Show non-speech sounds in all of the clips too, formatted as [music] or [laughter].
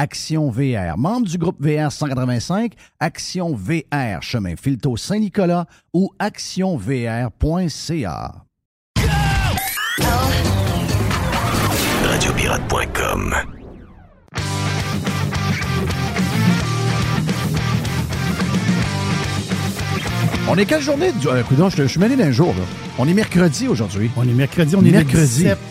Action VR, membre du groupe VR 185, Action VR, chemin Filto Saint-Nicolas ou actionvr.ca. Radiopirate.com On est quelle journée? Du... Euh, coudonc, je, je suis mêlé d'un jour. Là. On est mercredi aujourd'hui. On est mercredi, on est Mercredi. mercredi.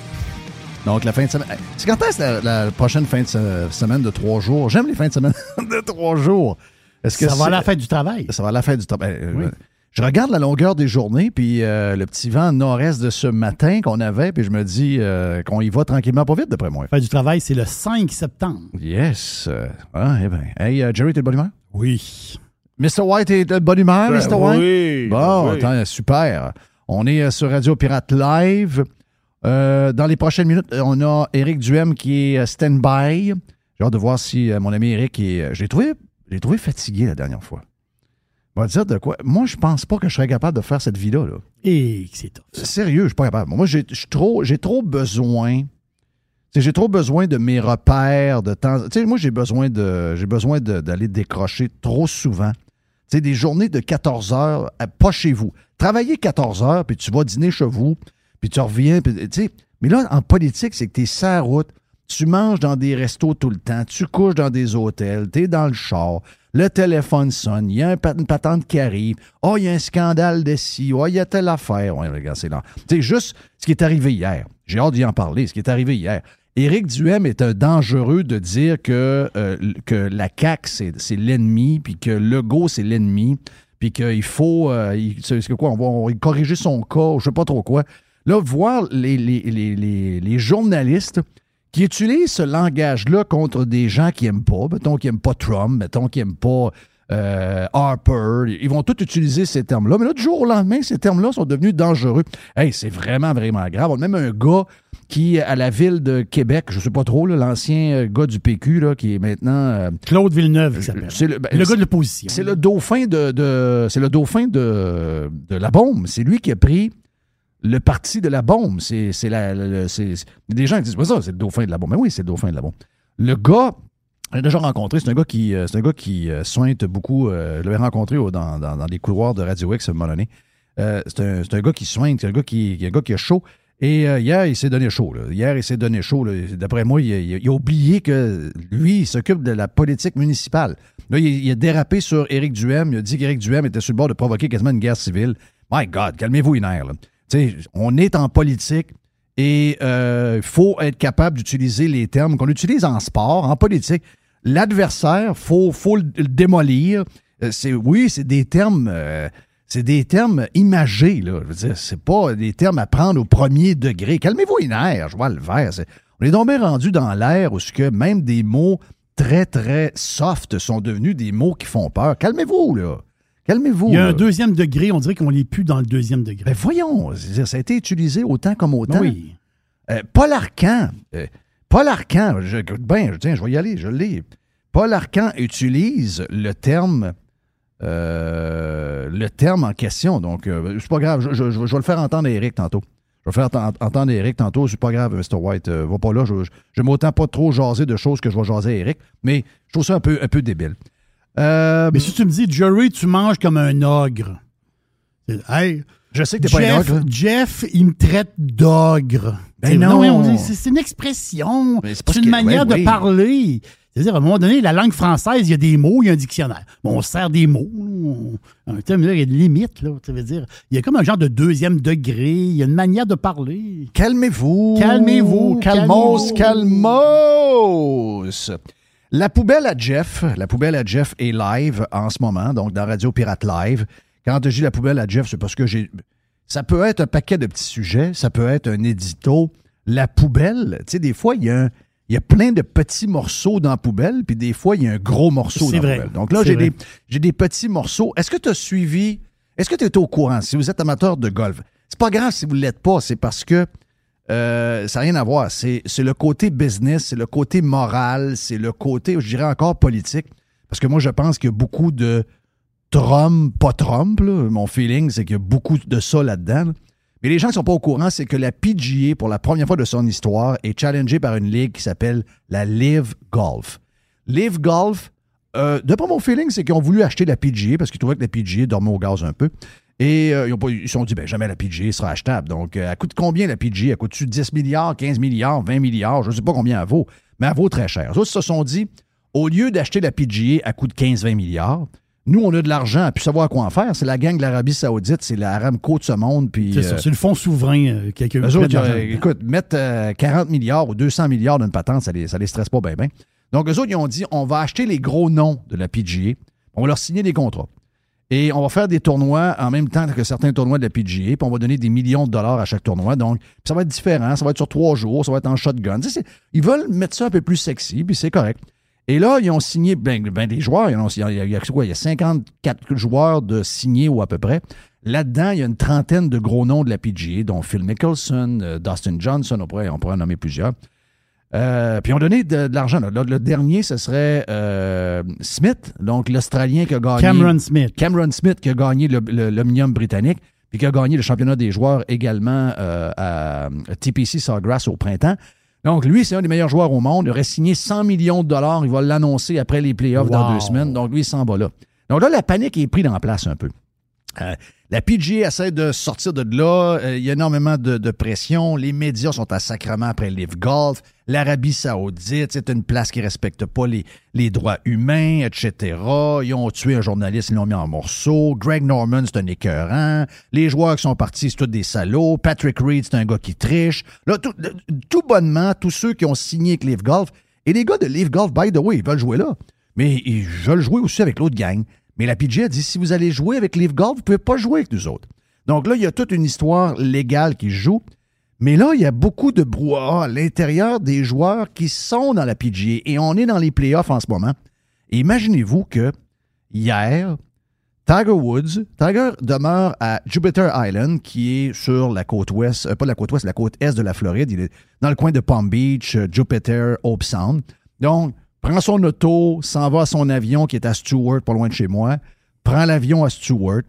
Donc, la fin de semaine. C'est quand est-ce la, la prochaine fin de se- semaine de trois jours? J'aime les fins de semaine [laughs] de trois jours. Est-ce que Ça va à la fête du travail. Ça va à la fin du temps. Ben, euh, Oui. Je regarde la longueur des journées, puis euh, le petit vent nord-est de ce matin qu'on avait, puis je me dis euh, qu'on y va tranquillement pas vite, d'après moi. La fête du travail, c'est le 5 septembre. Yes. ah, eh ben. Hey, Jerry, t'es de bonne humeur? Oui. Mr. White est de bonne humeur, Mr. White? Oui. Bon, oui. attends, super. On est sur Radio Pirate Live. Euh, dans les prochaines minutes, euh, on a Eric Duhem qui est euh, stand-by. J'ai hâte de voir si euh, mon ami Eric est. je l'ai trouvé, je l'ai trouvé fatigué la dernière fois. On va dire de quoi? Moi, je pense pas que je serais capable de faire cette vie-là. là. Et c'est tough. ça. Sérieux, je suis pas capable. Moi, j'ai trop, j'ai trop besoin. J'ai trop besoin de mes repères de temps. Tu sais, moi, j'ai besoin de, j'ai besoin d'aller décrocher trop souvent. Tu sais, des journées de 14 heures, pas chez vous. Travailler 14 heures, puis tu vas dîner chez vous, puis tu reviens. puis, tu sais, mais là, en politique, c'est que tu es sur route, tu manges dans des restos tout le temps, tu couches dans des hôtels, tu es dans le char, le téléphone sonne, il y a une patente qui arrive, oh, il y a un scandale de ci, oh, il y a telle affaire. Ouais, regarde, c'est là. Tu sais, juste ce qui est arrivé hier. J'ai hâte d'y en parler, ce qui est arrivé hier. Éric Duhem est un dangereux de dire que, euh, que la CAQ, c'est l'ennemi, puis que Legault, c'est l'ennemi, puis qu'il faut. euh, il- quoi, on va, on va corriger son cas, je sais pas trop quoi. Là, voir les, les, les, les, les journalistes qui utilisent ce langage-là contre des gens qui n'aiment pas, mettons qui n'aiment pas Trump, mettons qui n'aiment pas euh, Harper, ils vont tous utiliser ces termes-là. Mais là, du jour au lendemain, ces termes-là sont devenus dangereux. Hey, c'est vraiment, vraiment grave. On a même un gars qui, à la ville de Québec, je sais pas trop, l'ancien euh, gars du PQ, là, qui est maintenant... euh, Claude Villeneuve, qui s'appelle. c'est le, ben, Le gars de l'opposition. c'est le dauphin de, de- c'est le dauphin de, de la bombe. C'est lui qui a pris le parti de la bombe. C'est, la, des gens disent ça, c'est le dauphin de la bombe. Mais oui, c'est le dauphin de la bombe. Le gars, je l'ai déjà rencontré. C'est un gars qui, euh, c'est un gars qui euh, sointe beaucoup. euh, je l'avais rencontré dans, dans, couloirs de Radio X à un moment donné. C'est, un, gars qui soigne, c'est un gars qui, un gars a chaud. Et hier, il s'est donné chaud. là. Hier, il s'est donné chaud. D'après moi, il, a- oublié que lui, il s'occupe de la politique municipale. Là, il, a dérapé sur Éric Duhem. Il a dit qu'Éric Duhem était sur le bord de provoquer quasiment une guerre civile. My God, calmez-vous les. On est en politique et il faut être capable d'utiliser les termes qu'on utilise en sport, en politique. L'adversaire, il faut, faut le, démolir. Euh, oui, c'est des termes... euh, c'est des termes imagés, là. Je pas des termes à prendre au premier degré. Calmez-vous les nerfs, je vois le vert. On est donc bien rendu dans l'air où même des mots très, très soft sont devenus des mots qui font peur. Calmez-vous, là. Calmez-vous. Il y a un deuxième degré, on dirait qu'on n'est plus dans le deuxième degré. Ben voyons, ça a été utilisé autant comme autant. oui. Euh, Paul Arcan, euh, Paul Arcan, je, ben, je- tiens, je vais y aller, je l'ai. Paul Arcan utilise le terme, euh, le terme en question. Donc, c'est pas grave, je, je- je- je vais le faire entendre à Eric tantôt. Je vais faire ent- entendre Eric tantôt. C'est pas grave, Mr. White. va pas là. Je je m'autant pas trop jaser de choses que je vais jaser à Eric. Mais je trouve ça un peu, un peu débile. Euh, Mais si tu me dis, Jerry, tu manges comme un ogre. Hey, je sais que t'es pas un ogre. Jeff, il me traite d'ogre. Ben non. c'est une expression. C'est une que- manière ouais, de oui. parler. C'est-à-dire, à un moment donné, la langue française, il y a des mots, il y a un dictionnaire. Bon, on sert des mots. On- mais là, il y a une limite. Là, ça veut dire, il y a comme un genre de deuxième degré. Il y a une manière de parler. Calmez-vous. Calmez-vous, Calmos, calmez-vous. calmos. La poubelle à Jeff, la poubelle à Jeff est live en ce moment, donc dans Radio Pirate Live. Quand je dis la poubelle à Jeff, c'est parce que j'ai. Ça peut être un paquet de petits sujets, ça peut être un édito. La poubelle, tu sais, des fois, il y a un- Il y a plein de petits morceaux dans la poubelle, puis des fois, il y a un gros morceau dans vrai. la poubelle. Donc là, des, j'ai des petits morceaux. Est-ce que tu as suivi, est-ce que tu es au courant, si vous êtes amateur de golf? C'est pas grave si vous ne l'êtes pas, c'est parce que euh, ça n'a rien à voir. C'est le côté business, c'est le côté moral, c'est le côté, je dirais encore politique. Parce que moi, je pense qu'il y a beaucoup de Trump, pas Trump, mon feeling, c'est qu'il y a beaucoup de ça là-dedans. là. Mais les gens qui ne sont pas au courant, c'est que la PGA, pour la première fois de son histoire, est challengée par une ligue qui s'appelle la Live Golf. Live Golf, euh, d'après mon feeling, c'est qu'ils ont voulu acheter la PGA parce qu'ils trouvaient que la PGA dormait au gaz un peu. Et euh, ils, ont pas- ils se sont dit, ben jamais la PGA sera achetable. Donc, euh, elle coûte combien la PGA? Elle coûte-tu 10 milliards, 15 milliards, 20 milliards? Je ne sais pas combien elle vaut, mais elle vaut très cher. Les autres se sont dit, au lieu d'acheter la PGA à coût de 15-20 milliards, nous, on a de l'argent à plus savoir quoi en faire. C'est la gang de l'Arabie Saoudite, c'est la Aramco de ce monde. Puis, C'est ça. euh, C'est le fonds souverain euh, qui a autres, euh, écoute, mettre euh, 40 milliards ou 200 milliards d'une patente, ça les, ça les stresse pas bien, bien. Donc, eux autres, ils ont dit on va acheter les gros noms de la PGA, on va leur signer des contrats. Et on va faire des tournois en même temps que certains tournois de la PGA, puis on va donner des millions de dollars à chaque tournoi. Donc, ça va être différent, ça va être sur trois jours, ça va être en shotgun. Ils veulent mettre ça un peu plus sexy, puis c'est correct. Et là, ils ont signé ben, ben des joueurs. Il y, en a, il y a- quoi? Il y a 54 joueurs de signés ou à peu près. Là-dedans, il y a une trentaine de gros noms de la PGA, dont Phil Mickelson, euh, Dustin Johnson, on on pourrait en nommer plusieurs. Euh, puis ils ont donné de, de l'argent. Le, le dernier, ce serait euh, Smith, donc l'Australien qui a gagné. Cameron Smith. Cameron Smith qui a gagné l'Omnium britannique, puis qui a gagné le championnat des joueurs également euh, à TPC Sawgrass au printemps. Donc, lui, c'est un des meilleurs joueurs au monde. Il aurait signé 100 millions de dollars. Il va l'annoncer après les playoffs dans deux semaines. Donc, lui, il s'en va là. Donc là, la panique est prise en place un peu. Euh, la PGA essaie de sortir de là. Euh, il y a énormément de, pression. Les médias sont à sacrement après Live Golf. L'Arabie Saoudite, c'est une place qui ne respecte pas les, les droits humains, etc. Ils ont tué un journaliste, ils l'ont mis en morceaux. Greg Norman, c'est un écœurant. Les joueurs qui sont partis, c'est tous des salauds. Patrick Reed, c'est un gars qui triche. Là, tout, tout bonnement, tous ceux qui ont signé avec Live Golf, et les gars de Live Golf, by the way, ils veulent jouer là. Mais ils veulent jouer aussi avec l'autre gang. Mais la PGA dit si vous allez jouer avec Live Golf, vous ne pouvez pas jouer avec nous autres. Donc là, il y a toute une histoire légale qui se joue. Mais là, il y a beaucoup de brouhaha à l'intérieur des joueurs qui sont dans la PGA. Et on est dans les playoffs en ce moment. Imaginez-vous que hier, Tiger Woods, Tiger demeure à Jupiter Island, qui est sur la côte ouest, euh, pas la côte ouest, la côte est de la Floride. Il est dans le coin de Palm Beach, euh, Jupiter, Hope Sound. Donc, prend son auto, s'en va à son avion qui est à Stewart, pas loin de chez moi, prend l'avion à Stewart,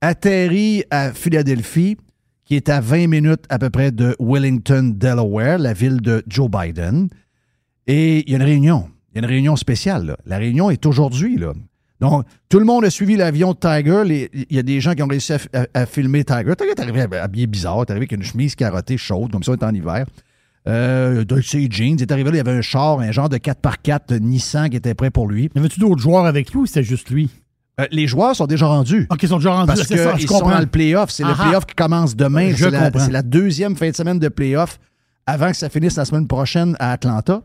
atterrit à Philadelphie, qui est à 20 minutes à peu près de Wellington, Delaware, la ville de Joe Biden. Et il y a une réunion. Il y a une réunion spéciale. La réunion est aujourd'hui. Donc, tout le monde a suivi l'avion de Tiger. Il y a des gens qui ont réussi à filmer Tiger. Tiger est arrivé habillé bizarre. Il est arrivé avec une chemise carottée chaude, comme ça, il est en hiver. Euh, de ses jeans. Il est arrivé là, il y avait un char, un genre de 4x4 Nissan qui était prêt pour lui. Y avait-tu d'autres joueurs avec lui ou c'était juste lui? Euh, les joueurs sont déjà rendus. OK, ils sont déjà rendus. Parce c'est ça, je qu'ils sont dans le playoff. C'est le Ah ah. playoff qui commence demain. La, c'est la deuxième fin de semaine de playoff avant que ça finisse la semaine prochaine à Atlanta.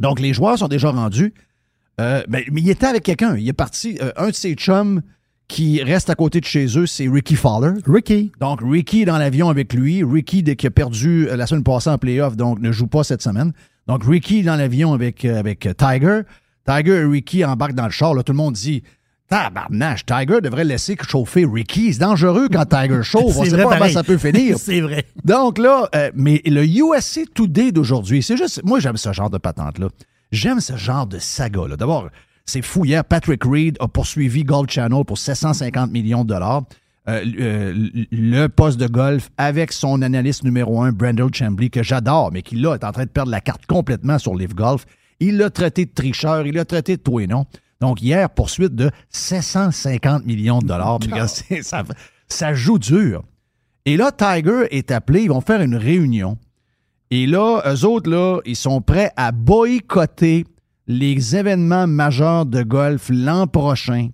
Donc, les joueurs sont déjà rendus. Euh, ben, mais il était avec quelqu'un. Il est parti. euh, un de ses chums qui reste à côté de chez eux, c'est Ricky Fowler. Ricky. Donc, Ricky est dans l'avion avec lui. Ricky, dès qu'il a perdu euh, la semaine passée en playoff, donc ne joue pas cette semaine. Donc, Ricky est dans l'avion avec, euh, avec euh, Tiger. Tiger et Ricky embarquent dans le char. Là, tout le monde dit Tabarnache, Tiger devrait laisser chauffer Ricky. C'est dangereux quand Tiger [laughs] chauffe. On C'est sait pas comment ça peut finir. [laughs] c'est vrai. Donc là, euh, mais le USC Today d'aujourd'hui, c'est juste. Moi, j'aime ce genre de patente-là. J'aime ce genre de saga-là. D'abord, c'est fou. Hier, Patrick Reed a poursuivi Gold Channel pour 750 millions de dollars. euh, euh, le poste de golf avec son analyste numéro un, Brendel Chambly, que j'adore, mais qui là est en train de perdre la carte complètement sur Live Golf. Il l'a traité de tricheur, il l'a traité de tout et non. Donc hier, poursuite de 750 millions de dollars. [laughs] ça, ça joue dur. Et là, Tiger est appelé, ils vont faire une réunion. Et là, eux autres, là, ils sont prêts à boycotter les événements majeurs de golf l'an prochain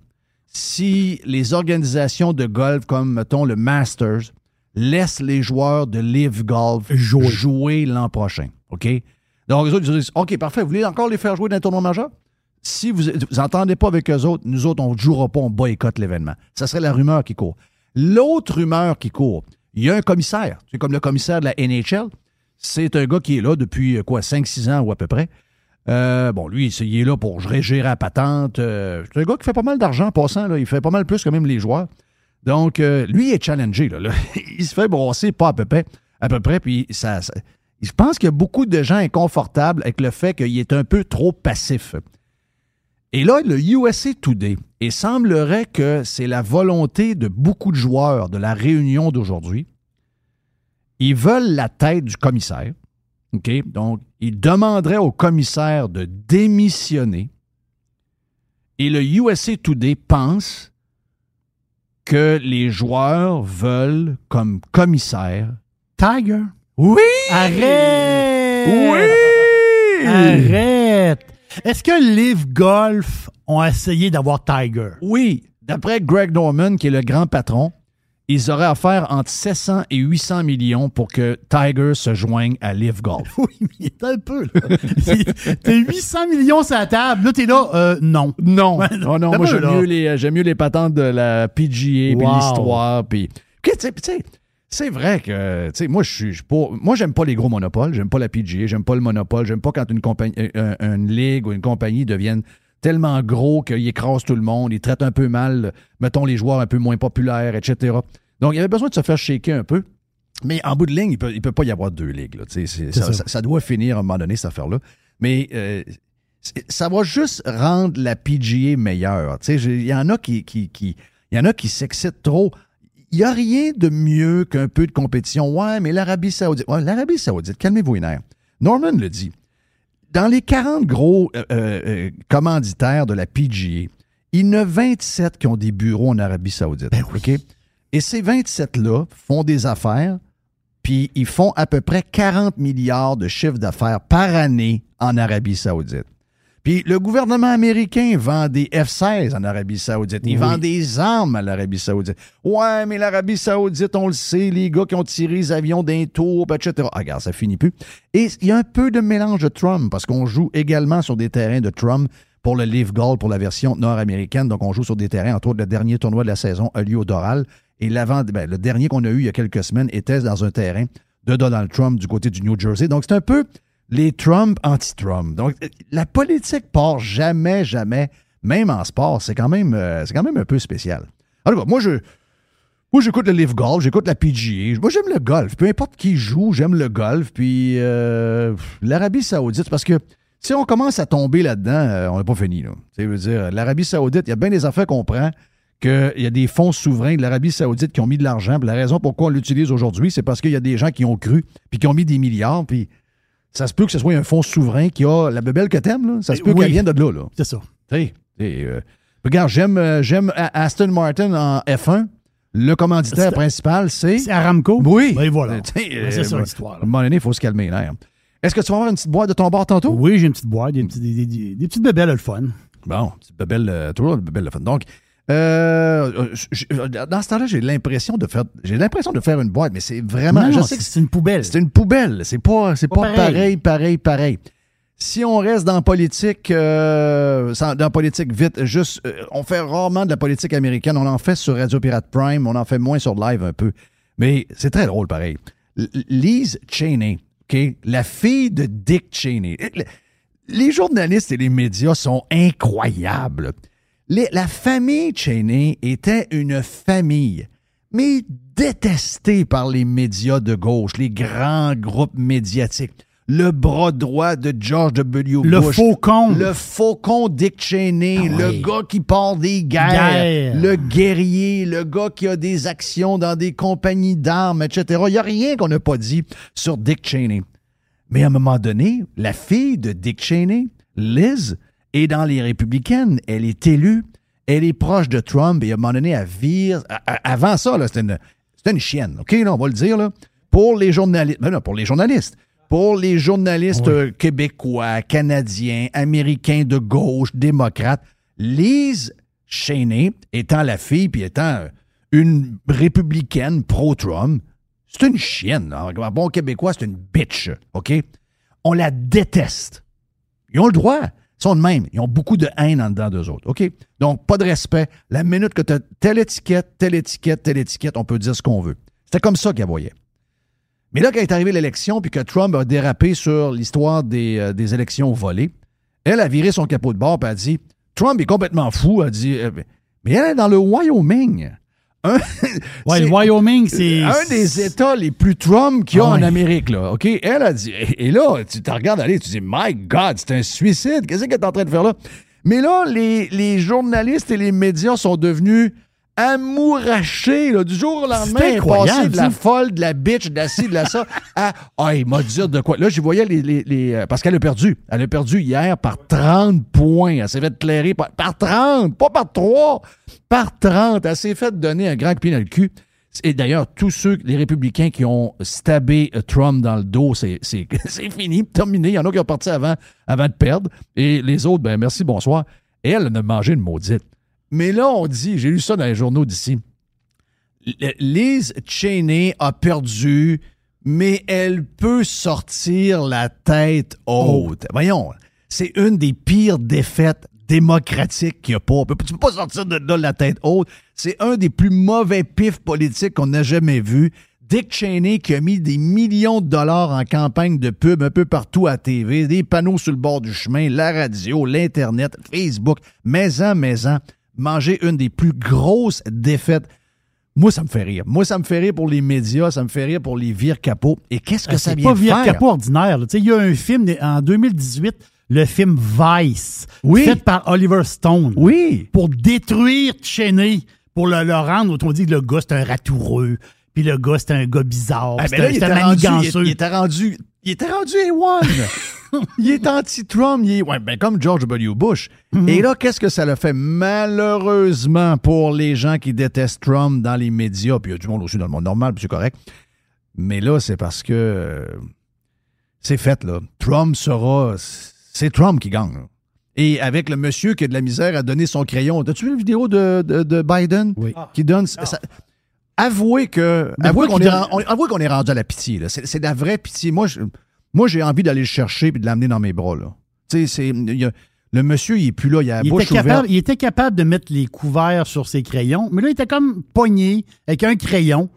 si les organisations de golf comme, mettons, le Masters laissent les joueurs de Live Golf jouer, l'an prochain. OK? Donc, eux autres, ils disent OK, parfait, vous voulez encore les faire jouer dans un tournoi majeur? Si vous n'entendez pas avec eux autres, nous autres, on ne jouera pas, on boycotte l'événement. Ça serait la rumeur qui court. L'autre rumeur qui court, il y a un commissaire. C'est comme le commissaire de la NHL. C'est un gars qui est là depuis, quoi, 5-6 ans ou à peu près. Euh, bon, lui, il est là pour gérer la patente. Euh, c'est un gars qui fait pas mal d'argent en passant. Là. Il fait pas mal plus que même les joueurs. Donc, euh, lui, est challengé. Là, [laughs] il se fait brosser pas à peu près. À peu près, puis ça, je pense qu'il y a beaucoup de gens inconfortables avec le fait qu'il est un peu trop passif. Et là, le USA Today, il semblerait que c'est la volonté de beaucoup de joueurs de la réunion d'aujourd'hui. Ils veulent la tête du commissaire. OK? Donc, il demanderait au commissaire de démissionner. Et le USA Today pense que les joueurs veulent comme commissaire Tiger. Oui! Arrête! Oui! Arrête! Est-ce que Live Golf ont essayé d'avoir Tiger? Oui. D'après Greg Norman, qui est le grand patron, ils auraient à faire entre 700 et 800 millions pour que Tiger se joigne à Live Golf. [laughs] Oui, mais il est un peu, là. [laughs] T'as 800 millions sur la table. Là, t'es là, euh, non. Non. Oh non, moi, j'aime mieux, les, j'aime mieux les patentes de la PGA, puis l'histoire, puis... Tu sais, c'est vrai que, tu sais, moi, je suis pas. Moi, j'aime pas les gros monopoles. J'aime pas la PGA. J'aime pas le monopole. J'aime pas quand une compagnie, euh, une ligue ou une compagnie deviennent tellement gros qu'ils écrasent tout le monde, ils traitent un peu mal, mettons, les joueurs un peu moins populaires, etc. Donc, il y avait besoin de se faire shaker un peu. Mais en bout de ligne, il ne peut, pas y avoir deux ligues. ça, doit finir à un moment donné, cette affaire-là. Mais euh, ça va juste rendre la PGA meilleure. Il y en a qui, qui, y en a qui s'excitent trop. Il n'y a rien de mieux qu'un peu de compétition. Ouais, mais l'Arabie Saoudite. Ouais, l'Arabie Saoudite, calmez-vous les nerfs. Norman le dit dans les 40 gros euh, euh, euh, commanditaires de la PGA, il y en a 27 qui ont des bureaux en Arabie Saoudite. Ben Et ces 27-là font des affaires, puis ils font à peu près 40 milliards de chiffre d'affaires par année en Arabie Saoudite. Puis le gouvernement américain vend des F-16 en Arabie Saoudite. Il vend des armes à l'Arabie Saoudite. Ouais, mais l'Arabie Saoudite, on le sait, les gars qui ont tiré les avions d'un tour, etc. Ah, regarde, ça finit plus. Et il y a un peu de mélange de Trump, parce qu'on joue également sur des terrains de Trump pour le Live Gold, pour la version nord-américaine. Donc, on joue sur des terrains, entre autres, le dernier tournoi de la saison a lieu au Doral. Et l'avant, ben, le dernier qu'on a eu il y a quelques semaines était dans un terrain de Donald Trump du côté du New Jersey. Donc, c'est un peu les Trump anti-Trump. Donc, la politique part jamais, jamais, même en sport. C'est quand même, euh, un peu spécial. Alors, moi, je, moi, j'écoute le Live Golf, j'écoute la PGA. Moi, j'aime le golf. Peu importe qui joue, j'aime le golf. Puis euh, l'Arabie Saoudite, parce que si on commence à tomber là-dedans, euh, on n'est pas fini. Là. veux dire, l'Arabie Saoudite, il y a bien des affaires qu'on prend qu'il y a des fonds souverains de l'Arabie Saoudite qui ont mis de l'argent. la raison pourquoi on l'utilise aujourd'hui, c'est parce qu'il y a des gens qui ont cru, puis qui ont mis des milliards, puis ça se peut que ce soit un fonds souverain qui a la bebelle que t'aimes, là. Ça se peut qu'elle vienne de là, là. C'est ça. Euh, regarde, j'aime, euh, j'aime Aston Martin en F1. Le commanditaire principal, c'est. C'est Aramco? Oui. Ben voilà. [laughs] Ben, c'est ça l'histoire. À un moment donné, il faut se calmer. Est-ce que tu vas avoir une petite boîte de ton bord tantôt? Oui, j'ai une petite boîte, des, des, des, des petites bebelles le fun. Bon, petites bebelles, euh, toujours des bebelles le fun. Donc, euh, dans ce temps-là, j'ai l'impression de faire, j'ai l'impression de faire une boîte, mais c'est vraiment. je sais que c'est une poubelle. C'est une poubelle. C'est pas, c'est pas, pareil. pareil, pareil, Si on reste dans politique, euh, dans politique vite, juste, euh, on fait rarement de la politique américaine. On en fait sur Radio Pirate Prime, on en fait moins sur live un peu, mais c'est très drôle pareil. Lise Cheney, ok, la fille de Dick Cheney. Les journalistes et les médias sont incroyables la famille Cheney était une famille, mais détestée par les médias de gauche, les grands groupes médiatiques. le bras droit de George W. Le Bush. faucon. Le faucon Dick Cheney, Ah le gars qui part des guerres, Guerre. le guerrier, le gars qui a des actions dans des compagnies d'armes, etc. Il n'y a rien qu'on n'a pas dit sur Dick Cheney. Mais à un moment donné, la fille de Dick Cheney, Liz, est dans les républicaines. Elle est élue. Elle est proche de Trump et à un moment donné, elle vire. a- Avant ça, c'était une, une chienne. OK, là, on va le dire. Là. Pour les journalistes. Ben non, pour les journalistes. Pour les journalistes Oui. euh, québécois, canadiens, américains de gauche, démocrates, Liz Cheney, étant la fille puis étant euh, une républicaine pro-Trump, c'est une chienne. là. En bon québécois, c'est une bitch. OK? On la déteste. Ils ont le droit. Sont de même. Ils ont beaucoup de haine en dedans d'eux autres. OK? Donc, pas de respect. La minute que tu as telle étiquette, telle étiquette, telle étiquette, on peut dire ce qu'on veut. C'était comme ça qu'elle voyait. Mais là, quand est arrivée l'élection, puis que Trump a dérapé sur l'histoire des, euh, des élections volées, elle a viré son capot de bord, puis a dit Trump est complètement fou. A dit euh, Mais elle est dans le Wyoming. Un, Ouais, le Wyoming, c'est. un des États les plus Trump qu'il y a Ah en ouais. Amérique. Là, OK? Elle a dit. Et et là, tu te regardes aller, tu dis My God, c'est un suicide. Qu'est-ce qu'elle est en train de faire là? Mais là, les, les journalistes et les médias sont devenus amourachés là, du jour au lendemain. Est de la ça. folle, de la bitch, de la ci, de la ça, à Ah, il m'a dit de quoi. Là, je voyais les. les- les, euh, parce qu'elle a perdu. Elle a perdu hier par 30 points. Elle s'est fait clairer par, par 30, pas par 3, par 30. Elle s'est fait donner un grand pied dans le cul. Et d'ailleurs, tous ceux, les républicains qui ont stabé euh, Trump dans le dos, c'est [laughs] fini, terminé. Il y en a qui ont parti avant, avant de perdre. Et les autres, ben merci, bonsoir. Et elle, elle a mangé une maudite. Mais là, on dit, j'ai lu ça dans les journaux d'ici. Liz Cheney a perdu, mais elle peut sortir la tête haute. Voyons, c'est une des pires défaites démocratiques qu'il n'y a pas. Tu peux pas sortir de là la tête haute. C'est un des plus mauvais pifs politiques qu'on a jamais vu. Dick Cheney qui a mis des millions de dollars en campagne de pub un peu partout à TV, des panneaux sur le bord du chemin, la radio, l'Internet, Facebook, maison, maison, manger une des plus grosses défaites moi, ça me fait rire. Moi, ça me fait rire pour les médias, ça me fait rire pour les vires capots. Et qu'est-ce que Ah, ça vient pas de faire? capot ordinaire. là. Tu sais, Il y a un film en 2018, le film Vice, Oui. fait par Oliver Stone. Oui. Pour détruire Cheney, pour le, le rendre, on dit le gars, c'est un ratoureux, puis le gars, c'est un gars bizarre, Ah, ben là, il était, rendu, il, était rendu. Il était rendu A1. il est anti-Trump. Il est, ouais, ben, comme George W. Bush. Mhm. Et là, qu'est-ce que ça le fait? Malheureusement pour les gens qui détestent Trump dans les médias, puis il y a du monde aussi dans le monde normal, puis c'est correct. Mais là, c'est parce que euh, c'est fait, là. Trump sera. C'est Trump qui gagne. là. Et avec le monsieur qui a de la misère à donner son crayon. As-tu vu la vidéo de, de- de Biden? Oui. Qui donne. ça- avouez que. Avouez qu'on est, avouez rendu à la pitié. là. C'est c'est de la vraie pitié. Moi, je- moi j'ai envie d'aller le chercher et de l'amener dans mes bras. Là. Tu sais, il a- le monsieur, il est plus là. Il a la Il bouche était, ouverte. capable, il était capable de mettre les couverts sur ses crayons, mais là, il était comme pogné avec un crayon,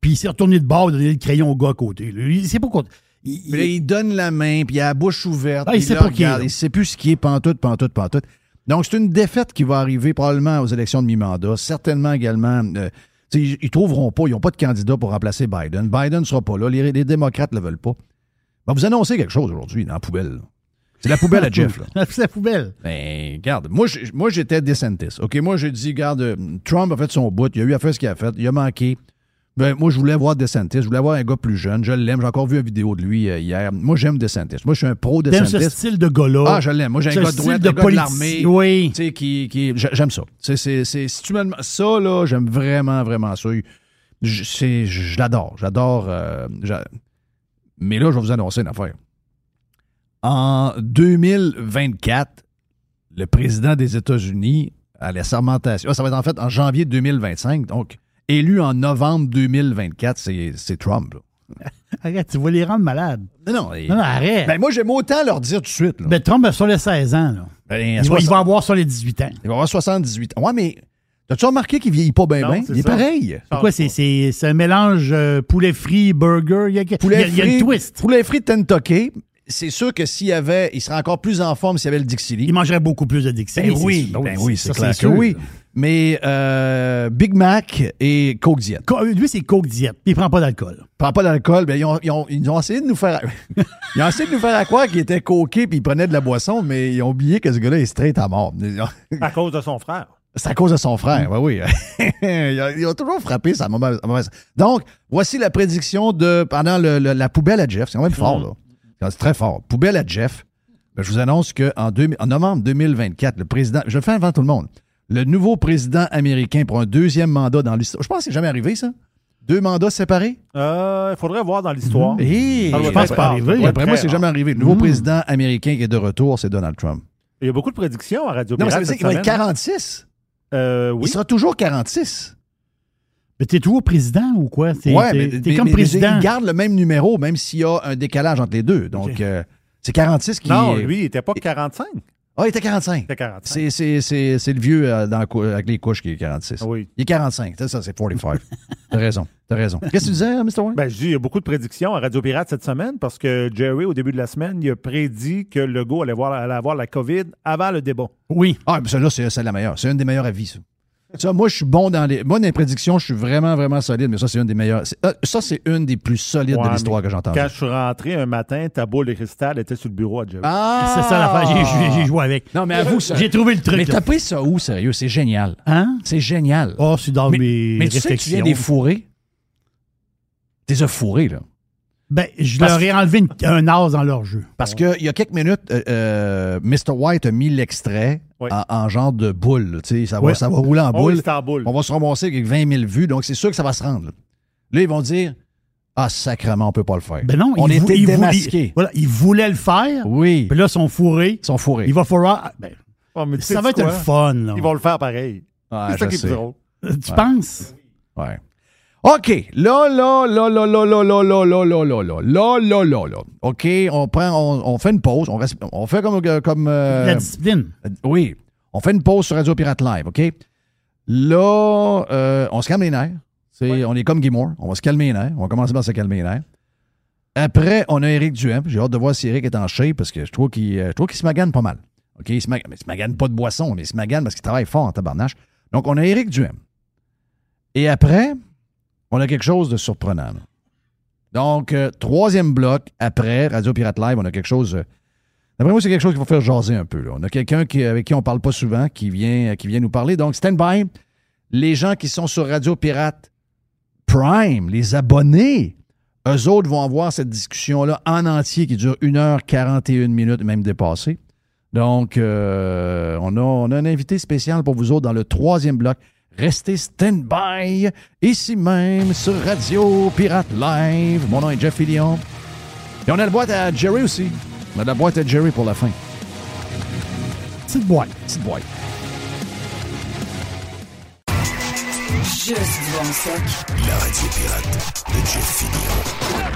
puis il s'est retourné de bord et donné le crayon au gars à côté. là. Il sait pas quoi. Il, là, il donne la main, puis il a la bouche ouverte. Ah, il sait le pas qui est, là. Il sait plus ce qui est pantoute, pantoute, pantoute. Donc, c'est une défaite qui va arriver probablement aux élections de mi-mandat. Certainement également. euh, ils, ils trouveront pas, ils n'ont pas de candidat pour remplacer Biden. Biden ne sera pas là. Les, les démocrates ne le veulent pas. Ben, vous annoncez quelque chose aujourd'hui dans la poubelle. là. C'est la poubelle à Jeff. Là. [laughs] c'est la poubelle. Ben, regarde, moi j'étais DeSantis. OK, moi, j'ai dit, regarde, euh, Trump a fait son bout, il a eu à faire ce qu'il a fait, il a manqué. Ben, moi, je voulais voir DeSantis, je voulais voir un gars plus jeune, je l'aime, j'ai encore vu une vidéo de lui euh, hier. Moi, j'aime DeSantis. Moi, je suis un pro T'aimes ce DeSantis. style de gars-là? Ah, je l'aime. Moi, j'ai un ce gars de droite, de un gars de l'armée. Oui. Tu sais, qui, qui, j'a- j'aime ça. C'est, c'est, c'est- si tu me ça, là, j'aime vraiment, vraiment ça. Je, c'est- je l'adore. J'adore. euh, j'a- Mais là, je vais vous annoncer une affaire. En 2024, le président des États-Unis, à la sermentation, ah, ça va être en fait en janvier 2025, donc élu en novembre 2024, c'est, Trump. là. [laughs] Arrête, tu vas les rendre malades. Non, non. et- Non, non, arrête. ben, moi, j'aime autant leur dire tout de suite. là. Ben, Trump a sur les 16 ans. Là. Ben, Il, va, 60 il va avoir sur les 18 ans. Il va avoir 78 ans. Ouais, mais as-tu remarqué qu'il vieillit pas bien, bien? c'est Il est ça. pareil. Pourquoi c'est, c'est, c'est un mélange euh, poulet frit, burger? Il y a, il y a- Poulet il y a frit, une twist. poulet frit Kentucky. c'est sûr que s'il y avait, il serait encore plus en forme s'il y avait le Dixili. Il mangerait beaucoup plus de Dixie. Ben oui, ben oui, c'est clair que oui. Mais euh, Big Mac et Coke Diet. Co- Lui, c'est Coke Diet. Il prend pas d'alcool. Prends pas d'alcool, ben ils ont, ils ont- ils ont essayé de nous faire [laughs] ils ont essayé de nous faire à croire qu'il était coqué puis il prenait de la boisson, mais ils ont oublié que ce gars-là est straight à mort. [laughs] À cause de son frère. C'est à cause de son frère, oui, [laughs] oui. ils, ont, ils ont toujours frappé sa mauvaise. mauvaise- Donc, voici la prédiction de pendant le- le- la poubelle à Jeff. C'est quand même fort, là. C'est très fort. Poubelle à Jeff. Ben, je vous annonce qu'en en novembre 2024, le président, je le fais avant tout le monde, le nouveau président américain pour un deuxième mandat dans l'histoire. Je pense que c'est jamais arrivé, ça. Deux mandats séparés? Euh, Il faudrait voir dans l'histoire. Ça doit je pense pas être Après moi, c'est jamais arrivé. Le nouveau Mm. président américain qui est de retour, c'est Donald Trump. Il y a beaucoup de prédictions à Radio Non, mais ça veut dire qu'il va être semaine. 46. Euh, oui. Il sera toujours 46. Mais t'es toujours président ou quoi? T'es Ouais, t'es- mais, t'es mais- comme mais président. il garde le même numéro, même s'il y a un décalage entre les deux. Donc, euh, c'est 46 qui. Non, lui, il n'était pas 45. Ah, il était 45. Il était 45. C'est, c'est, c'est, c'est le vieux euh, dans avec les couches qui est 46. Oui. Il est 45. C'est ça, c'est 45. [laughs] T'as raison. T'as raison. Qu'est-ce que tu disais, Mr. Wayne? Ben, je dis, il y a beaucoup de prédictions à Radio Pirate cette semaine parce que Jerry, au début de la semaine, il a prédit que Legault allait, voir, allait avoir la COVID avant le débat. Oui. Ah, mais celle-là, c'est, c'est la meilleure. C'est une des meilleures avis, ça. Ça, moi, je suis bon dans les. Moi, dans les prédictions, je suis vraiment, vraiment solide, mais ça, c'est une des meilleures. euh, ça, c'est une des plus solides Ouais, de l'histoire que j'ai entendue. Quand je suis rentré un matin, ta boule de cristal était sur le bureau à Jerry. Ah! C'est ça l'affaire. J'ai- joué avec. Non, mais avoue ça. J'ai trouvé le truc. Mais t'as pris ça où, sérieux? C'est génial. Hein? C'est génial. Oh, c'est dans mais, mes mais tu sais que tu viens des fourrés? T'es fourrés, là. Ben, je Parce leur ai enlevé une- un as dans leur jeu. Parce qu'il y a quelques minutes, euh, euh, Mr. White a mis l'extrait Oui. en, en genre de boule. là, tu sais, Ça va, Oui. ça va rouler en Oh, boule. oui, c'était en boule. on va se ramasser avec 20 000 vues, donc c'est sûr que ça va se rendre. Là, Là, ils vont dire Ah, sacrément, on peut pas le faire. Ben non, on était démasqués. ils- Voilà, ils voulaient le faire. Oui, Puis là, ils sont fourrés. ils sont fourrés. Il va falloir. ben, Oh, mais tu ça va être quoi? le fun. là. Ils vont le faire pareil. Ouais, c'est ça qui est drôle. Tu penses? Ouais. OK. Là, là, là, là, là, là, là, là, là, là, là, là, là, là, là, là. OK, on prend, on, on fait une pause. On, reste, on fait comme, comme euh, La discipline. Euh, Oui. On fait une pause sur Radio Pirate Live, OK? Là, euh, on se calme les nerfs. C'est- On est comme Guy Moore. On va se calmer les nerfs. On va commencer par se calmer les nerfs. Après, on a Eric Duhem. J'ai hâte de voir si Eric est en shape parce que je trouve qu'il euh, je trouve qu'il se magane pas mal. OK? Il se, mag- mais il se magane pas de boisson, mais il se magane parce qu'il travaille fort en tabarnache. Donc, on a Eric Duhem. Et après, on a quelque chose de surprenant. Donc, euh, troisième bloc, après Radio Pirate Live, on a quelque chose. euh, D'après moi, c'est quelque chose qu'il faut faire jaser un peu. On a quelqu'un avec qui on parle pas souvent qui vient, qui vient nous parler. Donc, stand by. Les gens qui sont sur Radio Pirate Prime, les abonnés, eux autres vont avoir cette discussion-là en entier qui dure 1h41 minutes, même dépassée. Donc, euh, on, a, on a un invité spécial pour vous autres dans le troisième bloc. Restez stand-by, ici même sur Radio Pirate Live. Mon nom est Jeff Fillion. Et on a la boîte à Jerry aussi. On a la boîte à Jerry pour la fin. Petite boîte. Petite boîte. Juste bon stock. La radio pirate de Jeff Fillion.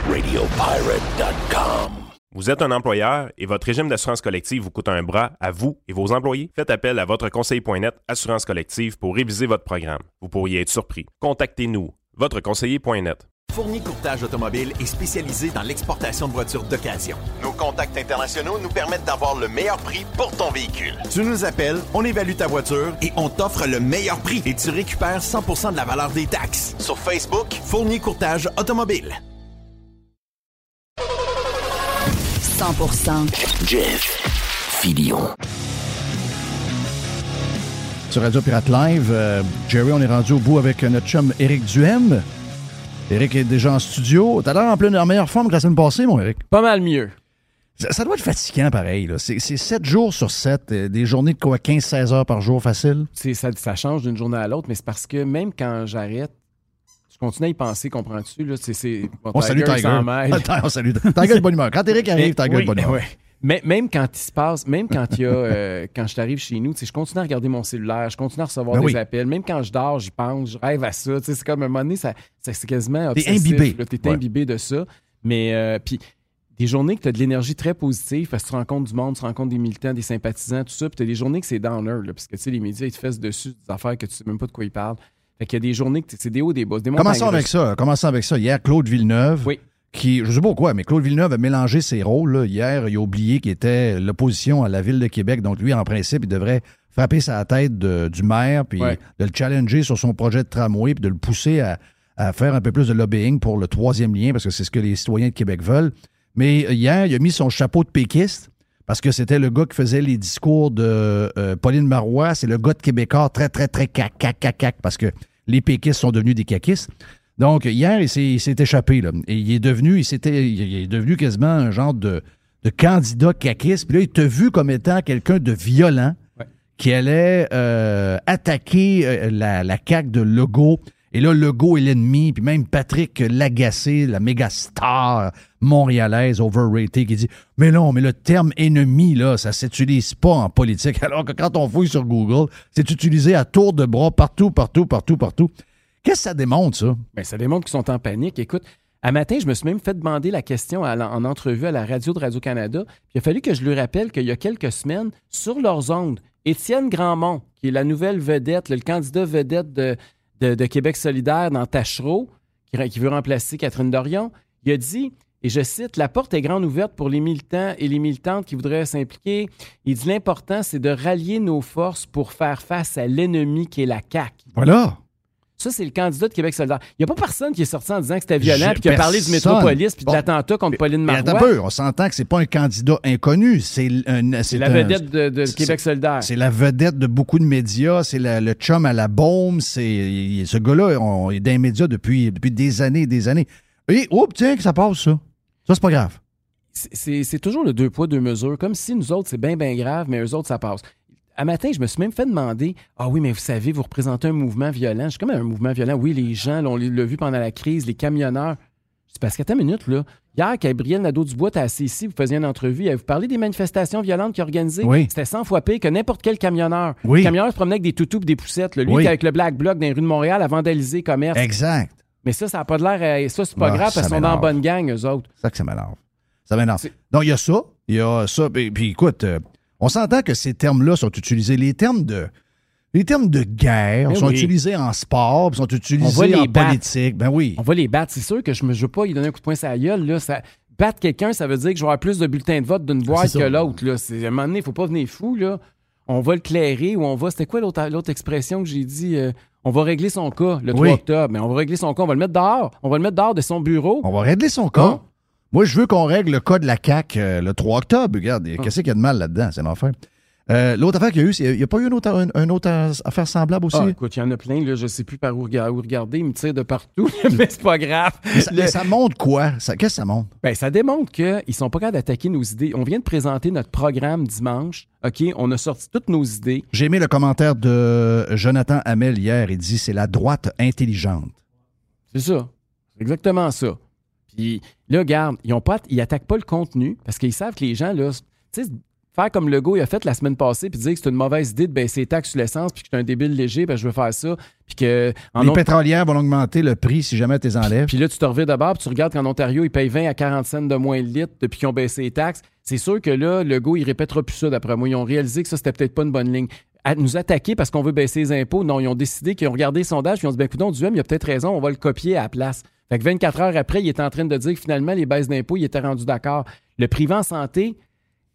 RadioPirate.com. Vous êtes un employeur et votre régime d'assurance collective vous coûte un bras à vous et vos employés? Faites appel à votre conseiller.net Assurance collective pour réviser votre programme. Vous pourriez être surpris. Contactez-nous, votreconseiller.net. Fourni Courtage Automobile est spécialisé dans l'exportation de voitures d'occasion. Nos contacts internationaux nous permettent d'avoir le meilleur prix pour ton véhicule. Tu nous appelles, on évalue ta voiture et on t'offre le meilleur prix et tu récupères 100% de la valeur des taxes. Sur Facebook, Fournier Courtage Automobile. 100% Jeff Fillion. Sur Radio Pirate Live, euh, Jerry, on est rendu au bout avec notre chum Eric Duhem. Eric est déjà en studio. T'as l'air en pleine en meilleure forme que la semaine passée, mon Eric. Pas mal mieux. Ça, ça doit être fatigant, pareil. là. C'est c'est 7 jours sur 7, euh, des journées de quoi, 15-16 heures par jour facile? C'est- Ça, ça change d'une journée à l'autre, mais c'est parce que même quand j'arrête, continue à y penser, comprends-tu? Là, c'est, c'est, bon, On salue Tiger. Attends, [laughs] on salue Tiger de bonne humeur. Quand Eric arrive, Tiger de Oui, bonne humeur. ouais. Mais même quand il se passe, même quand il y a, euh, [laughs] quand je t'arrive chez nous, tu sais, je continue à regarder mon cellulaire, je continue à recevoir Ben des oui. appels. Même quand je dors, j'y pense, je rêve à ça. Tu sais, c'est comme à un moment donné, ça, ça- c'est quasiment T'es imbibé. là. T'es Ouais. imbibé de ça. Mais euh, puis des journées que tu as de l'énergie très positive parce que tu rencontres du monde, tu rencontres des militants, des sympathisants, tout ça. Puis tu as des journées que c'est downer, là, parce que tu sais, les médias, ils te fessent dessus des affaires que tu sais même pas de quoi ils parlent. Fait qu'il y a des journées que c'est des hauts, des bas, des Commençons avec ça. Commençons avec ça. Hier, Claude Villeneuve. Oui. qui, je sais pas pourquoi, mais Claude Villeneuve a mélangé ses rôles. là. Hier, il a oublié qu'il était l'opposition à la ville de Québec. Donc, lui, en principe, il devrait frapper sa tête de- du maire, puis Ouais. de le challenger sur son projet de tramway, puis de le pousser à, à faire un peu plus de lobbying pour le troisième lien, parce que c'est ce que les citoyens de Québec veulent. Mais euh, hier, il a mis son chapeau de péquiste, parce que c'était le gars qui faisait les discours de euh, Pauline Marois. C'est le gars de Québécois très, très, très cac, cac, cac, cac, parce que les péquistes sont devenus des caquistes. Donc, hier, il s'est, échappé. Là. Et il est devenu, il s'était, il est devenu quasiment un genre de, de candidat caquiste. Puis là, il t'a vu comme étant quelqu'un de violent Ouais. qui allait euh, attaquer euh, la, la CAQ de Legault. Et là, Legault est l'ennemi. Puis même Patrick Lagacé, la méga star montréalaise overrated, qui dit Mais non, mais le terme ennemi, là, ça s'utilise pas en politique. [laughs] Alors que quand on fouille sur Google, c'est utilisé à tour de bras partout, partout, partout, partout. Qu'est-ce que ça démontre, ça? Ben, ça démontre qu'ils sont en panique. Écoute, à matin, je me suis même fait demander la question en entrevue à la radio de Radio-Canada. Il a fallu que je lui rappelle qu'il y a quelques semaines, sur leurs ondes, Étienne Grandmont, qui est la nouvelle vedette, le candidat vedette de, de- Québec solidaire dans Tachereau, qui, qui veut remplacer Catherine Dorion, il a dit, et je cite, La porte est grande ouverte pour les militants et les militantes qui voudraient s'impliquer. Il dit L'important, c'est de rallier nos forces pour faire face à l'ennemi qui est la CAQ. Voilà. Ça, c'est le candidat de Québec solidaire. Il n'y a pas personne qui est sorti en disant que c'était violent puis qui a parlé du métropolis puis de l'attentat contre Pauline Marois. un peu, on s'entend que c'est pas un candidat inconnu. C'est la vedette de, Québec solidaire. C'est la vedette de beaucoup de médias. C'est le chum à la bombe. C'est ce gars-là, on est dans les médias depuis, depuis des années et des années. Et oups, tiens, que ça passe, ça. Ça, c'est pas grave. C'est toujours le deux poids, deux mesures. Comme si nous autres, c'est bien, bien grave, mais eux autres, ça passe. À matin, je me suis même fait demander Ah oui, mais vous savez, vous représentez un mouvement violent. Je suis comme un mouvement violent. Oui, les gens, on l'a vu pendant la crise, les camionneurs. C'est parce qu'à ta minute, là, hier, Gabriel Nadeau-Dubois était assis ici, vous faisiez une entrevue, elle vous parlé des manifestations violentes qu'il a organisées. Oui. C'était 100 fois pire que n'importe quel camionneur. Oui. Le camionneur se promenait avec des toutous et des poussettes. là. Lui, Oui. avec le Black Bloc dans les rues de Montréal, a vandalisé le commerce. Exact. Mais ça, ça n'a pas de l'air. Ça, c'est pas Ah, grave parce qu'ils sont dans bonne gang, eux autres. C'est ça que ça m'énerve. Ça m'énerve. Donc, il y a ça. Il y a ça. Puis, puis écoute, euh, on s'entend que ces termes-là sont utilisés. Les termes de. Les termes de guerre Mais sont oui. utilisés en sport, sont utilisés en battre. politique. Ben oui. On va les battre. C'est sûr que je ne veux pas lui donner un coup de poing sur la gueule. Là, ça, battre quelqu'un, ça veut dire que je vais avoir plus de bulletins de vote d'une boîte c'est que l'autre. À un moment donné, il ne faut pas venir fou. Là. On va le clairer ou on va. C'était quoi l'autre l'autre expression que j'ai dit? Euh, on va régler son cas le 3 Oui. octobre. Mais on va régler son cas. On va le mettre dehors. On va le mettre dehors de son bureau. On va régler son cas. Hein? Moi, je veux qu'on règle le cas de la CAQ euh, le 3 octobre. Regarde, Ah. qu'est-ce qu'il y a de mal là-dedans? C'est l'enfer. Euh, L'autre affaire qu'il y a eu, il n'y a pas eu une autre, affaire semblable aussi? Ah, écoute, il y en a plein. Là, je ne sais plus par où, rega- où regarder. Il me tire de partout. [laughs] mais c'est pas grave. Mais ça, Le- mais ça montre quoi? Qu'est-ce que ça montre? Ben, ça démontre qu'ils ne sont pas capables d'attaquer nos idées. On vient de présenter notre programme dimanche. OK? On a sorti toutes nos idées. J'ai aimé le commentaire de Jonathan Hamel hier. Il dit c'est la droite intelligente. C'est ça. C'est exactement ça. Puis là, regarde, ils ont pas, ils attaquent pas le contenu parce qu'ils savent que les gens, là, tu sais, faire comme Legault il a fait la semaine passée puis dire que c'est une mauvaise idée de baisser les taxes sur l'essence puis que je suis un débile léger, ben je veux faire ça. Puis que. en Les Ont- pétrolières vont augmenter le prix si jamais tu les enlèves. Puis là, tu te reviens de bord, puis tu regardes qu'en Ontario, ils payent 20 à 40 cents de moins le litre depuis qu'ils ont baissé les taxes. C'est sûr que là, le go, il répétera plus ça, d'après moi. Ils ont réalisé que ça, c'était peut-être pas une bonne ligne. À nous attaquer parce qu'on veut baisser les impôts, non, ils ont décidé qu'ils ont regardé les sondages, puis ils ont dit, ben, écoute, Duhem, il a peut-être raison, on va le copier à la place. Fait que 24 heures après, il est en train de dire que finalement, les baisses d'impôts, il était rendu d'accord. Le privé en santé,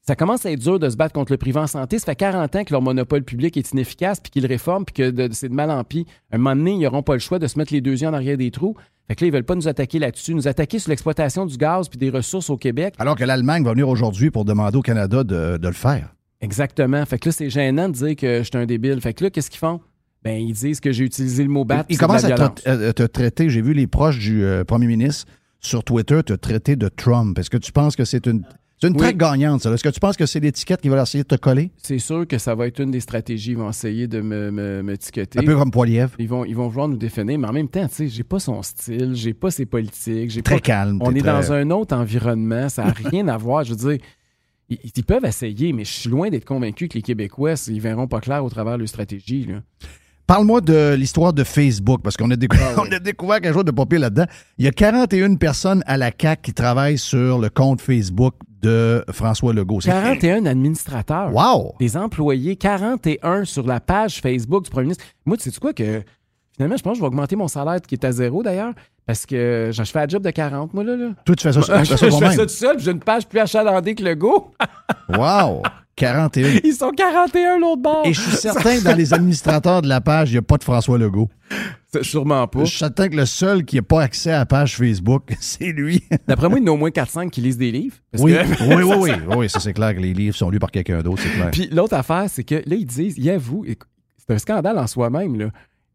ça commence à être dur de se battre contre le privé en santé. Ça fait 40 ans que leur monopole public est inefficace, puis qu'ils le réforment, puis que de- c'est de mal en pis. Un moment donné, ils n'auront pas le choix de se mettre les deux yeux en arrière des trous. Fait que là, ils veulent pas nous attaquer là-dessus, nous attaquer sur l'exploitation du gaz puis des ressources au Québec. Alors que l'Allemagne va venir aujourd'hui pour demander au Canada de, de le faire. Exactement. Fait que là, c'est gênant de dire que je suis un débile. Fait que là, qu'est-ce qu'ils font? Ben, ils disent que j'ai utilisé le mot battre. Ils commencent à te, à te traiter. J'ai vu les proches du euh, premier ministre sur Twitter te traiter de Trump. Est-ce que tu penses que c'est une, c'est une Oui. traite gagnante, ça? Est-ce que tu penses que c'est l'étiquette qui va essayer de te coller? C'est sûr que ça va être une des stratégies. Ils vont essayer de me, me, me tiqueter. Un peu comme Poiliev. Ils vont, ils vont vouloir nous définir, mais en même temps, tu sais, j'ai pas son style, j'ai pas ses politiques, j'ai Très pas. calme. On est très- dans un autre environnement, ça n'a rien à voir. Je veux dire, ils, ils peuvent essayer, mais je suis loin d'être convaincu que les Québécois, ils verront pas clair au travers de leur stratégie. Là. Parle-moi de l'histoire de Facebook, parce qu'on a, décou- Ah [laughs] a découvert quelque chose de pas pire là-dedans. Il y a 41 personnes à la CAQ qui travaillent sur le compte Facebook de François Legault. C'est- 41 administrateurs. Wow! Des employés, 41 sur la page Facebook du premier ministre. Moi, tu sais quoi que finalement, je pense que je vais augmenter mon salaire qui est à zéro d'ailleurs. Parce que je fais un job de 40, moi, là. là. Toi, tu fais ça, tu fais [laughs] je ça fais toi-même. ça tout seul, puis j'ai une page plus achalandée que le go. Wow! [laughs] 41. Ils sont 41 l'autre bord. Et je suis certain que dans les administrateurs de la page, il n'y a pas de François Legault. C'est Sûrement pas. Je suis certain que le seul qui n'a pas accès à la page Facebook, [laughs] c'est lui. D'après moi, il y en a au moins 4-5 qui lisent des livres. Parce Oui, que- oui, oui, oui, oui, ça c'est clair que les livres sont lus par quelqu'un d'autre, c'est clair. Puis l'autre affaire, c'est que là, ils disent, il avoue, écoute, c'est un scandale en soi-même, là.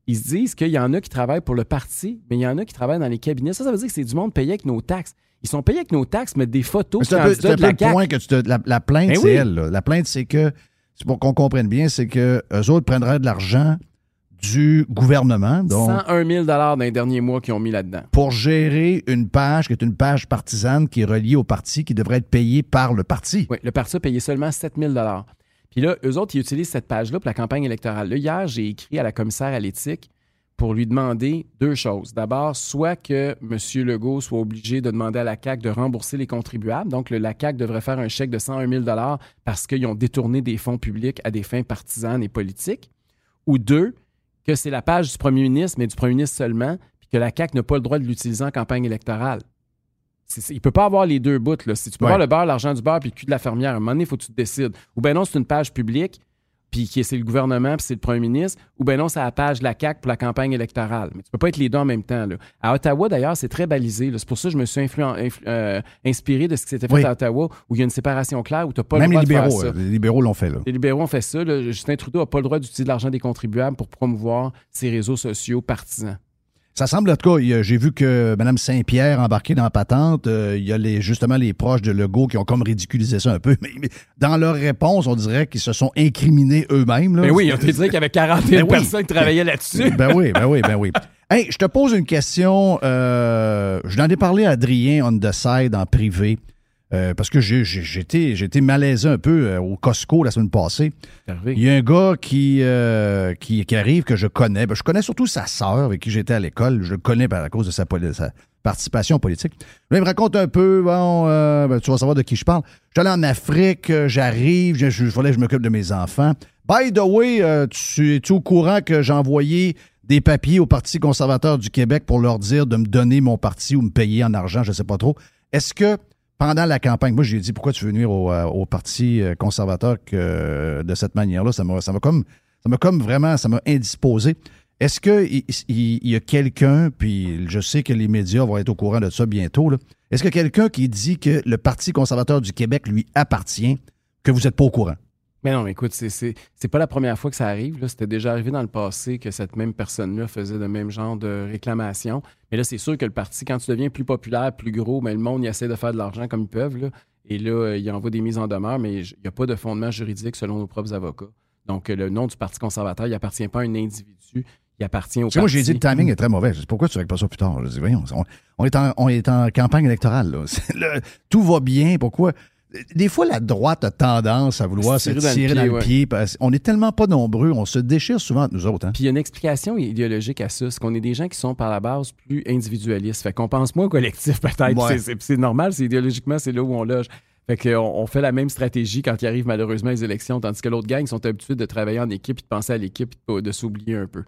Ils se disent qu'il y en a qui travaillent pour le parti, mais il y en a qui travaillent dans les cabinets. Ça, ça veut dire que c'est du monde payé avec nos taxes. Ils sont payés avec nos taxes, mais des photos C'est un peu, un peu le CAQ. point que tu te. La, la plainte, Ben c'est oui. elle. là. La plainte, c'est que, c'est pour qu'on comprenne bien, c'est que eux autres prendraient de l'argent du gouvernement, donc 101 000 dans les derniers mois qu'ils ont mis là-dedans. pour gérer une page qui est une page partisane qui est reliée au parti, qui devrait être payée par le parti. Oui, le parti a payé seulement 7 000 Puis là, eux autres, ils utilisent cette page-là pour la campagne électorale. Là, hier, j'ai écrit à la commissaire à l'éthique pour lui demander deux choses. D'abord, soit que M. Legault soit obligé de demander à la CAQ de rembourser les contribuables. Donc, le, la CAQ devrait faire un chèque de 101 000 parce qu'ils ont détourné des fonds publics à des fins partisanes et politiques. Ou deux, que c'est la page du premier ministre, mais du premier ministre seulement, puis que la CAQ n'a pas le droit de l'utiliser en campagne électorale. Il peut pas avoir les deux bouts. Là. Si tu peux Ouais. avoir le beurre, l'argent du beurre, puis le cul de la fermière, à un moment donné, il faut que tu te décides. Ou bien non, c'est une page publique, puis c'est le gouvernement, puis c'est le premier ministre. Ou bien non, c'est la page de la CAQ pour la campagne électorale. Mais tu peux pas être les deux en même temps. Là. À Ottawa, d'ailleurs, c'est très balisé. C'est pour ça que je me suis euh, inspiré de ce qui s'était fait Oui. à Ottawa, où il y a une séparation claire, où tu n'as pas Même le les droit de libéraux, faire ça. euh, les libéraux l'ont fait, là. Les libéraux ont fait ça. là. Justin Trudeau n'a pas le droit d'utiliser l'argent des contribuables pour promouvoir ses réseaux sociaux partisans. Ça semble, en tout cas, j'ai vu que Mme Saint-Pierre embarquée dans la patente. euh, il y a les, justement les proches de Legault qui ont comme ridiculisé ça un peu. [laughs] Mais, mais dans leur réponse, on dirait qu'ils se sont incriminés eux-mêmes. Mais oui, on t'a dit qu'il y avait 41 Ben oui. personnes qui travaillaient là-dessus. Ben oui, ben oui, ben oui. Hey, je te pose une question. euh, je n'en ai parlé à Adrien on the side en privé. Euh, parce que j'étais j'étais malaisé un peu euh, au Costco la semaine passée. Il y a un gars qui, euh, qui, qui arrive que je connais. Ben, je connais surtout sa sœur avec qui j'étais à l'école. Je le connais par- à cause de sa, participation politique. Là, il me raconte un peu, bon, euh, ben, tu vas savoir de qui je parle. Je suis allé en Afrique, j'arrive, je, je, fallait que je m'occupe de mes enfants. By the way, tu es-tu au courant que j'ai envoyé des papiers au Parti conservateur du Québec pour leur dire de me donner mon parti ou me payer en argent, je ne sais pas trop. Est-ce que pendant la campagne, moi, j'ai dit pourquoi tu veux venir au, euh, Parti euh, conservateur que, euh, de cette manière-là? Ça m'a comme, comme vraiment, ça m'a indisposé. Est-ce qu'il il, y a quelqu'un, puis je sais que les médias vont être au courant de ça bientôt, est-ce a quelqu'un qui dit que le Parti conservateur du Québec lui appartient, que vous n'êtes pas au courant? Mais non, mais écoute, c'est- pas la première fois que ça arrive. C'était déjà arrivé dans le passé que cette même personne-là faisait le même genre de réclamation. Mais là, c'est sûr que le parti, quand tu deviens plus populaire, plus gros, mais le monde, il essaie de faire de l'argent comme ils peuvent. là. Et là, euh, il envoie des mises en demeure, mais il n'y a pas de fondement juridique selon nos propres avocats. Donc, euh, le nom du Parti conservateur, il appartient pas à un individu, il appartient au Tu sais, moi, j'ai dit le timing est très mauvais. Je dis, pourquoi tu ne règles pas ça plus tard? Je dis, voyons, on, on est, en, on est en campagne électorale. là. [laughs] Le- tout va bien. Pourquoi? Des fois, la droite a tendance à vouloir se Se tirer dans le pied, parce qu'on est tellement pas nombreux, on se déchire souvent entre nous autres. hein. Puis il y a une explication idéologique à ça, c'est qu'on est des gens qui sont par la base plus individualistes. Fait qu'on pense moins au collectif [laughs] peut-être. Ouais. C'est- normal, c'est idéologiquement, c'est là où on loge. Fait qu'on on fait la même stratégie quand il arrive malheureusement les élections, tandis que l'autre gang sont habitués de travailler en équipe, et de penser à l'équipe, de s'oublier un peu.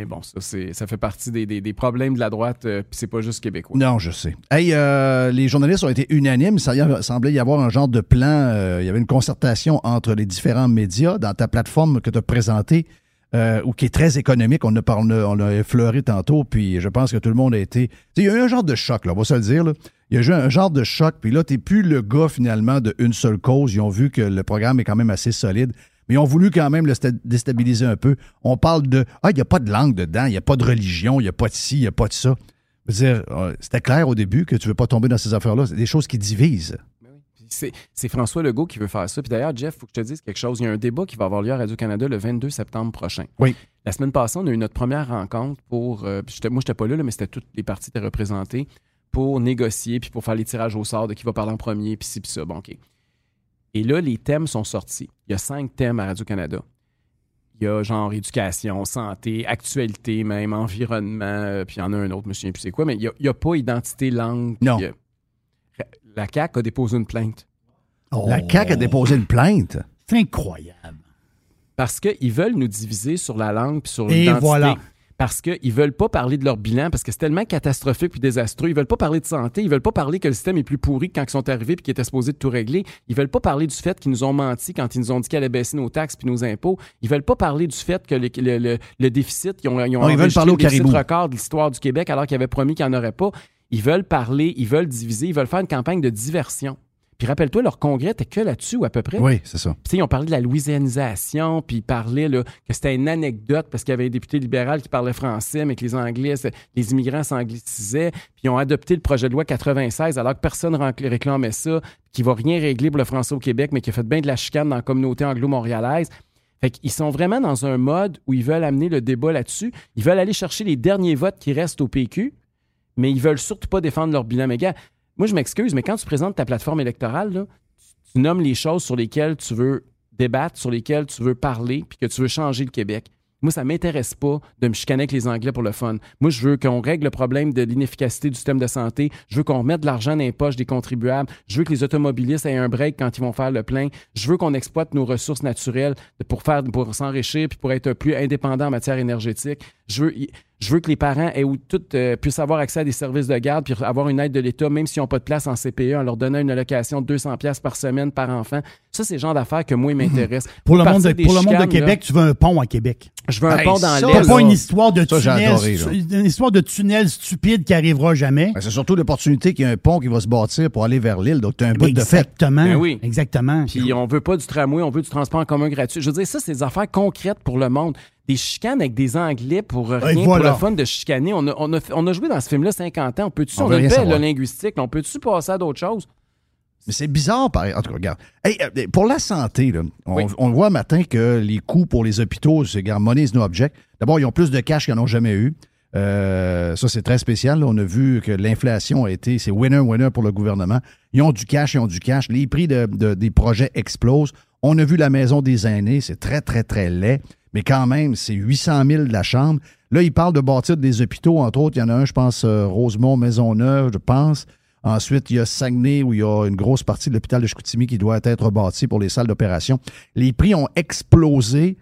Mais bon, ça, fait partie des, problèmes de la droite, euh, puis c'est pas juste québécois. Non, je sais. Hey, euh, les journalistes ont été unanimes. Ça y semblait y avoir un genre de plan. euh, il y avait une concertation entre les différents médias dans ta plateforme que tu as présentée, ou qui est très économique. On a, on a, effleuré tantôt, puis je pense que tout le monde a été. Il y a eu un genre de choc, là, on va se le dire. Il y a eu un genre de choc, puis là, tu plus le gars finalement de une seule cause. Ils ont vu que le programme est quand même assez solide. Mais ils ont voulu quand même le sta- déstabiliser un peu. On parle de Ah, il n'y a pas de langue dedans, il n'y a pas de religion, il n'y a pas de ci, il n'y a pas de ça. Dire, euh, c'était clair au début que tu ne veux pas tomber dans ces affaires-là. C'est des choses qui divisent. Puis C'est François Legault qui veut faire ça. Puis d'ailleurs, Jeff, il faut que je te dise quelque chose. Il y a un débat qui va avoir lieu à Radio-Canada le 22 septembre prochain. Oui. La semaine passée, on a eu notre première rencontre pour. euh, moi, je n'étais pas là, là, mais c'était toutes les parties étaient représentées pour négocier, puis pour faire les tirages au sort de qui va parler en premier, puis ci, puis ça. Bon, OK. Et là, les thèmes sont sortis. Il y a cinq thèmes à Radio-Canada. Il y a genre éducation, santé, actualité même, environnement, euh, puis il y en a un autre, je me souviens plus c'est quoi, mais il n'y a, il y a pas identité, langue. puis, Non. euh, la CAQ a déposé une plainte. La CAQ a déposé une plainte? Oh. C'est incroyable. Parce qu'ils veulent nous diviser sur la langue puis sur Et l'identité. voilà. Parce qu'ils veulent pas parler de leur bilan, parce que c'est tellement catastrophique puis désastreux. Ils veulent pas parler de santé. Ils veulent pas parler que le système est plus pourri que quand ils sont arrivés puis qu'ils étaient supposés de tout régler. Ils veulent pas parler du fait qu'ils nous ont menti quand ils nous ont dit qu'ils allaient baisser nos taxes puis nos impôts. Ils veulent pas parler du fait que le, le- le- le déficit, ils ont, ils ont Non, ils veulent enregistré parler au le déficit caribou. record de l'histoire du Québec alors qu'ils avaient promis qu'il n'y en aurait pas. Ils veulent parler, ils veulent diviser, ils veulent faire une campagne de diversion. Puis rappelle-toi, leur congrès était que là-dessus ou à peu près. Oui, c'est ça. Puis, ils ont parlé de la louisianisation, puis ils parlaient là, que c'était une anecdote parce qu'il y avait un député libéral qui parlait français, mais que les Anglais, les immigrants s'anglicisaient. Puis ils ont adopté le projet de loi 96 alors que personne ren- réclamait ça, qui va rien régler pour le français au Québec, mais qui a fait bien de la chicane dans la communauté anglo-montréalaise. Fait qu'ils sont vraiment dans un mode où ils veulent amener le débat là-dessus. Ils veulent aller chercher les derniers votes qui restent au PQ, mais ils veulent surtout pas défendre leur bilan. Gars, moi, je m'excuse, mais quand tu présentes ta plateforme électorale, tu nommes les choses sur lesquelles tu veux débattre, sur lesquelles tu veux parler, puis que tu veux changer le Québec. Moi, ça m'intéresse pas de me chicaner avec les Anglais pour le fun. Moi, je veux qu'on règle le problème de l'inefficacité du système de santé. Je veux qu'on remette de l'argent dans les poches des contribuables. Je veux que les automobilistes aient un break quand ils vont faire le plein. Je veux qu'on exploite nos ressources naturelles pour pour s'enrichir puis pour être plus indépendant en matière énergétique. Je veux, je veux que les parents aient, ou tout, euh, puissent avoir accès à des services de garde puis avoir une aide de l'État, même s'ils n'ont pas de place en CPE, en leur donnant une allocation de 200 pièces par semaine par enfant. Ça, c'est le genre d'affaires que moi, il m'intéresse. Pour le, monde de, pour le monde de là, Québec, tu veux un pont à Québec. je veux un Hey, pont dans ça, l'Est. Pas une histoire de ça, tunnel, adoré, une histoire de tunnel stupide qui arrivera jamais. Ben, c'est surtout l'opportunité qu'il y a un pont qui va se bâtir pour aller vers l'île. Donc, tu as un bout de fait. Exactement. Ben oui. Exactement. Puis on veut pas du tramway, on veut du transport en commun gratuit. Je veux dire, ça, c'est des affaires concrètes pour le monde. Des chicanes avec des Anglais pour rien, voilà. pour le fun de chicaner. On a, on a, on a joué dans ce film-là 50 ans. On peut-tu, On on, a rien le linguistique, on peut-tu passer à d'autres choses? Mais c'est bizarre, pareil. En tout cas, regarde. Hey, euh, pour la santé, là, on, Oui. on voit matin que les coûts pour les hôpitaux, c'est money is no object. D'abord, ils ont plus de cash qu'ils n'en ont jamais eu. Euh, ça, c'est très spécial. là. On a vu que l'inflation a été, c'est winner-winner pour le gouvernement. Ils ont du cash, ils ont du cash. Les prix de- de- des projets explosent. On a vu la maison des aînés, c'est très, très, très laid. Mais quand même, c'est 800 000 de la chambre. Là, ils parlent de bâtir des hôpitaux, entre autres. Il y en a un, je pense, euh, Rosemont, Maisonneuve, je pense. Ensuite, il y a Saguenay, où il y a une grosse partie de l'hôpital de Chicoutimi qui doit être bâti pour les salles d'opération. Les prix ont explosé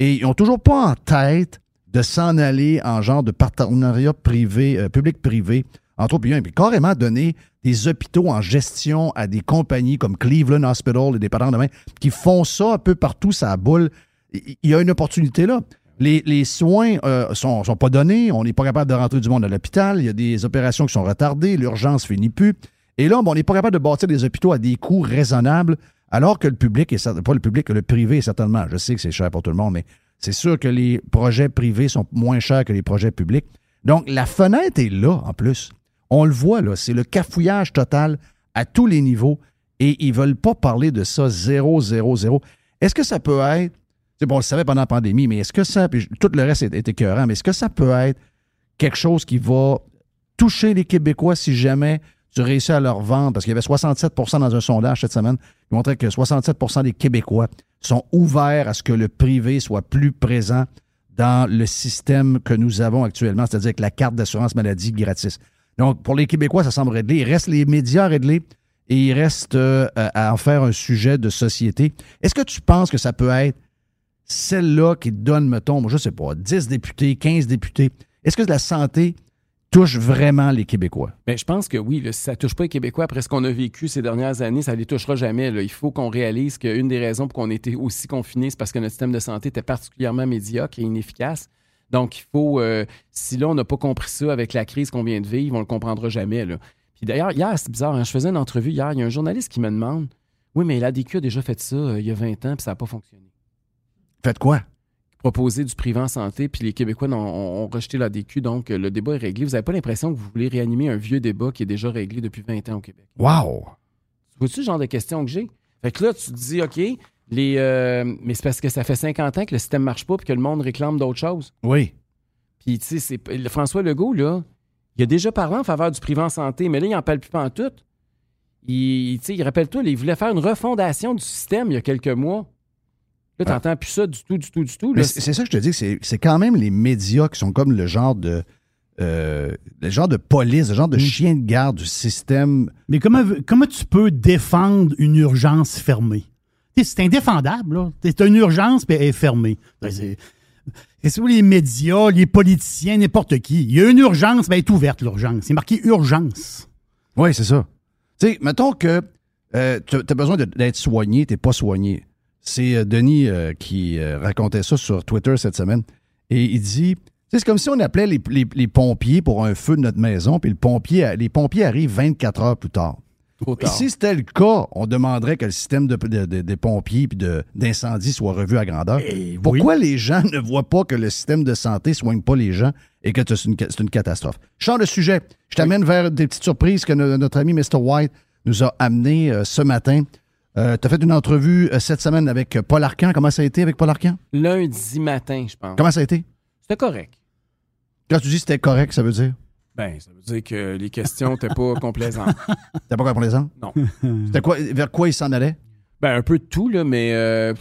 et ils n'ont toujours pas en tête de s'en aller en genre de partenariat privé, euh, public-privé, entre autres, puis carrément donner des hôpitaux en gestion à des compagnies comme Cleveland Hospital et des parents de main qui font ça un peu partout, ça boule. Il y a une opportunité là. Les, soins euh, sont, pas donnés, on n'est pas capable de rentrer du monde à l'hôpital, il y a des opérations qui sont retardées, l'urgence finit plus. Et là, bon, on n'est pas capable de bâtir des hôpitaux à des coûts raisonnables, alors que le public, est, pas le public, le privé, certainement, je sais que c'est cher pour tout le monde, mais c'est sûr que les projets privés sont moins chers que les projets publics. Donc, la fenêtre est là, en plus. On le voit, là, c'est le cafouillage total à tous les niveaux et ils veulent pas parler de ça zéro, zéro, zéro. Est-ce que ça peut être, bon, on le savait pendant la pandémie, mais est-ce que ça, puis tout le reste est, est écœurant, mais est-ce que ça peut être quelque chose qui va toucher les Québécois si jamais tu réussis à leur vendre? Parce qu'il y avait 67% dans un sondage cette semaine qui montrait que 67% des Québécois sont ouverts à ce que le privé soit plus présent dans le système que nous avons actuellement, c'est-à-dire avec la carte d'assurance maladie gratis. Donc, pour les Québécois, ça semble réglé. Il reste les médias réglés et il reste euh, à en faire un sujet de société. Est-ce que tu penses que ça peut être celle-là qui donne, mettons, je ne sais pas, 10 députés, 15 députés? Est-ce que la santé touche vraiment les Québécois? Mais je pense que oui, si ça ne touche pas les Québécois après ce qu'on a vécu ces dernières années, ça ne les touchera jamais. là. Il faut qu'on réalise qu'une des raisons pour qu'on était aussi confinés, c'est parce que notre système de santé était particulièrement médiocre et inefficace. Donc, il faut, euh, si là, on n'a pas compris ça avec la crise qu'on vient de vivre, on ne le comprendra jamais. Là. Puis d'ailleurs, hier, c'est bizarre, hein, je faisais une entrevue hier, il y a un journaliste qui me demande Oui, mais l'ADQ a déjà fait ça euh, il y a 20 ans, puis ça n'a pas fonctionné. Faites quoi? Proposer du privé en santé, puis les Québécois ont, rejeté l'ADQ, donc euh, le débat est réglé. Vous n'avez pas l'impression que vous voulez réanimer un vieux débat qui est déjà réglé depuis 20 ans au Québec? Wow! Vois-tu le genre de questions que j'ai? Fait que là, tu te dis, OK, les, euh, mais c'est parce que ça fait 50 ans que le système marche pas puis que le monde réclame d'autres choses. Oui. Puis, tu sais, c'est- le François Legault, là, il a déjà parlé en faveur du privé en santé, mais là, il n'en parle plus pas en tout. Il, il rappelle-toi, il voulait faire une refondation du système il y a quelques mois. Là, tu n'entends plus ça du tout, du tout, du tout. Mais c'est ça que je te dis, c'est c'est quand même les médias qui sont comme le genre de. euh, le genre de police, le genre de chien de garde du système. Mais comment, comment tu peux défendre une urgence fermée? C'est indéfendable. là. C'est une urgence, puis elle est fermée. Ben, c'est- Et c'est où les médias, les politiciens, n'importe qui. Il y a une urgence, ben, elle est ouverte, l'urgence. C'est marqué urgence. Oui, c'est ça. Tu sais, mettons que euh, tu as besoin d'être soigné, tu n'es pas soigné. C'est euh, Denis euh, qui euh, racontait ça sur Twitter cette semaine. Et il dit, c'est comme si on appelait les, les- les pompiers pour un feu de notre maison, puis le pompier, les pompiers arrivent 24 heures plus tard. Trop Et tard. si c'était le cas, on demanderait que le système de, de- de- des pompiers et d'incendie soit revu à grandeur. Eh Pourquoi les gens ne voient pas que le système de santé ne soigne pas les gens et que c'est une, catastrophe? Je change de sujet. Je t'amène vers des petites surprises que no- notre ami Mr. White nous a amenées euh, ce matin. Tu as fait une entrevue euh, cette semaine avec euh, Paul Arcan. Comment ça a été avec Paul Arcan? Lundi matin, je pense. Comment ça a été? C'était correct. Quand tu dis c'était correct, ça veut dire? Ben, ça veut dire que les questions n'étaient pas complaisantes. [laughs] C'était pas complaisant? Non. C'était quoi, vers quoi il s'en allait? Ben, un peu de tout, là, mais euh,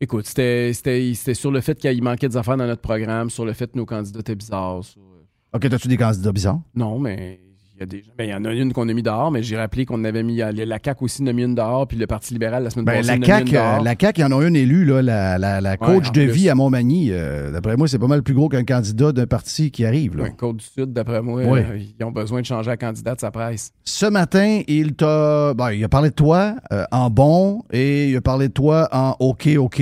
écoute, c'était c'était- c'était sur le fait qu'il manquait des affaires dans notre programme, sur le fait que nos candidats étaient bizarres. sur- euh, OK, as-tu des candidats bizarres? Non, mais y a des ben, il y en a une qu'on a mis dehors, mais j'ai rappelé qu'on avait mis la CAQ aussi a mis une dehors, puis le Parti libéral la semaine Ben, passée la a CAQ, euh, la CAQ, ils en ont une élue, là, la, la- la coach de plus. vie à Montmagny. Euh, D'après moi, c'est pas mal plus gros qu'un candidat d'un parti qui arrive. Là. Ouais, Côte du Sud, d'après moi, Oui. euh, ils ont besoin de changer la candidate, sa presse. Ce matin, il t'a. ben, il a parlé de toi euh, en bon et il a parlé de toi en OK, OK,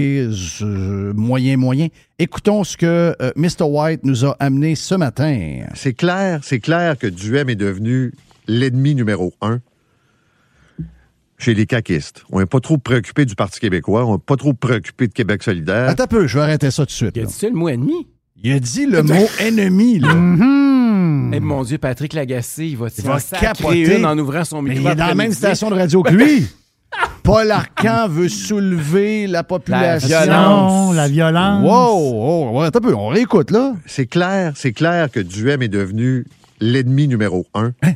moyen, moyen. Écoutons ce que euh, Mr. White nous a amené ce matin. C'est clair, c'est clair que Duhem est devenu l'ennemi numéro un chez les caquistes. On n'est pas trop préoccupé du Parti québécois, on n'est pas trop préoccupé de Québec solidaire. Attends un peu, je vais arrêter ça tout de suite. Il a dit ça le mot ennemi? Il a dit le mot [laughs] ennemi. Là. Eh, mon Dieu, Patrick Lagacé, il va, Il va sacrer capoter. une en ouvrant son Mais micro. il est dans la même station de radio que lui. [laughs] Paul Arcan veut soulever la population. La violence. La violence. Wow! Oh, attends un peu, on réécoute, là. C'est clair, c'est clair que Duhem est devenu l'ennemi numéro un Hein?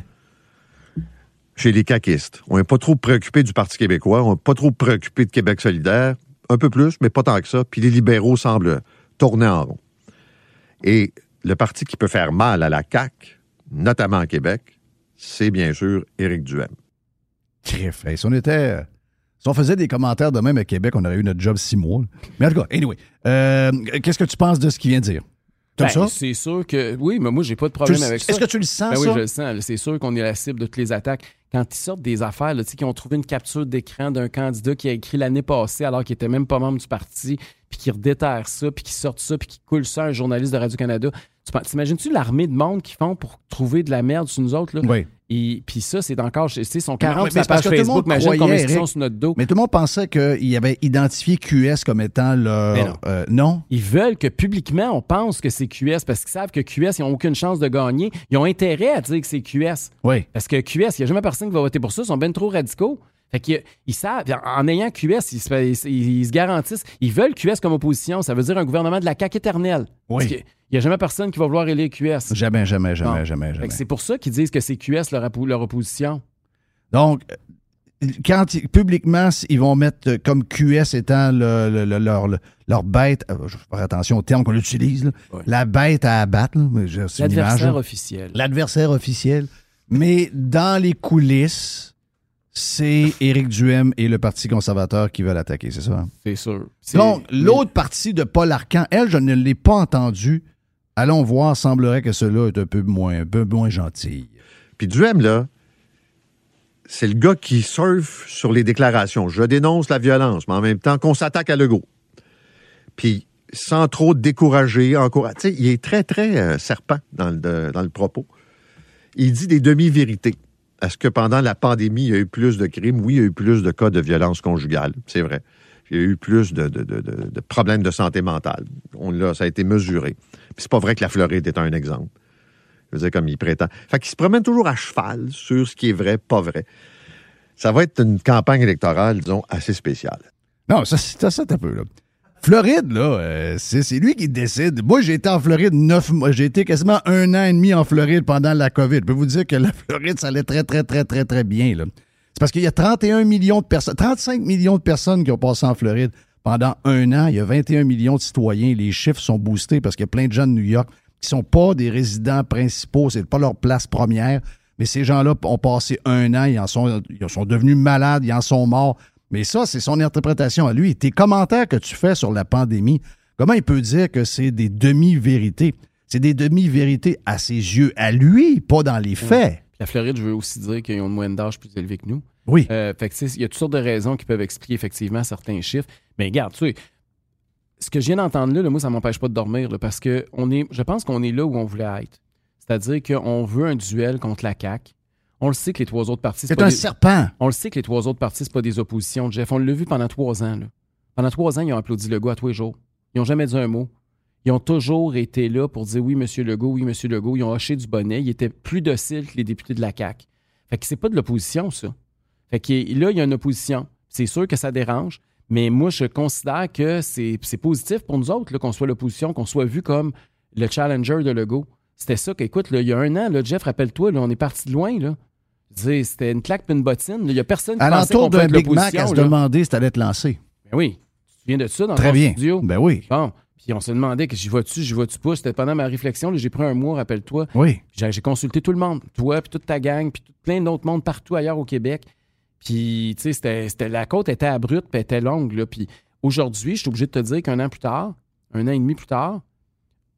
chez les caquistes. On n'est pas trop préoccupé du Parti québécois, on n'est pas trop préoccupé de Québec solidaire, un peu plus, mais pas tant que ça. Puis les libéraux semblent tourner en rond. Et le parti qui peut faire mal à la CAQ, notamment à Québec, c'est bien sûr Éric Duhem. Criff. Hey, si on était. Si on faisait des commentaires de même à Québec, on aurait eu notre job six mois. Mais en tout cas, anyway. euh, Qu'est-ce que tu penses de ce qu'il vient de dire? Ben? C'est sûr que. Oui, mais moi, j'ai pas de problème avec ça. Est-ce que tu le sens, Ben oui, ça? je le sens. C'est sûr qu'on est la cible de toutes les attaques. Quand ils sortent des affaires, là, tu sais, qui ont trouvé une capture d'écran d'un candidat qui a écrit l'année passée alors qu'il était même pas membre du parti, puis qui redéterre ça, puis qui sortent ça, puis qui coule ça à un journaliste de Radio-Canada. T'imagines-tu l'armée de monde qu'ils font pour trouver de la merde sur nous autres? Là? Oui. Et puis ça, c'est encore, tu sais, son Mais 40 mais sur la c'est parce page que tout le monde Facebook. Imagine croyait, combien ils sont sur notre dos. Mais tout le monde pensait qu'il avait identifié QS comme étant leur. Non. euh, non? Ils veulent que publiquement, on pense que c'est QS parce qu'ils savent que QS, ils n'ont aucune chance de gagner. Ils ont intérêt à dire que c'est QS. Oui. Parce que QS, il n'y a jamais personne qui va voter pour ça. Ils sont bien trop radicaux. Fait qu'ils ils savent, en ayant QS, ils se, ils- ils se garantissent, ils veulent QS comme opposition. Ça veut dire un gouvernement de la CAQ éternelle. Oui. Qu'il n'y a jamais personne qui va vouloir élire QS. Jamais, jamais, jamais, Non. jamais, jamais. C'est pour ça qu'ils disent que c'est QS leur, opposition. Donc, quand ils- publiquement, ils vont mettre euh, comme QS étant le- le- le- leur, le- leur bête, euh, je vais faire attention au terme qu'on utilise, là. La bête à abattre, L'adversaire officiel. l'adversaire officiel. Mais dans les coulisses, c'est Éric Duhem et le Parti conservateur qui veulent attaquer, c'est ça? hein? C'est sûr. Donc, l'autre partie de Paul Arcan, elle, je ne l'ai pas entendue. Allons voir, semblerait que cela est un peu moins, un peu moins gentil. Puis Duhem, là, c'est le gars qui surfe sur les déclarations. Je dénonce la violence, mais en même temps qu'on s'attaque à Legault. Puis sans trop décourager, encourager. Il est très, très euh, serpent dans le, dans le propos. Il dit des demi-vérités. Est-ce que pendant la pandémie, il y a eu plus de crimes? Oui, il y a eu plus de cas de violence conjugale, c'est vrai. Il y a eu plus de- de problèmes de santé mentale. On l'a, ça a été mesuré. C'est pas vrai que la Floride est un exemple. Je veux dire, comme il prétend. Fait qu'il se promène toujours à cheval sur ce qui est vrai, pas vrai. Ça va être une campagne électorale, disons, assez spéciale. Non, ça, c'est ça, un peu, là. Floride, là, euh, c'est c'est lui qui décide. Moi, j'ai été en Floride neuf mois. J'ai été quasiment un an et demi en Floride pendant la COVID. Je peux vous dire que la Floride, ça allait très, très, très, très, très bien, là. C'est parce qu'il y a 31 millions de personnes, 35 millions de personnes qui ont passé en Floride pendant un an. Il y a 21 millions de citoyens. Les chiffres sont boostés parce qu'il y a plein de gens de New York qui sont pas des résidents principaux. C'est pas leur place première. Mais ces gens-là ont passé un an, ils en sont, ils sont devenus malades, ils en sont morts. Mais ça, c'est son interprétation à lui. Tes commentaires que tu fais sur la pandémie, comment il peut dire que c'est des demi-vérités? C'est des demi-vérités à ses yeux, à lui, pas dans les faits. La Floride, je veux aussi dire qu'ils ont une moyenne d'âge plus élevée que nous. Oui. Euh, fait que, il y a toutes sortes de raisons qui peuvent expliquer effectivement certains chiffres. Mais regarde, tu sais, ce que je viens d'entendre là, là, moi, ça m'empêche pas de dormir là, parce que on est, je pense qu'on est là où on voulait être. C'est-à-dire qu'on veut un duel contre la CAQ. On le sait que les trois autres partis. C'est un des- serpent. On le sait que les trois autres partis, c'est pas des oppositions, Jeff. On l'a vu pendant trois ans. là. Pendant trois ans, ils ont applaudi Legault à tous les jours. Ils n'ont jamais dit un mot. Ils ont toujours été là pour dire oui, monsieur Legault, oui, monsieur Legault. Ils ont hoché du bonnet. Ils étaient plus dociles que les députés de la CAQ. Fait que c'est pas de l'opposition, ça. Fait que là, il y a une opposition. C'est sûr que ça dérange, mais moi, je considère que c'est positif pour nous autres qu'on soit l'opposition, qu'on soit vu comme le challenger de Legault. C'était ça qu'écoute, il y a un an, là, Jeff, rappelle-toi, on est parti de loin. Là. C'était une claque puis une bottine. Il n'y a personne qui À pensait qu'on d'un Big Mac, à se là. demander si t'allais te lancer. Ben oui. Tu te souviens de ça dans Très ton bien. studio? Ben oui. Bon. Puis on se demandait que j'y vois-tu, j'y vois-tu pas? C'était pendant ma réflexion. là, J'ai pris un mois, rappelle-toi. Oui. J'ai j'ai consulté tout le monde. Toi, puis toute ta gang, puis tout- plein d'autres mondes partout ailleurs au Québec. Puis, tu sais, c'était- c'était- la côte était abrupte, puis elle était longue. Là. Puis aujourd'hui, je suis obligé de te dire qu'un an plus tard, un an et demi plus tard,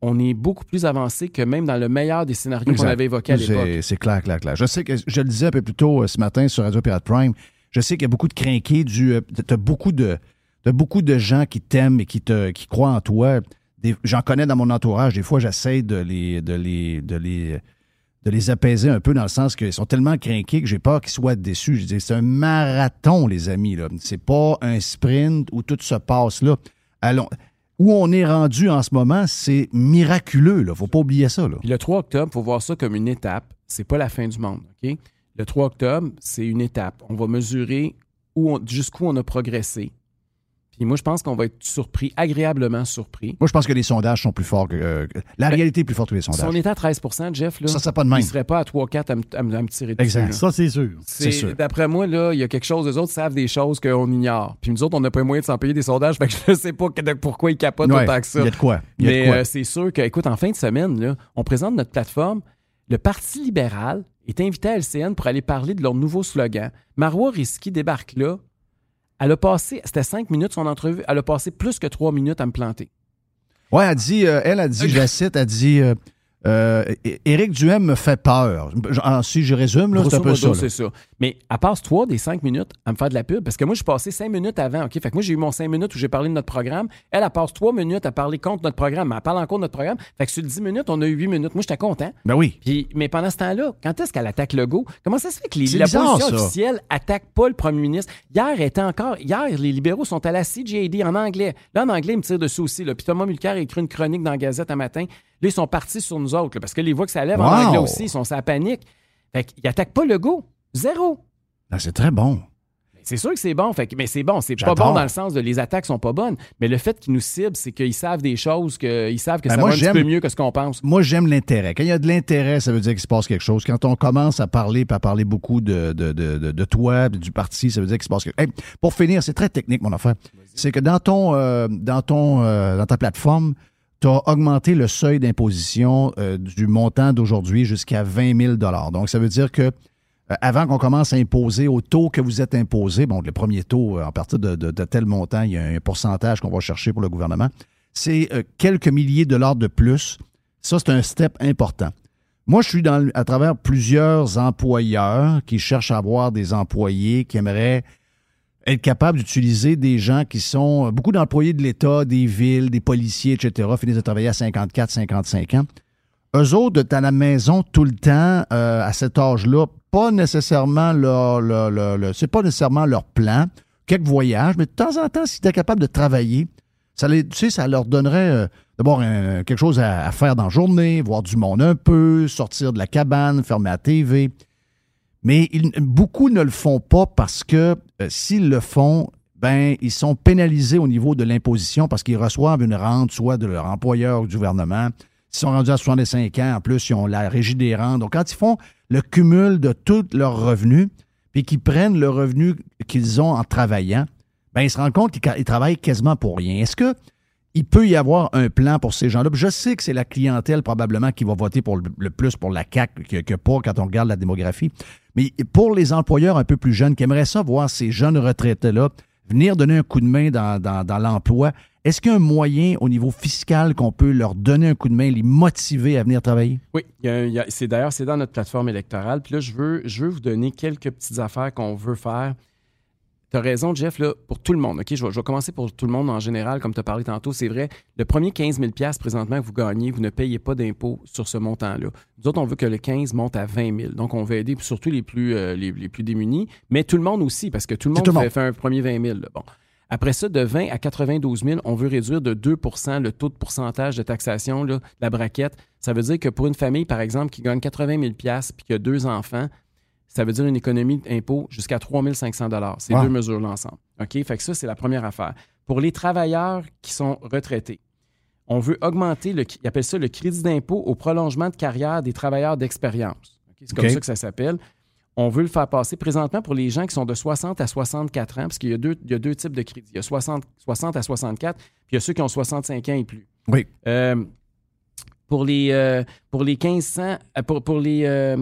on est beaucoup plus avancé que même dans le meilleur des scénarios qu'on avait évoqués à C'est- l'époque. C'est clair, clair, clair. Je sais que je le disais un peu plus tôt euh, ce matin sur Radio Pirate Prime. Je sais qu'il y a beaucoup de crinqués du. euh, T'as beaucoup de. T'as beaucoup de gens qui t'aiment et qui te croient en toi. J'en connais dans mon entourage. Des fois, j'essaie de les, apaiser un peu dans le sens qu'ils sont tellement crinqués que j'ai peur qu'ils soient déçus. C'est un marathon, les amis. C'est pas un sprint où tout se passe là. Allons. Où on est rendu en ce moment, c'est miraculeux. Là. Faut pas oublier ça. Le 3 octobre, il faut voir ça comme une étape. C'est pas la fin du monde. Le 3 octobre, c'est une étape. On va mesurer jusqu'où on a progressé. Puis moi, je pense qu'on va être surpris, agréablement surpris. Moi, je pense que les sondages sont plus forts que. euh, la réalité est plus forte que les Si on sondages. était à 13% Jeff, là, Ça pas de même. il serait pas à 3-4 à, à me à me tirer dessus. Exact. là. Ça, c'est sûr. C'est- sûr. D'après moi, là, il y a quelque chose, les autres savent des choses qu'on ignore. Puis nous autres, on n'a pas moyen de s'en payer des sondages, [laughs] fait que je ne sais pas que- pourquoi ils capotent Ouais, autant que ça. Il y a de quoi. Y a Mais euh, c'est sûr que, écoute, en fin de semaine, là, on présente notre plateforme. Le Parti libéral est invité à LCN pour aller parler de leur nouveau slogan. Marois Risky débarque là. Elle a passé, c'était cinq minutes son entrevue, elle a passé plus que trois minutes à me planter. Ouais, elle dit, euh, elle a dit, je la cite, elle dit euh, euh, Éric Duhem me fait peur. Si je résume, là, c'est un peu ça. modo, là. c'est ça. Mais elle passe trois des cinq minutes à me faire de la pub parce que moi, je suis passé cinq minutes avant. OK? Fait que moi, j'ai eu mon cinq minutes où j'ai parlé de notre programme. Elle, elle passe trois minutes à parler contre notre programme. Mais elle parle encore de notre programme. Fait que sur dix minutes, on a eu huit minutes. Moi, j'étais content. Ben oui. Puis, mais pendant ce temps-là, quand est-ce qu'elle attaque Legault? Comment ça se fait que les, la bizarre, position ça. officielle attaque pas le premier ministre? Hier, était encore. Hier, les libéraux sont à la CJD en anglais. Là, en anglais, ils me tirent dessus aussi. Là. Puis Thomas Mulcair a écrit une chronique dans la Gazette un matin. Là, ils sont partis sur nous autres. là, parce que les voix que ça lève en Wow. anglais aussi, ils sont sa panique. Fait qu'ils attaquent pas Legault. Zéro. Ah, c'est très bon. C'est sûr que c'est bon, fait que- mais c'est bon. C'est pas bon dans le sens de les attaques sont pas bonnes. Mais le fait qu'ils nous ciblent, c'est qu'ils savent des choses, qu'ils savent que Ben, ça moi, va un petit peu mieux que ce qu'on pense. Moi, j'aime l'intérêt. Quand il y a de l'intérêt, ça veut dire qu'il se passe quelque chose. Quand on commence à parler, puis à parler beaucoup de, de, de, de- toi, puis du parti, ça veut dire qu'il se passe quelque chose. pour finir, c'est très technique, mon affaire. C'est que dans ton, euh, dans ton, euh, dans ta plateforme, tu as augmenté le seuil d'imposition euh, du montant d'aujourd'hui jusqu'à 20 000 Donc, ça veut dire que euh, avant qu'on commence à imposer au taux que vous êtes imposé, bon, le premier taux, euh, à partir de, tel montant, il y a un pourcentage qu'on va chercher pour le gouvernement, c'est euh, quelques milliers de dollars de plus. Ça, c'est un step important. Moi, je suis dans, à travers plusieurs employeurs qui cherchent à avoir des employés qui aimeraient être capables d'utiliser des gens qui sont beaucoup d'employés de l'État, des villes, des policiers, etc., finissent de travailler à 54, 55 ans. Eux autres, à la maison tout le temps, euh, à cet âge-là, pas nécessairement leur, c'est pas nécessairement leur plan. Quelques voyages, mais de temps en temps, s'ils étaient capables de travailler, ça, les, tu sais, ça leur donnerait euh, d'abord quelque chose à, à faire dans la journée, voir du monde un peu, sortir de la cabane, fermer la TV. Mais ils- beaucoup ne le font pas parce que euh, s'ils le font, ben, ils sont pénalisés au niveau de l'imposition parce qu'ils reçoivent une rente, soit de leur employeur ou du gouvernement. S'ils sont rendus à 65 ans, en plus, ils ont la régie des rentes. Donc, quand ils font le cumul de tous leurs revenus, puis qu'ils prennent le revenu qu'ils ont en travaillant, ben, ils se rendent compte qu'ils ils travaillent quasiment pour rien. Est-ce que il peut y avoir un plan pour ces gens-là? Je sais que c'est la clientèle probablement qui va voter pour le, plus pour la CAQ que, pas quand on regarde la démographie. Mais pour les employeurs un peu plus jeunes qui aimeraient ça voir ces jeunes retraités-là venir donner un coup de main dans, l'emploi, Est-ce qu'il y a un moyen au niveau fiscal qu'on peut leur donner un coup de main, les motiver à venir travailler? Oui, c'est d'ailleurs c'est dans notre plateforme électorale. Puis là, je veux, je veux vous donner quelques petites affaires qu'on veut faire. Tu as raison, Jeff, là, pour tout le monde. OK, je vais, je vais commencer pour tout le monde en général, comme tu as parlé tantôt. C'est vrai, le premier 15 000 présentement que vous gagnez, vous ne payez pas d'impôt sur ce montant-là. Nous autres, on veut que le 15 monte à 20 000. Donc, on veut aider surtout les plus, euh, les, les plus démunis, mais tout le monde aussi, parce que tout le monde tout fait, monde. fait un premier 20 000. là. Bon. Après ça, de 20 à 92 000, on veut réduire de 2% le taux de pourcentage de taxation, là, la braquette. Ça veut dire que pour une famille, par exemple, qui gagne 80 000 puis qui a deux enfants, ça veut dire une économie d'impôt jusqu'à 3 500 Ces Wow. deux mesures-là ensemble. OK? Fait que ça, c'est la première affaire. Pour les travailleurs qui sont retraités, on veut augmenter, le, ils appellent ça le crédit d'impôt au prolongement de carrière des travailleurs d'expérience. C'est comme ça que ça s'appelle. On veut le faire passer présentement pour les gens qui sont de 60 à 64 ans, parce qu'il y a deux, il y a deux types de crédits. Il y a 60, 60 à 64, puis il y a ceux qui ont 65 ans et plus. Oui. Euh, pour les, euh, pour les 1500, euh, pour, pour les, euh,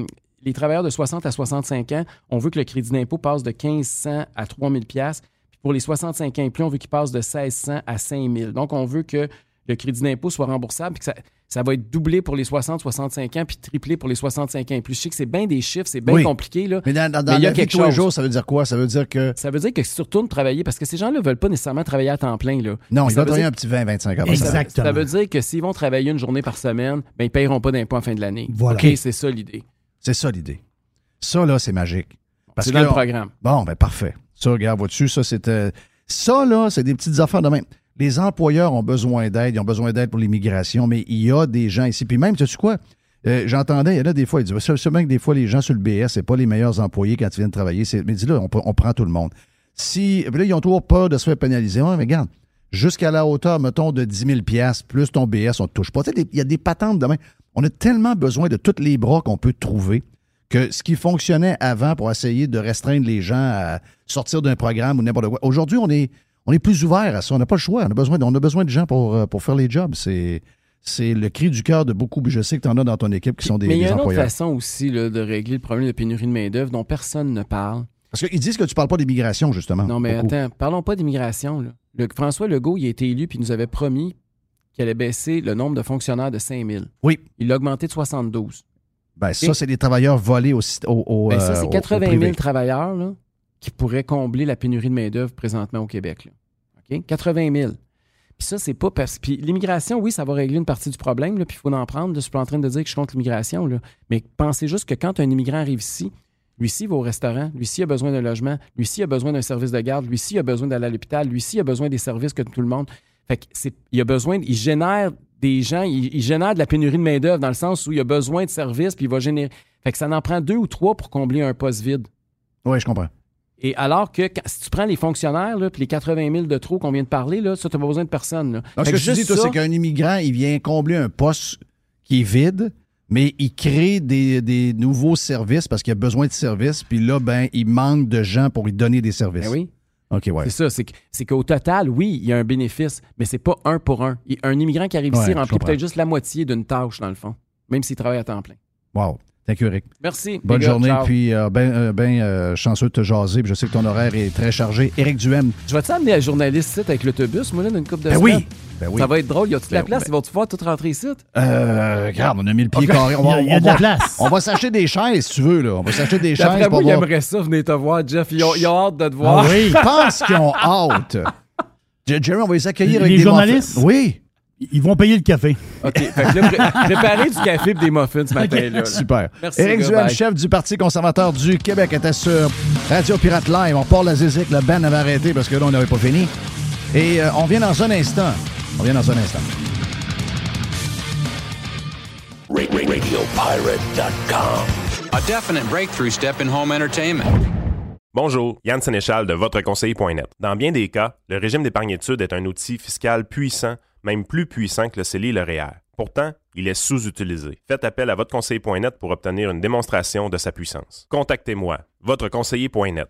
les travailleurs de 60 à 65 ans, on veut que le crédit d'impôt passe de 1500 à 3000 pièces. Puis pour les 65 ans et plus, on veut qu'il passe de 1600 à 5000. Donc, on veut que le crédit d'impôt soit remboursable puis que ça, ça va être doublé pour les 60-65 ans puis triplé pour les 65 ans et plus. Je sais que c'est bien des chiffres, c'est bien Oui. compliqué, là. Mais dans, dans- dans Mais il y a la vie de quelque tous les chose. jours, ça veut dire quoi? Ça veut dire que Ça veut dire que si tu retournes travailler, parce que ces gens-là ne veulent pas nécessairement travailler à temps plein, là. non, Ça il va veut travailler dire- un petit 20-25 heures. Exactement. Ça, veut dire que s'ils vont travailler une journée par semaine, ben, ils ne paieront pas d'impôt en fin de l'année. Voilà. OK, c'est ça l'idée. C'est ça l'idée. Ça, là, c'est magique. Parce C'est dans le programme. Bon, ben parfait. Ça, regarde, vois-tu, ça, c'était. Ça, là, c'est des petites affaires de même. Les employeurs ont besoin d'aide, ils ont besoin d'aide pour l'immigration, mais il y a des gens ici. Puis même, tu sais quoi? Euh, J'entendais, il y en a des fois, ils disent, c'est bien que des fois, les gens sur le BS, c'est pas les meilleurs employés quand ils viennent travailler. C'est- Mais dis là, on, prend tout le monde. Si, là, ils ont toujours peur de se faire pénaliser. Ouais, mais regarde, jusqu'à la hauteur, mettons, de 10 000 plus ton BS, on te touche pas. Tu sais, il y a des patentes de même. On a tellement besoin de tous les bras qu'on peut trouver que ce qui fonctionnait avant pour essayer de restreindre les gens à sortir d'un programme ou n'importe quoi. Aujourd'hui, on est, on est plus ouvert à ça. On n'a pas le choix. On a besoin, on a besoin de gens pour, euh, pour faire les jobs. C'est, c'est le cri du cœur de beaucoup. Je sais que tu en as dans ton équipe qui sont des, Mais il y a une autre façon aussi là, de régler le problème de pénurie de main-d'œuvre dont personne ne parle. Parce qu'ils disent que tu parles pas d'immigration, justement. Non, mais beaucoup. attends, parlons pas d'immigration. Le- François Legault, il a été élu puis il nous avait promis qu'il allait baisser le nombre de fonctionnaires de 5 000. Oui. Il l'a augmenté de 72. Ben, ça, c'est des travailleurs volés au, au, au, Ben, ça, euh, c'est au- au 80 000 privé. travailleurs là, qui pourraient combler la pénurie de main-d'œuvre présentement au Québec. là. OK? 80 000. Puis ça, c'est pas parce. Puis l'immigration, oui, ça va régler une partie du problème, là, puis il faut en prendre. là. Je suis pas en train de dire que je suis contre l'immigration, mais pensez juste que quand un immigrant arrive ici, lui-ci va au restaurant, lui-ci a besoin d'un logement, lui-ci a besoin d'un service de garde, lui-ci a besoin d'aller à l'hôpital, lui-ci a besoin des services que tout le monde. Fait que c'est, il a besoin, il génère des gens, il, il génère de la pénurie de main-d'œuvre dans le sens où il a besoin de services, puis il va générer. Fait que ça en prend deux ou trois pour combler un poste vide. Oui, je comprends. Et alors que quand- si tu prends les fonctionnaires, là, puis les 80 000 de trop qu'on vient de parler, là, ça, tu pas besoin de personne. là. Donc, ce que que je dis, toi, ça- c'est qu'un immigrant, il vient combler un poste qui est vide, mais il crée des, des nouveaux services parce qu'il a besoin de services, puis là, ben, il manque de gens pour lui donner des services. Ben oui. OK, ouais. C'est ça, c'est qu'au total, oui, il y a un bénéfice, mais c'est pas un pour un. Un immigrant qui arrive Ouais, ici remplit peut-être juste la moitié d'une tâche, dans le fond, même s'il travaille à temps plein. Wow. Thank you, Eric. Merci. Bonne les gars, journée, ciao. puis euh, ben, euh, ben, euh, chanceux de te jaser, puis je sais que ton horaire est très chargé. Éric Duhem. Je vais-tu amener un journaliste ici avec l'autobus, moi, là, d'une coupe de Ben oui. Ben oui. Ça va être drôle. Y a toute la Ben, place? ben- Ils vont-tu pouvoir tout rentrer ici? Euh, regarde, on a mis le pied carré. On Il y va, a- il y a on de la place. On va s'acheter des chaises, si tu veux, là. On va s'acheter des chaises D'après pour moi, ils voir- aimeraient ça, venez te voir, Jeff. Ils ont, ils ont hâte de te voir. Ah oui. Je [laughs] pense qu'ils ont hâte. [laughs] Jerry, on va les accueillir avec Les des journalistes? Oui. Ils vont payer le café. OK. Fait que là, pré- [laughs] préparez du café et des muffins ce matin-là. là. Super. Merci, Éric Duhem, chef du Parti conservateur du Québec, était sur Radio Pirate Live. On part la zizik, le band avait arrêté parce que là, on n'avait pas fini. Et euh, on vient dans un instant. On vient dans un instant. Ra- ra- RadioPirate.com. A definite breakthrough step in home entertainment. Bonjour, Yann Sénéchal de VotreConseiller.net. Dans bien des cas, le régime d'épargne études est un outil fiscal puissant, même plus puissant que le CELI et. Pourtant, il est sous-utilisé. Faites appel à VotreConseiller.net pour obtenir une démonstration de sa puissance. Contactez-moi, VotreConseiller.net.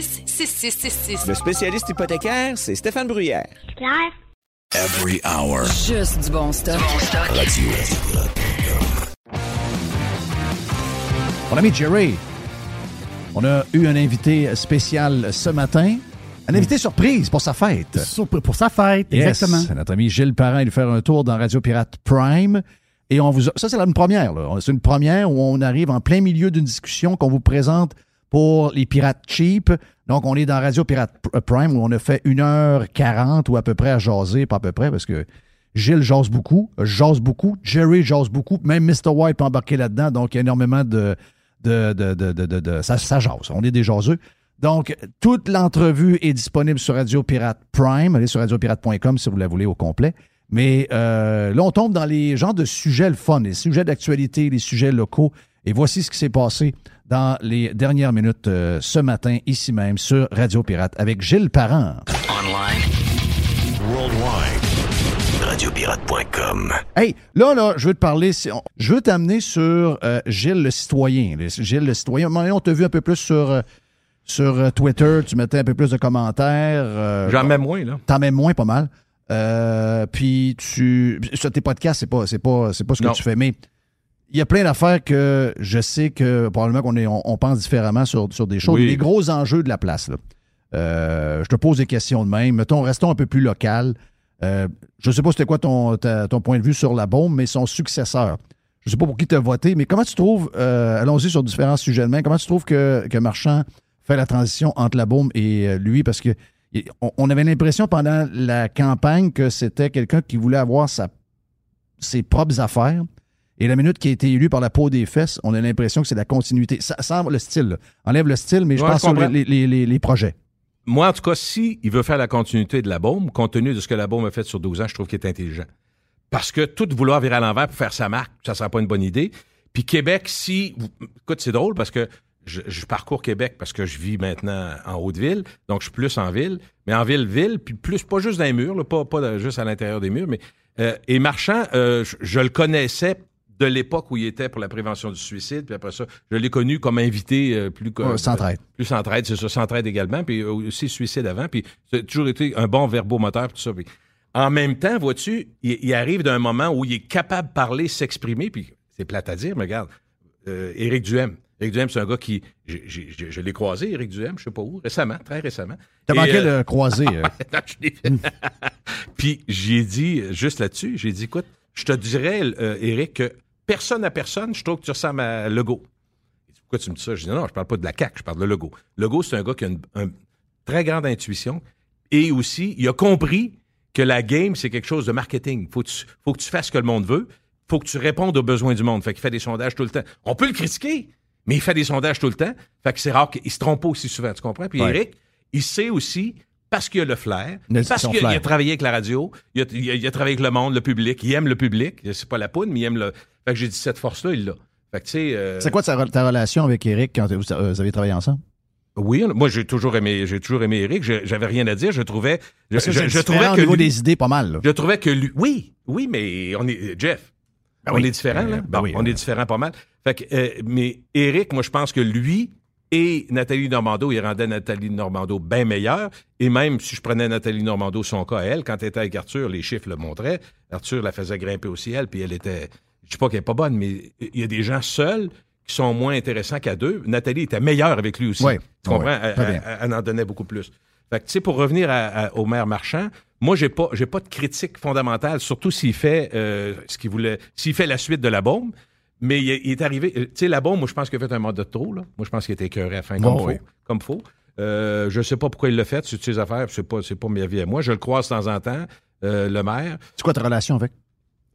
266-6666. Le spécialiste hypothécaire, c'est Stéphane Bruyère. Claire. Every hour. Juste du bon stock. Radio. Mon ami Jerry, on a eu un invité spécial ce matin. Un invité surprise pour sa fête. Surprise pour sa fête, Yes. exactement. Notre ami Gilles Parent allé faire un tour dans Radio Pirate Prime. Et on vous a- ça, c'est la- une première. là. C'est une première où on arrive en plein milieu d'une discussion qu'on vous présente pour les pirates cheap. Donc, on est dans Radio Pirate P- Prime où on a fait 1h40 ou à peu près à jaser, pas à peu près, parce que Gilles jase beaucoup, jase beaucoup, Jerry jase beaucoup, même Mr. White peut là-dedans. Donc, il y a énormément de. de, de, de, de- ça jase. On est des jaseux. Donc, toute l'entrevue est disponible sur Radio Pirate Prime. Allez sur radiopirate.com si vous la voulez au complet. Mais euh, là, on tombe dans les genres de sujets le fun, les sujets d'actualité, les sujets locaux. Et voici ce qui s'est passé dans les dernières minutes euh, ce matin, ici même, sur Radio Pirate, avec Gilles Parent. Online. Worldwide. Radiopirate.com. Hey, là, là, je veux te parler, je veux t'amener sur euh, Gilles le citoyen. Le- Gilles le citoyen, À un moment donné, on t'a vu un peu plus sur, euh, sur Twitter, tu mettais un peu plus de commentaires. euh, J'en mets moins, là. T'en mets moins, pas mal. Euh, puis tu. Sur tes podcasts, c'est pas, c'est pas, c'est pas ce que Non. tu fais, mais il y a plein d'affaires que je sais que probablement qu'on est, on, on pense différemment sur, sur des choses. Oui. Les gros enjeux de la place. Là. Euh, je te pose des questions de même. Mettons, restons un peu plus local. Euh, je sais pas c'était quoi ton, ta- ton point de vue sur la bombe, mais son successeur. Je sais pas pour qui tu as voté, mais comment tu trouves, euh, allons-y sur différents sujets de main, comment tu trouves que, que Marchand fait la transition entre la bombe et euh, lui? Parce que on avait l'impression pendant la campagne que c'était quelqu'un qui voulait avoir sa, ses propres affaires. Et la minute qui a été élu par la peau des fesses, on a l'impression que c'est la continuité. Ça, sans le style. là. Enlève le style, mais je Ouais, pense sur les, les- les- les projets. Moi, en tout cas, si il veut faire la continuité de la bombe, compte tenu de ce que la bombe a fait sur 12 ans, je trouve qu'il est intelligent. Parce que tout vouloir virer à l'envers pour faire sa marque, ça ne sera pas une bonne idée. Puis Québec, si. Écoute, c'est drôle parce que je, je parcours Québec parce que je vis maintenant en Haute-Ville, donc je suis plus en ville, mais en ville-ville, puis plus, pas juste dans les murs, là, pas, pas juste à l'intérieur des murs, mais. euh, et Marchand, euh, je, je le connaissais de l'époque où il était pour la prévention du suicide, puis après ça, je l'ai connu comme invité euh, plus. Ouais, Centraide. Plus centraide, c'est ça, centraide également, puis aussi suicide avant, puis c'est toujours été un bon verbomoteur, tout ça. Puis en même temps, vois-tu, il, il arrive d'un moment où il est capable de parler, s'exprimer, puis c'est plate à dire, mais regarde, euh, Éric Duhem. Éric Duhem, c'est un gars qui. je l'ai croisé, Éric Duhem, je sais pas où, récemment, très récemment. T'as manqué euh, le croisé. euh. [laughs] non, je. [laughs] Puis j'ai dit, juste là-dessus, j'ai dit, écoute, je te dirais, euh, Éric, que personne à personne, je trouve que tu ressembles à Legault. Il dit, Pourquoi tu me dis ça? Je dis, non, non, je parle pas de la CAQ, je parle de Legault. Legault, c'est un gars qui a une, une très grande intuition et aussi, il a compris que la game, c'est quelque chose de marketing. Faut, que tu- faut que tu fasses ce que le monde veut. Faut que tu répondes aux besoins du monde. Fait qu'il fait des sondages tout le temps. On peut le critiquer, mais il fait des sondages tout le temps. Fait que c'est rare qu'il se trompe pas aussi souvent, tu comprends? Puis Ouais. Éric, il sait aussi, parce qu'il a le flair, Le- parce qu'il a, travaillé avec la radio, il a, il a- il a travaillé avec le monde, le public, il aime le public. C'est pas la poudre, mais il aime le. Fait que j'ai dit, cette force-là, il l'a. Fait que, tu sais. euh, C'est quoi ta, ta relation avec Eric quand vous, euh, vous avez travaillé ensemble? Oui, moi, j'ai toujours aimé, j'ai toujours aimé Eric. Je- J'avais rien à dire. Je trouvais. Je, Parce que je- différent trouvais au que niveau lui- des idées pas mal. là. je trouvais que lui. Oui, oui, mais on est. Jeff. Ben on oui. est différents, là. Euh, ben Bon, oui, on euh. est différents pas mal. Fait que, euh, mais Eric, moi, je pense que lui et Nathalie Normando, il rendait Nathalie Normando bien meilleure. Et même si je prenais Nathalie Normando, son cas à elle, quand elle était avec Arthur, les chiffres le montraient. Arthur la faisait grimper au ciel, puis elle était. Je sais pas qu'elle n'est pas bonne, mais il y a des gens seuls qui sont moins intéressants qu'à deux. Nathalie était meilleure avec lui aussi. Ouais. Tu comprends? Elle- en donnait beaucoup plus. Fait que, tu sais, pour revenir à- à- au maire Marchand, moi, j'ai pas, j'ai pas de critique fondamentale, surtout s'il fait euh, ce qu'il voulait, s'il fait la suite de la bombe. Mais il, est- il est arrivé, euh, tu sais, la bombe, moi, je pense qu'il a fait un mandat de trop, là. Moi, je pense qu'il était écœuré à la fin, comme Oh, oui. Comme faut. Euh, je sais pas pourquoi il l'a fait, c'est de ses affaires, c'est pas, c'est pas ma vie à moi. Je le croise de temps en temps, euh, le maire. C'est quoi ta relation avec?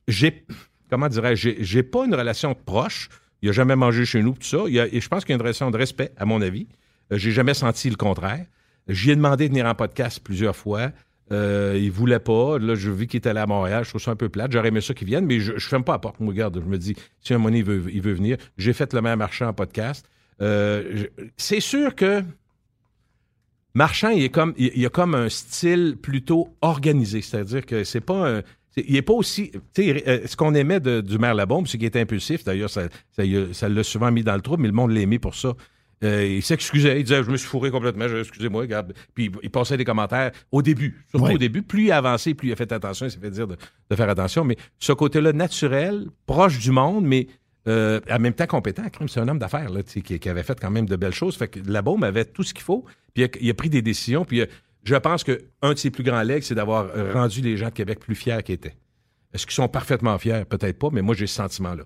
J'ai, comment dirais-je, j'ai, pas une relation proche. Il a jamais mangé chez nous, tout ça. Et je pense qu'il y a une relation de respect, à mon avis. Euh, J'ai jamais senti le contraire. J'y ai demandé de venir en podcast plusieurs fois. Euh, il voulait pas. Là, je vis qu'il est allé à Montréal. Je trouve ça un peu plate. J'aurais aimé ça qu'il vienne, mais je ne ferme pas la porte. Je me dis, si un moment il veut, venir. J'ai fait le même marchand en podcast. Euh, c'est sûr que Marchand, il, est comme, il a comme un style plutôt organisé. C'est-à-dire que c'est pas un. Il est pas aussi. tu sais, euh, ce qu'on aimait de- du maire Labombe, c'est qu'il était impulsif. D'ailleurs, ça ça y a- ça l'a souvent mis dans le trou, mais le monde l'aimait pour ça. Euh, il s'excusait, il disait Je me suis fourré complètement, excusez-moi, regarde. Puis il, il passait des commentaires au début, surtout Ouais. au début. Plus il a avancé, plus il a fait attention, il s'est fait dire de, de faire attention. Mais ce côté-là naturel, proche du monde, mais euh, en même temps compétent, c'est un homme d'affaires qui, qui avait fait quand même de belles choses. Fait que Labaume avait tout ce qu'il faut, puis il a, il a pris des décisions. Puis euh, je pense qu'un de ses plus grands legs, c'est d'avoir rendu les gens de Québec plus fiers qu'ils étaient. Est-ce qu'ils sont parfaitement fiers? Peut-être pas, mais moi, j'ai ce sentiment-là.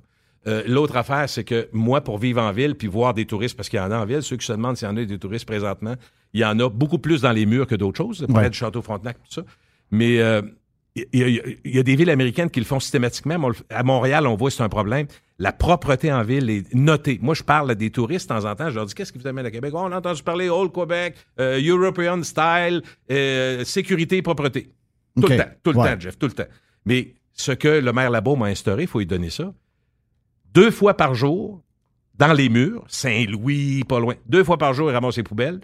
Euh, L'autre affaire, c'est que moi, pour vivre en ville puis voir des touristes, parce qu'il y en a en ville, ceux qui se demandent s'il y en a des touristes présentement, il y en a beaucoup plus dans les murs que d'autres choses, près Ouais. du Château Frontenac, tout ça. Mais euh, il y, y a- il y a des villes américaines qui le font systématiquement. À Montréal, on voit que c'est un problème. La propreté en ville est notée. Moi, je parle à des touristes de temps en temps. Je leur dis Qu'est-ce qui vous amène à Québec? Oh, On a entendu parler Old Québec, euh, European style, euh, sécurité et propreté. Tout le temps, tout le Ouais. temps, Jeff, tout le temps. Mais ce que le maire Labo m'a instauré, il faut lui donner ça. Deux fois par jour, dans les murs, Saint-Louis, pas loin, deux fois par jour, il ramasse ses poubelles.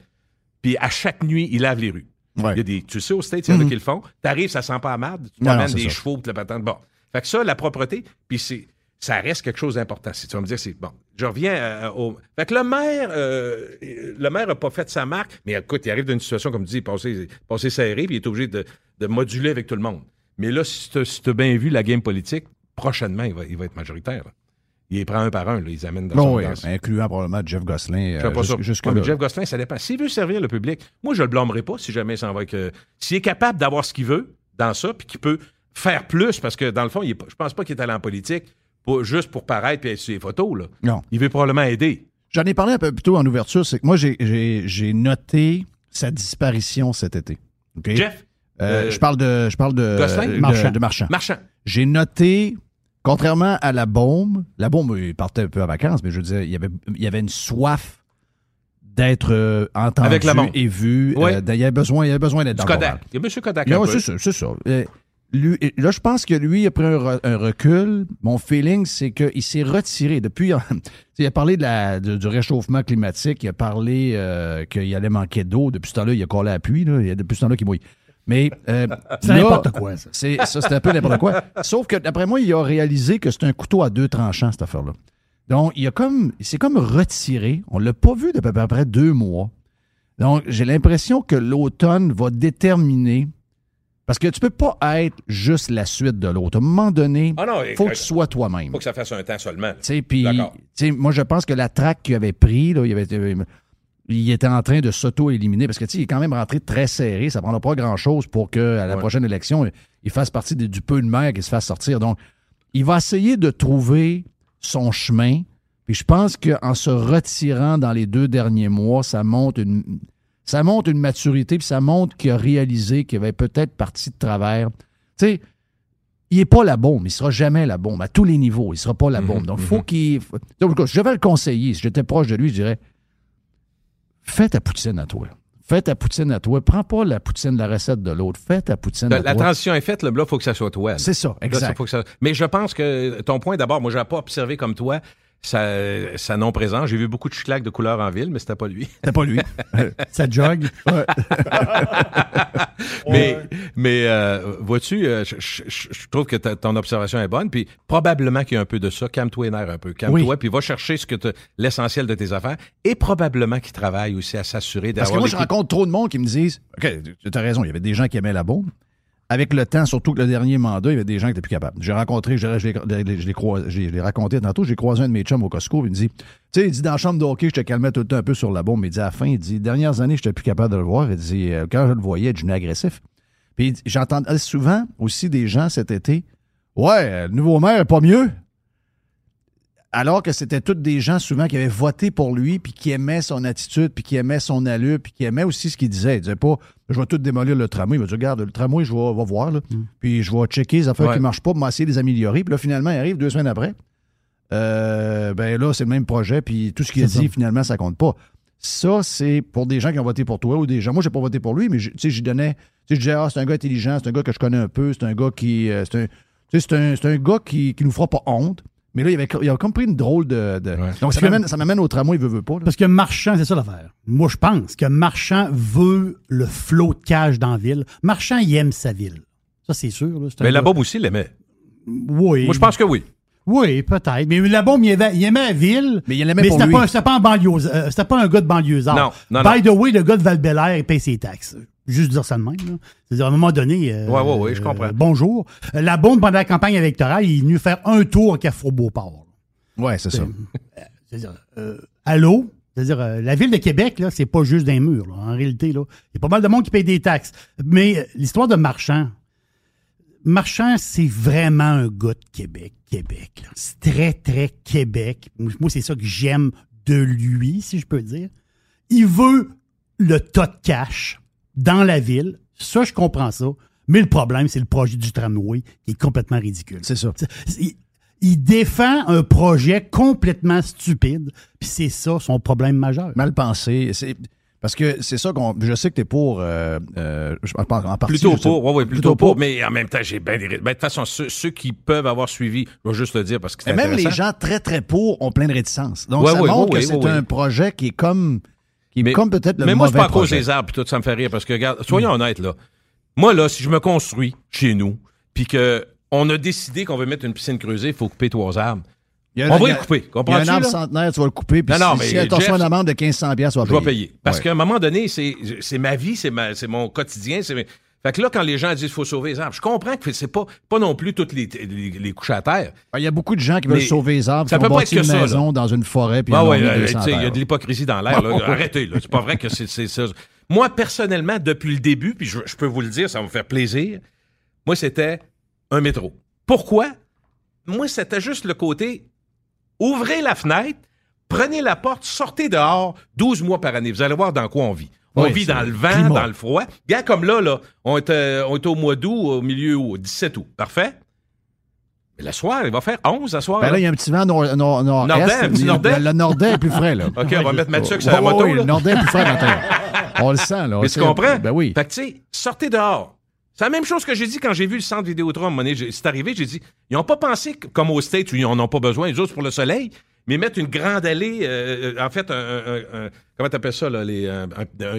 Puis à chaque nuit, il lave les rues. Il y a des, tu sais, au States, il y en a Mhm. qui le font. T'arrives, ça sent pas à marde. Tu t'amènes des ça. chevaux, puis la patente. Bon. Fait que ça, la propreté, puis c'est, ça reste quelque chose d'important. Si tu vas me dire, c'est bon. Je reviens euh, au. Fait que le maire, euh, le maire n'a pas fait sa marque, mais écoute, il arrive d'une situation, comme tu dis, passé, passé serré, puis il est obligé de, de moduler avec tout le monde. Mais là, si tu as bien vu la game politique, prochainement, il va, il va être majoritaire. là. Il les prend un par un, là, ils les amènent dans Bon, son oui, danse. incluant probablement Jeff Gosselin. Euh, jus- jusque Ouais, mais. Jeff Gosselin, ça dépend. S'il veut servir le public, moi, je le blâmerai pas si jamais il s'en va avec. euh, S'il est capable d'avoir ce qu'il veut dans ça, puis qu'il peut faire plus, parce que dans le fond, il est je pense pas qu'il est allé en politique pour- juste pour paraître et être sur les photos. Là. Non. Il veut probablement aider. J'en ai parlé un peu plus tôt en ouverture, c'est que moi, j'ai- noté sa disparition cet été. Jeff? Euh, Euh, je parle de, je parle de, Gosselin? de- Marchand. de Marchand. Marchand. J'ai noté, contrairement à la bombe, la bombe, il partait un peu en vacances, mais je veux dire, il y avait, il y avait une soif d'être euh, entendu Avec et vu. Oui. Euh, il y avait besoin, il y avait besoin d'être Du dans le Kodak. Il y a M. Kodak. Non, c'est ça, c'est ça. Lui- là, je pense que lui a pris un, re- un recul. Mon feeling, c'est qu'il s'est retiré. Depuis, [laughs] il a parlé de la, de- du réchauffement climatique, il a parlé euh, qu'il allait manquer d'eau. Depuis ce temps-là, il a collé à la pluie. Là. Il y a depuis ce temps-là qu'il mouille. Mais euh, C'est n'importe quoi, ça. C'est, ça, c'est un peu n'importe quoi. [laughs] Sauf que, d'après moi, il a réalisé que c'est un couteau à deux tranchants, cette affaire-là. Donc, il a comme, il s'est comme retiré. On l'a pas vu depuis à peu près deux mois. Donc, j'ai l'impression que l'automne va déterminer. Parce que tu peux pas être juste la suite de l'autre. À un moment donné, Ah non, faut que tu sois toi-même. faut que ça fasse un temps seulement. Puis, moi, je pense que la traque qu'il avait pris, là, il, avait, il était en train de s'auto-éliminer parce que, il est quand même rentré très serré. Ça ne prendra pas grand-chose pour qu'à la Ouais. prochaine élection, il fasse partie du peu de mer qui se fasse sortir. Donc, il va essayer de trouver son chemin. Puis je pense qu'en se retirant dans les deux derniers mois, ça montre une, ça montre une maturité, puis ça montre qu'il a réalisé qu'il avait peut-être parti de travers. Tu sais, il n'est pas la bombe, il ne sera jamais la bombe, à tous les niveaux, il ne sera pas la bombe. Donc, il faut qu'il. faut- Donc, je vais le conseiller. Si j'étais proche de lui, je dirais fais ta poutine à toi. Fais ta poutine à toi. Prends pas la poutine de la recette de l'autre. Fais ta poutine La, à la toi. transition est faite, là, il faut que ça soit toi. C'est ça, Là, exact. ça, faut que ça- Mais je pense que ton point, d'abord, moi, je n'avais pas observé comme toi sa, sa non-présence. J'ai vu beaucoup de chiclacs de couleur en ville, mais c'était pas lui. C'était pas lui. [laughs] Ça jog. [laughs] mais mais euh, vois-tu, euh, je, je- je- je trouve que ta- ton observation est bonne, puis probablement qu'il y a un peu de ça. Calme-toi les nerfs un peu. Calme-toi, Oui. puis va chercher ce que l'essentiel de tes affaires. Et probablement qu'il travaille aussi à s'assurer Parce d'avoir que moi, je rencontre trop de monde qui me disent OK, tu as raison, il y avait des gens qui aimaient la bombe. Avec le temps, surtout que le dernier mandat, il y avait des gens qui étaient plus capables. J'ai rencontré, je, je je je l'ai raconté tantôt, j'ai croisé un de mes chums au Costco, il me dit Tu sais, il dit dans la chambre de hockey, je te calmais tout le temps un peu sur la bombe. Il dit à la fin, il dit Dernières années, je n'étais plus capable de le voir. Il dit euh, Quand je le voyais, je devenais agressif. Puis j'entendais souvent aussi des gens cet été Ouais, le nouveau maire pas mieux. Alors que c'était tous des gens souvent qui avaient voté pour lui, puis qui aimaient son attitude, puis qui aimaient son allure, puis qui aimaient aussi ce qu'il disait. Il disait pas, je vais tout démolir le tramway. Il va dire, regarde, le tramway, je vais, va voir, là. puis je vais checker les affaires Ouais. qui ne marchent pas, pour de les améliorer. Puis là, finalement, il arrive deux semaines après. Euh, ben là, c'est le même projet, puis tout ce qu'il a dit, ça. finalement, ça compte pas. Ça, c'est pour des gens qui ont voté pour toi ou des gens. Moi, j'ai pas voté pour lui, mais je- tu sais, j'y donnais. Tu sais, je disais, ah, c'est un gars intelligent, c'est un gars que je connais un peu, c'est un gars qui. euh, un, un, c'est un gars qui, qui nous fera pas honte. Mais là, il avait, il a comme pris une drôle de. de- Donc, ça ça m'amène au tramway, il veut, veut pas. là. Parce que Marchand, c'est ça l'affaire. Moi, je pense que Marchand veut le flot de cash dans la ville. Marchand, il aime sa ville. Ça, c'est sûr. là. C'est un Mais la bombe aussi l'aimait. Oui. Moi, je pense que oui. Oui, peut-être. Mais la bombe, il aimait, il aimait la ville. Mais il l'aimait mais pour c'était lui. pas, c'était pas en banlieue. euh, c'était pas un gars de banlieusard. Non, non, By the way, le gars de val il paye ses taxes. Juste dire ça de même. là. C'est-à-dire, à un moment donné. euh, Ouais, ouais, ouais, je comprends. euh, bonjour. Euh, La bombe, pendant la campagne électorale, il est venu faire un tour à Carrefour-Beauport. Ouais, c'est ça. C'est-à-dire, euh, allô? C'est-à-dire, euh, la ville de Québec, là, c'est pas juste d'un mur. là. En réalité, là, il y a pas mal de monde qui paye des taxes. Mais euh, l'histoire de Marchand, Marchand, c'est vraiment un gars de Québec, Québec. là. C'est très, très Québec. Moi, c'est ça que j'aime de lui, si je peux dire. Il veut le tas de cash dans la ville. Ça, je comprends ça. Mais le problème, c'est le projet du tramway qui est complètement ridicule. C'est ça. Il, il défend un projet complètement stupide, puis c'est ça son problème majeur. Mal pensé. C'est. Parce que c'est ça qu'on. Je sais que tu es pour. euh, euh, je pense en partie. Plutôt pour, oui, oui, plutôt, pour, mais en même temps, j'ai bien des. ben, de toute façon, ceux, ceux qui peuvent avoir suivi, je vais juste le dire parce que c'est Et même les gens très, très pour ont plein de réticences. Donc, Ouais, ça ouais, montre ouais, que ouais, c'est ouais. un projet qui est comme. Qui est comme peut-être le Mais moi, c'est mauvais pas à cause des arbres, puis tout ça me fait rire, parce que, regarde, soyons honnêtes, là. Moi, là, si je me construis chez nous, puis que on a décidé qu'on veut mettre une piscine creusée, il faut couper trois arbres. A on va a- couper, Il y a comprends-tu? un arbre centenaire, tu vas le couper. Puis Non, non, si, mais si Jeff- une amende de 1500 pièces, tu vas Je vais payer. payer. Parce Ouais. qu'à un moment donné, c'est ma vie, c'est mon quotidien. Fait que là, quand les gens disent qu'il faut sauver les arbres, je comprends que c'est pas, pas non plus toutes les, les, les couches à terre. Il y a beaucoup de gens qui veulent sauver les arbres, ça qui peut ont pas être une ça, maison dans une forêt, puis Ah ouais, euh, 200 tu sais, il y a de l'hypocrisie dans l'air. [laughs] Arrêtez, là. C'est pas vrai que c'est c'est ça. Moi, personnellement, depuis le début, puis je, je peux vous le dire, ça va me faire plaisir, moi, c'était un métro. Pourquoi? Moi, c'était juste le côté ouvrez la fenêtre, prenez la porte, sortez dehors 12 mois par année. Vous allez voir dans quoi on vit. On Oui, vit dans le vent, climat. dans le froid. Regarde comme là, là, on est, euh, on est au mois d'août, au milieu août, 17 août. Parfait? Mais le soir, il va faire 11 ce soir. Ben là, il y a un petit vent nord, nord, nord Nordais, est. un petit Le-? Le, nordais est plus frais, là. [laughs] OK, on va mettre Mathieu sur la moto. là. Le nordais est plus frais matin. [laughs] On le sent, là. Mais tu comprends? Ben oui. Fait que, tu sais, sortez dehors. C'est la même chose que j'ai dit quand j'ai vu le centre Vidéotron. à donné, j'ai- C'est arrivé, j'ai dit, ils n'ont pas pensé comme aux States où ils n'en ont pas besoin, les autres pour le soleil, mais mettre une grande allée, euh, euh, en fait, un, un- un- comment t'appelles ça, là, les, un,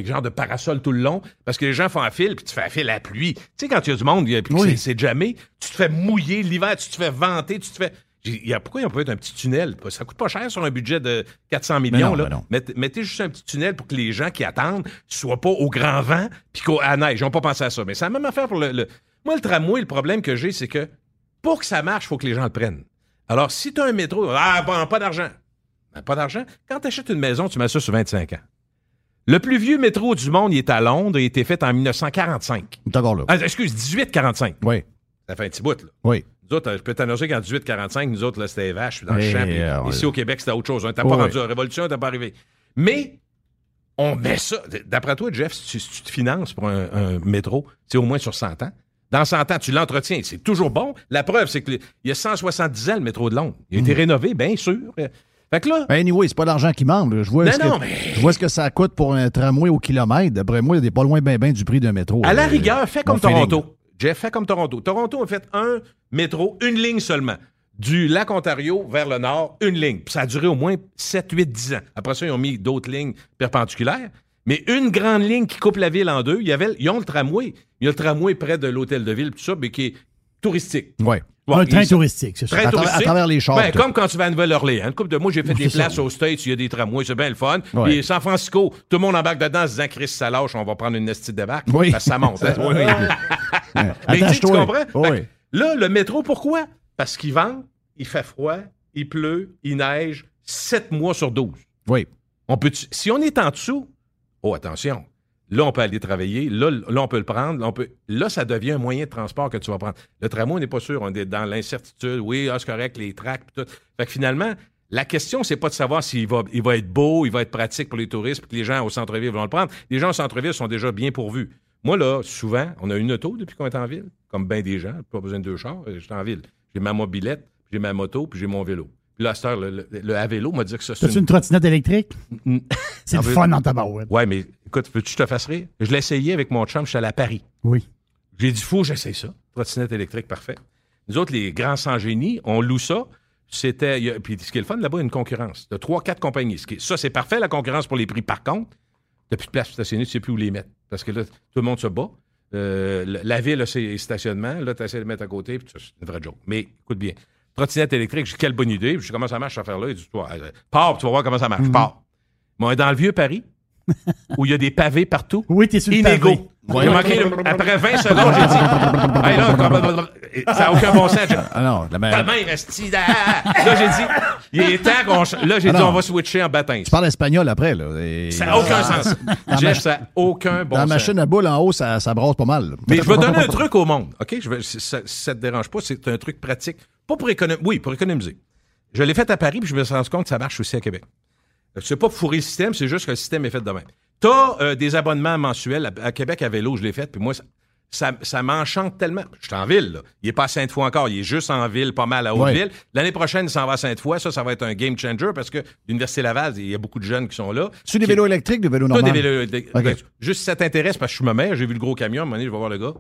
genre de parasol tout le long, parce que les gens font un fil, puis tu fais un fil à la pluie. Tu sais, quand il y a du monde, il a- puis Oui. c'est- jamais, tu te fais mouiller l'hiver, tu te fais vanter, tu te fais... J'ai- il y a- pourquoi ils ont pas fait un petit tunnel? Ça coûte pas cher sur un budget de 400 millions. non, là. mais non. Mettez, mettez juste un petit tunnel pour que les gens qui attendent soient pas au grand vent puis qu'au à neige. Ils n'ont pas pensé à ça. Mais c'est la même affaire pour le, le- Moi, le tramway, le problème que j'ai, c'est que pour que ça marche, il faut que les gens le prennent. Alors, si tu as un métro, ah, bon, pas d'argent. Ben, pas d'argent. Quand tu achètes une maison, tu mets ça sur 25 ans. Le plus vieux métro du monde, il est à Londres, il a été fait en 1945. Il est encore là. Ah, excuse, 1845. Oui. Ça fait un petit bout, là. Oui. Nous autres, euh, je peux t'annoncer qu'en 1845, nous autres, là, c'était les vaches dans le Et, champ. ouais. ici, au Québec, c'était autre chose. On n'était Ouais, pas ouais. rendu à la Révolution, t'es pas arrivé. Mais, on met ça. D'après toi, Jeff, si tu, si tu te finances pour un, un métro, c'est au moins sur 100 ans. Dans 100 ans, tu l'entretiens. C'est toujours bon. La preuve, c'est qu'il y a 170 ans, le métro de Londres. Il a été rénové, bien sûr. Fait que là, Ben anyway, c'est pas l'argent qui manque. Je vois, Non, ce non, que, mais- je vois ce que ça coûte pour un tramway au kilomètre. D'après moi, il est pas loin ben, ben du prix d'un métro. À la Euh, rigueur, fais comme feeling. Toronto. Jeff, fais comme Toronto. Toronto a fait un métro, une ligne seulement. Du lac Ontario vers le nord, une ligne. Puis ça a duré au moins 7, 8, 10 ans. Après ça, ils ont mis d'autres lignes perpendiculaires. Mais une grande ligne qui coupe la ville en deux, il y avait, ils ont le tramway. Il y a le tramway près de l'hôtel de ville, tout ça, mais qui est touristique. Ouais. Bon, un train touristique, c'est ça. Très À travers- touristique. à travers les chars, Ben, comme quand tu vas à Nouvelle-Orléans. Une couple de mois, j'ai fait Oui, des ça, places oui. aux States, il y a des tramways, c'est bien le fun. Ouais. Puis San Francisco, tout le monde embarque dedans en se disant Chris, ça lâche, on va prendre une nestie de débarque. Oui. Parce que ça monte. hein. [laughs] Oui, oui. [laughs] Mais tu tu comprends? Oui. Là, le métro, pourquoi? Parce qu'il vent, il fait froid, il pleut, il neige 7 mois sur 12. Oui. On peut, si on est en dessous, oh, attention. Là, on peut aller travailler. Là, on peut le prendre. Là, ça devient un moyen de transport que tu vas prendre. Le tramway, on n'est pas sûr. On est dans l'incertitude. Oui, ah, c'est correct, les tracks, pis tout. Fait que finalement, la question, c'est pas de savoir s'il va, il va être beau, il va être pratique pour les touristes, puis que les gens au centre-ville vont le prendre. Les gens au centre-ville sont déjà bien pourvus. Moi, là, souvent, on a une auto depuis qu'on est en ville, comme bien des gens. Pas besoin de deux chars. euh, J'étais en ville. J'ai ma mobilette, j'ai ma moto, puis j'ai mon vélo. Là, à le, le, le à-vélo m'a dit que ça, c'est T'as-tu une trottinette électrique? Mm. [laughs] C'est Ah, le fun dans ta barouette. Ouais, mais écoute, veux-tu que je te fasse rire? Je l'ai essayé avec mon chum, je suis allé à Paris. Oui. J'ai dit, faut j'essaye ça. Trottinette électrique, parfait. Nous autres, les grands sans génie, on loue ça. C'était. Puis ce qui est le fun, là-bas, il y a une concurrence de trois, quatre compagnies. Ce qui ça, c'est parfait, la concurrence pour les prix. Par contre, t'as plus de place pour stationner, tu sais plus où les mettre. Parce que là, tout le monde se bat. Euh, la- ville a ses stationnements. Là, tu essaies de mettre à côté, puis ça, c'est une vraie joke. Mais écoute bien. Trottinette électrique, j'ai dit, quelle bonne idée. Puis je dis, comment ça marche, cette affaire-là? Il dit, toi, euh, pars, tu vas voir comment ça marche. Pars. Mais on est dans le vieux Paris, [laughs] où il y a des pavés partout. Oui, t'es sur le Inégaux. pavé. Manqué le- après 20 secondes, j'ai dit, [laughs] hey, là, comme- ça n'a aucun bon sens. Ah non, la esti, ah. Là, j'ai dit, il est temps qu'on. Là, j'ai Ah dit, on va switcher en baptême. Tu parles espagnol après, là. et- Ça n'a aucun sens. [laughs] Dans Jeff, ça n'a aucun bon Dans la sens. machine à boule en haut, ça, ça brasse pas mal. là. Mais je vais donner un truc au monde, OK? Je vais, si, ça, ça te dérange pas, c'est un truc pratique. Pas pour économiser. Oui, pour économiser. Je l'ai fait à Paris, puis je me suis rendu compte que ça marche aussi à Québec. Euh, C'est pas pour fourrer le système, c'est juste que le système est fait de même. Tu as des abonnements mensuels. À, à Québec, à vélo, je l'ai fait, puis moi, ça, ça, ça m'enchante tellement. Je suis en ville, là. Il est pas à Sainte-Foy encore, il est juste en ville, pas mal à Haute-Ville. L'année prochaine, il s'en va à Sainte-Foy. Ça, ça va être un game changer parce que l'Université Laval, il y a beaucoup de jeunes qui sont là. Tu des vélos électriques, des vélos normaux? des vélos électriques. OK. Juste si ça t'intéresse, parce que je suis ma mère, j'ai vu le gros camion, à un moment donné, je vais voir le gars.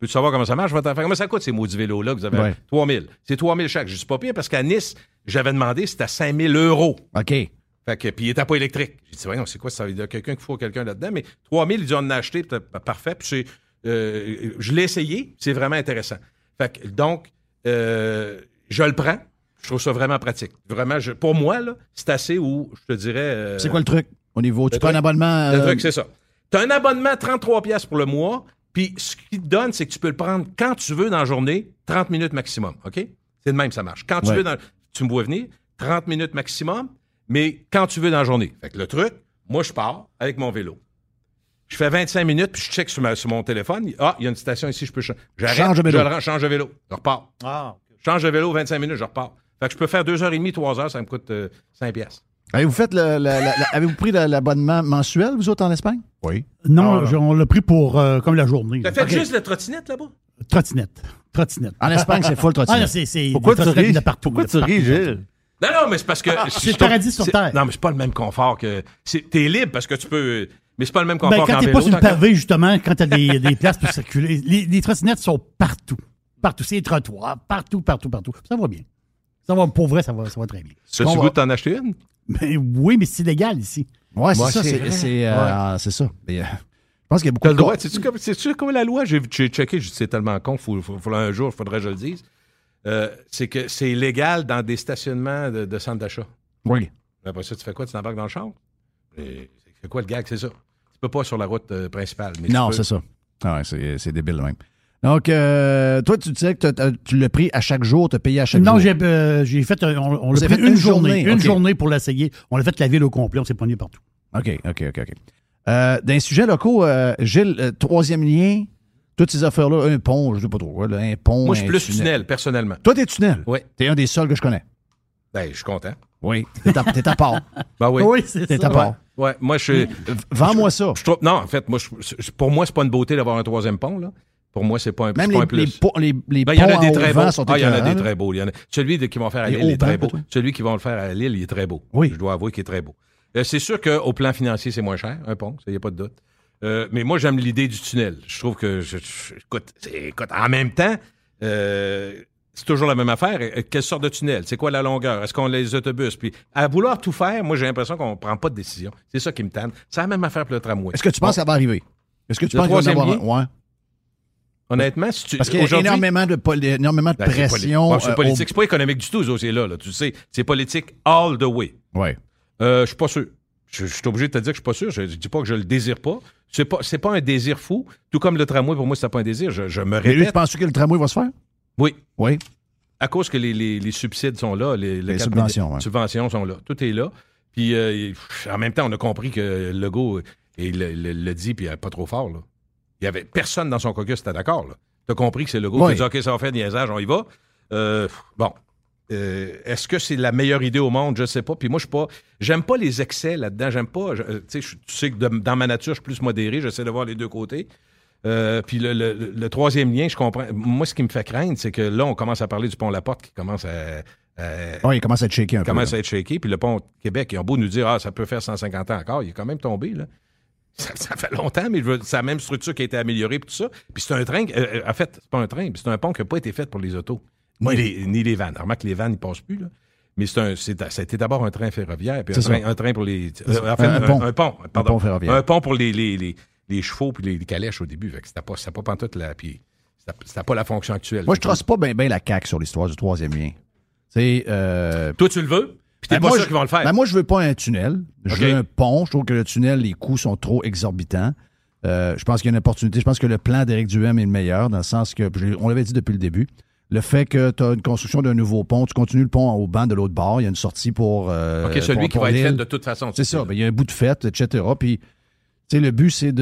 Peux-tu savoir comment ça marche? Je vais t'en faire. Comment ça coûte ces maudits vélos-là que vous avez? Ouais. 3000. C'est 3000 chaque. Je dis pas pire parce qu'à Nice, j'avais demandé, c'était à 5000 euros. OK. Fait que, puis il était pas électrique. J'ai dit, voyons, c'est quoi ça? Il y a quelqu'un qui faut quelqu'un là-dedans. Mais 3000, ils dit, on en acheté, parfait. Puis c'est, euh, je l'ai essayé, c'est vraiment intéressant. Fait que, donc, euh, je le prends. Je trouve ça vraiment pratique. Vraiment, je- pour moi, là, c'est assez où, je te dirais. euh, C'est quoi le truc au niveau? Tu prends un abonnement. Le euh, truc, c'est ça. Tu as un abonnement 33 pièces pour le mois, puis ce qu'il te donne, c'est que tu peux le prendre quand tu veux dans la journée, 30 minutes maximum, OK? C'est de même, ça marche. Quand tu Ouais. veux, dans, tu me vois venir, 30 minutes maximum, mais quand tu veux dans la journée. Fait que le truc, moi, je pars avec mon vélo. Je fais 25 minutes, puis je check sur, ma- sur mon téléphone. Ah, il y a une station ici, je peux changer. J'arrête, Change de vélo. je le rends, change de vélo. Je repars. Ah, Change de vélo, 25 minutes, je repars. Fait que je peux faire 2h30, 3h, ça me coûte euh, 5 pièces. Avez-vous fait le, le- la- la- avez-vous pris l'abonnement mensuel, vous autres, en Espagne? Oui. Non, Ah, je- on l'a pris pour euh, comme la journée. T'as fait juste la trottinette là-bas? Trottinette. Trottinette. En Espagne, c'est full trottinette. Ah, c'est, c'est, Pourquoi tu ris? de partout, Pourquoi tu ris. Gilles? Non, non, mais c'est parce que. c'est le paradis sur Terre. Non, mais c'est pas le même confort que. c'est- T'es libre parce que tu peux. Mais c'est pas le même Ben, confort quand qu'en t'es vélo. pas sur le pavé, justement, quand t'as des, des places pour circuler, les, les trottinettes sont partout. Partout. C'est les trottoirs. Partout, partout, partout. Ça va bien. Ça va, pour vrai, ça va, ça va très bien. Ça, Bon, tu va- goût de t'en acheter une? Ben oui, mais c'est légal ici. Ouais, c'est ça. c'est euh, c'est ça. Mais, euh, je pense qu'il y a beaucoup T'as le de droit. C'est-tu comme, c'est-tu comme la loi? J'ai, j'ai checké, j'ai dit, c'est tellement con, faut, faut, faut- un jour, il faudrait que je le dise. Euh, c'est que c'est légal dans des stationnements de, de centres d'achat. Oui. Après ça, tu fais quoi? Tu t'embarques dans le char? Et C'est quoi le gag? C'est ça. Tu peux pas sur la route euh, principale. Mais Non, peux- c'est ça. Ah ouais, c'est c'est débile même. Donc, euh, toi, tu disais que tu l'as pris à chaque jour, tu as payé à chaque non, jour. j'ai, euh, j'ai fait, un- on, on l'a fait, fait une une journée. journée, Une journée pour l'essayer. On l'a fait la ville au complet. On s'est pogné partout. OK, OK, OK, OK. Euh, dans les sujets locaux, euh, Gilles, euh, troisième lien, toutes ces affaires-là, un pont, je sais pas trop, quoi, là, un pont. Moi, je suis plus tunnel, personnellement. Toi, t'es tunnel? Oui. T'es un des seuls que je connais. Ben, je suis content. Oui. T'es à, part. [laughs] Ben oui. Oui, c'est T'es à part. Ouais, moi, je suis. Vends-moi ça. Je non, en fait, moi, je- je- pour moi, c'est pas une beauté d'avoir un troisième pont. Là. Pour moi, c'est pas un, Même les, pas un plus. les, po- les, les Ben, il y en ponts a des très beaux. Ah, il y en a des très beaux. Il y en a- Celui de- qu'ils vont faire à Lille, il est très beau. Celui qu'ils vont le faire à Lille, il est très beau. Oui. Je dois avouer qu'il est très beau. Euh, c'est sûr qu'au plan financier, c'est moins cher, un pont, il n'y a pas de doute. Euh, mais moi, j'aime l'idée du tunnel. Je trouve que, je- je- écoute, écoute, en même temps, euh, c'est toujours la même affaire. Quelle sorte de tunnel? C'est quoi la longueur? Est-ce qu'on a les autobus? Puis, à vouloir tout faire, moi, j'ai l'impression qu'on ne prend pas de décision. C'est ça qui me tanne. C'est la même affaire pour le tramway. Est-ce que tu penses que ça va arriver? Est-ce que tu Le penses qu'il va avoir un? Ouais. Honnêtement, si tu. Parce qu'il y a énormément de, énormément de Ben, c'est poli- pression. C'est euh, politique. C'est pas économique du tout, ça, c'est là. Tu sais, c'est politique all the way. Ouais. Euh, je suis pas sûr. Je, je suis obligé de te dire que je suis pas sûr. Je, je dis pas que je le désire pas. C'est pas, c'est pas un désir fou. Tout comme le tramway, pour moi, c'est pas un désir. Je, je me Mais lui, tu répète. penses que le tramway va se faire? Oui. Oui. À cause que les, les- les subsides sont là, les, subventions, ouais. subventions sont là. Tout est là. Puis euh, il- en même temps, on a compris que Legault et le, le- le dit, puis pas trop fort. Là. Il y avait personne dans son caucus qui était d'accord. Tu as compris que c'est Legault Oui. qui a dit OK, ça va faire niaisage, on y va. Euh, bon. Euh, Est-ce que c'est la meilleure idée au monde? Je sais pas. Puis moi, je suis pas. J'aime pas les excès là-dedans. J'aime pas. je- euh, tu sais, je- tu sais que de- dans ma nature, je suis plus modéré. J'essaie de voir les deux côtés. Euh, puis le, le- le troisième lien, je comprends. Moi, ce qui me fait craindre, c'est que là, on commence à parler du pont La Porte qui commence à, Oui, il commence à être shaké un il peu. commence là. à être shaké. Puis le pont Québec, ils ont beau nous dire, ah, ça peut faire 150 ans encore, il est quand même tombé, là. Ça, ça fait longtemps, mais c'est la même structure qui a été améliorée, puis tout ça. Puis c'est un train, euh, euh, en fait, c'est pas un train, c'est un pont qui n'a pas été fait pour les autos, ni, les, ni les vannes. Remarque que les vannes, ils passent plus, là. Mais c'est un, été d'abord un train ferroviaire, puis un train, ça. un train pour les. Euh, en fait, Un un, pont. un pont, pardon. Un pont ferroviaire. Un pont pour les, les, les, les chevaux puis les, calèches au début. Fait que c'était pas, c'était pas pantoute la. Puis c'était, c'était pas la fonction actuelle. Moi, je trosse pas bien la CAQ sur l'histoire du troisième lien. C'est. Euh, Toi, tu le veux? Puis t'es Ben, pas moi, sûr je- qu'ils vont le faire. ben, moi, je veux pas un tunnel. Je veux un pont. Je trouve que le tunnel, les coûts sont trop exorbitants. Euh, je pense qu'il y a une opportunité. Je pense que le plan d'Éric Duhem est le meilleur, dans le sens que, on l'avait dit depuis le début, le fait que tu as une construction d'un nouveau pont, tu continues le pont au banc de l'autre bord, il y a une sortie pour. euh, OK, celui pour- qui pour va être fait de toute façon. C'est ça. Ben, il y a un bout de fête, etc. Puis, tu sais, le but, c'est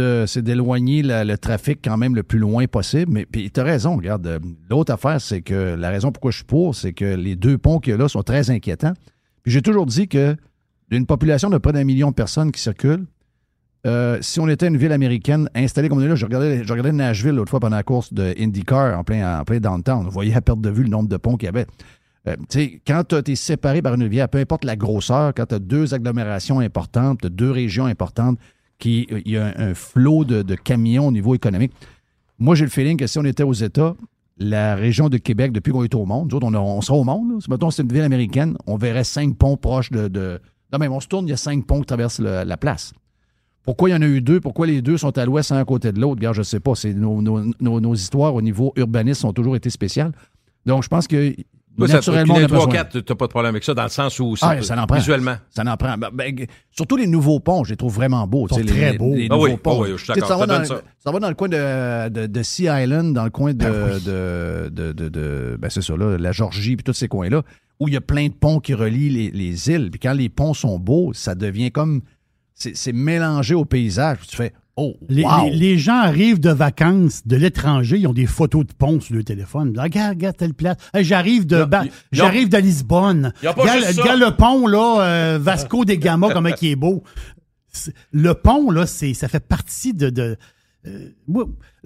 d'éloigner le trafic quand même le plus loin possible. Mais puis, tu as raison. Regarde, euh, l'autre affaire, c'est que la raison pourquoi je suis pour, c'est que les deux ponts qu'il y a là sont très inquiétants. J'ai toujours dit que d'une population de près d'un million de personnes qui circulent, euh, si on était une ville américaine installée comme on est là, je regardais, je regardais Nashville l'autre fois pendant la course de IndyCar en plein, en plein downtown. Vous voyez à perte de vue le nombre de ponts qu'il y avait. Euh, quand tu es séparé par une rivière, peu importe la grosseur, quand tu as deux agglomérations importantes, deux régions importantes, qui, il y a un, un flot de, de camions au niveau économique. Moi, j'ai le feeling que si on était aux États, la région de Québec, depuis qu'on est au monde, nous autres, on, sera au monde. Si, c'est une ville américaine, on verrait cinq ponts proches de. Non, même, on se tourne, il y a cinq ponts qui traversent la place. Pourquoi il y en a eu deux? Pourquoi les deux sont à l'ouest, un à côté de l'autre? Je ne sais pas. Nos- nos histoires au niveau urbaniste ont toujours été spéciales. Donc, je pense que Toi, ça, naturellement, on a 3 besoin. 4 t'as pas de problème avec ça, dans le sens où Ah, ça en prend. visuellement. Ça en prend. Ben, ben, surtout les nouveaux ponts, je les trouve vraiment beaux. Ils sont très les- beaux. Les, Ah nouveaux oui, ponts. ah oui, je suis d'accord, ça donne dans- ça. le coin de, de, de Sea Island, dans le coin de, Ben oui. de, de, de- de- ben c'est ça, là, la Georgie, puis tous ces coins-là, où il y a plein de ponts qui relient les, les îles. Puis quand les ponts sont beaux, ça devient comme. C'est c'est mélangé au paysage. Tu fais Oh, Les, wow! les- les gens arrivent de vacances de l'étranger, ils ont des photos de ponts sur le téléphone. Là, regarde, regarde telle place. Hey, j'arrive de, Ba- j'arrive de Lisbonne. Regarde, le pont, là, euh, Vasco des Gama, comment il est beau. Le pont, là, c'est, ça fait partie de.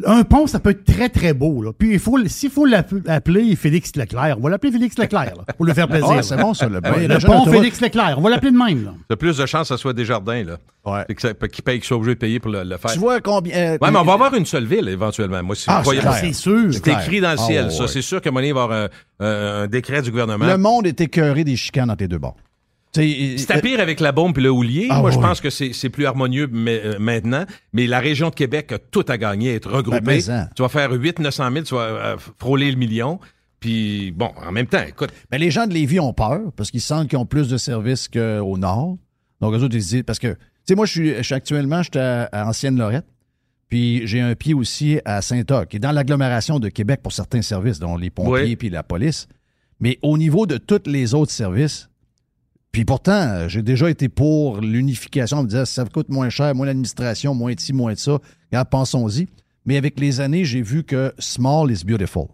Un pont, ça peut être très, très beau. Là. Puis, il faut, s'il faut l'app- l'appeler Félix Leclerc, on va l'appeler Félix Leclerc, là, pour lui faire [laughs] plaisir. Ah, c'est bon, ça. Le, Ouais, le pont Félix Leclerc, on va l'appeler de même. Là. T'as plus de chances que ça soit des jardins, là. Ouais. Que Qu'ils payent, qu'ils soient obligés de payer pour le, le faire. Tu vois combien. euh, Ouais, mais on va avoir une seule ville, éventuellement. Moi, si Ah, c'est pas. clair. C'est sûr. C'est écrit dans le Ah, ciel, ouais, ça. C'est sûr qu'à un moment donné, il va y avoir un, un- un décret du gouvernement. Le monde est écœuré des chicanes entre les deux bords. C'était pire avec la bombe et le houlier. Ah, Moi, je pense que c'est plus harmonieux mais, euh, maintenant. Mais la région de Québec a tout à gagner, à être regroupée. Ben, mais en. tu vas faire 800-900 000, tu vas euh, frôler le million. Puis, bon, en même temps, écoute, Ben, les gens de Lévis ont peur parce qu'ils sentent qu'ils ont plus de services qu'au nord. Donc, eux autres, ils se disent. Parce que, tu sais, moi, je suis, je suis actuellement, j'étais à, à Ancienne-Lorette. Puis, j'ai un pied aussi à Saint-Ocq, qui est dans l'agglomération de Québec pour certains services, dont les pompiers Oui. puis la police. Mais au niveau de tous les autres services, puis pourtant, j'ai déjà été pour l'unification. On me disait, ça coûte moins cher, moins d'administration, moins de ci, moins de ça. Regarde, pensons-y. Mais avec les années, j'ai vu que small is beautiful.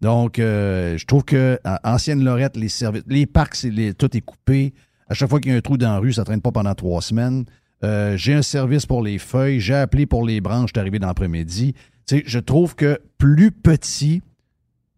Donc, euh, je trouve que Ancienne Lorette, les services, les parcs, tout est coupé. À chaque fois qu'il y a un trou dans la rue, ça traîne pas pendant trois semaines. Euh, j'ai un service pour les feuilles. J'ai appelé pour les branches. Je arrivé dans l'après-midi. Je trouve que plus petit,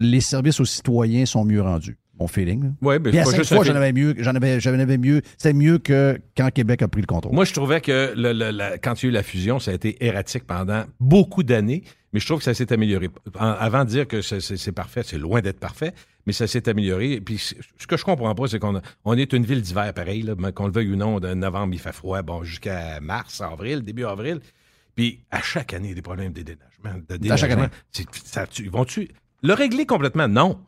les services aux citoyens sont mieux rendus. Mon feeling. là. ouais, ben, Puis à cinq fois, j'en fait- avais mieux, j'en avais, j'en avais mieux. C'était mieux que quand Québec a pris le contrôle. Moi, je trouvais que le- le- la- quand il y a eu la fusion, ça a été erratique pendant beaucoup d'années, mais je trouve que ça s'est amélioré. En- avant de dire que c'est- parfait, c'est loin d'être parfait, mais ça s'est amélioré. Et puis, ce que je comprends pas, c'est qu'on a- on est une ville d'hiver, pareil, qu'on le veuille ou non, de novembre, il fait froid, bon, jusqu'à mars, avril, début avril. Puis, à chaque année, des problèmes de déneigement. De À chaque année. Ça- tu- Vont-tu le régler complètement? Non.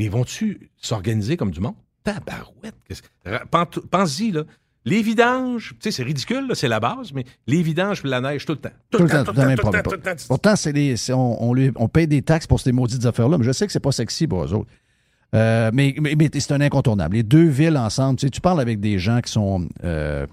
Mais vont-tu s'organiser comme du monde? Tabarouette. Pense-y, là. Les vidanges, tu sais, c'est ridicule, c'est la base, mais les vidanges la neige tout le temps. Tout le temps, tout le temps. Pourtant, on, paye des taxes pour ces maudites affaires-là, mais je sais que c'est pas sexy pour eux autres. Mais c'est un incontournable. Les deux villes ensemble, tu sais, tu parles avec des gens qui sont euh,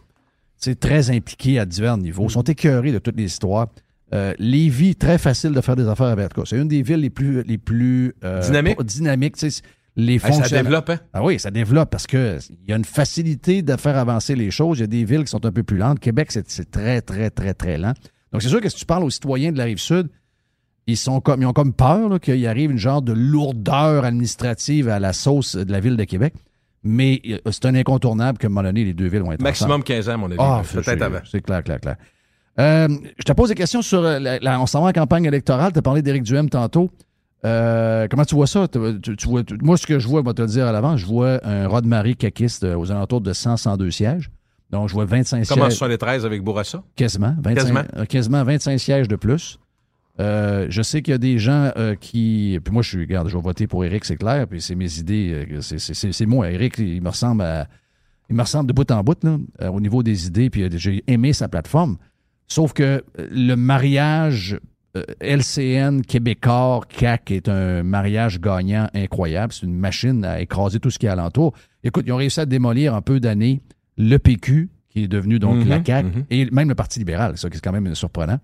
très impliqués à divers niveaux, sont écœurés de toutes les histoires. Euh, Lévis, très facile de faire des affaires avec. C'est une des villes les plus, les plus euh, Dynamique. dynamiques. tu sais, Les Hey, ça développe, hein? ah oui, ça développe parce qu'il y a une facilité de faire avancer les choses. Il y a des villes qui sont un peu plus lentes. Québec, c'est très, très, très, très lent. Donc, c'est sûr que si tu parles aux citoyens de la Rive-Sud, ils, sont comme, ils ont comme peur qu'il arrive une genre de lourdeur administrative à la sauce de la ville de Québec. Mais euh, c'est un incontournable que, à un moment donné, les deux villes vont être Maximum ensemble. 15 ans, mon avis. Ah, Peut-être avant. C'est clair, clair, clair. Euh, je te pose des questions sur. euh, la- la- on s'en va en campagne électorale. Tu as parlé d'Éric Duhem tantôt. Euh, comment tu vois ça? Tu- vois- tu- moi, ce que je vois, je vais te le dire à l'avant, je vois un Rod-Marie caquiste aux alentours de 100, 102 sièges. Donc, je vois 25 Comment sièges. 73 avec Bourassa? Quasiment. 25, Quasiment. quasiment 25 sièges de plus. Euh, je sais qu'il y a des gens euh, qui. Puis moi, je suis. Regarde, je vais voter pour Éric, c'est clair. Puis c'est mes idées. c'est- moi. Éric, il me ressemble à. Il me ressemble de bout en bout, là, au niveau des idées. Puis j'ai aimé sa plateforme. Sauf que euh, le mariage euh, LCN Québécois CAC est un mariage gagnant incroyable. C'est une machine à écraser tout ce qui est alentour. Écoute, ils ont réussi à démolir en peu d'années le PQ, qui est devenu donc la CAC, mhm. et même le Parti libéral, ça qui est quand même surprenant.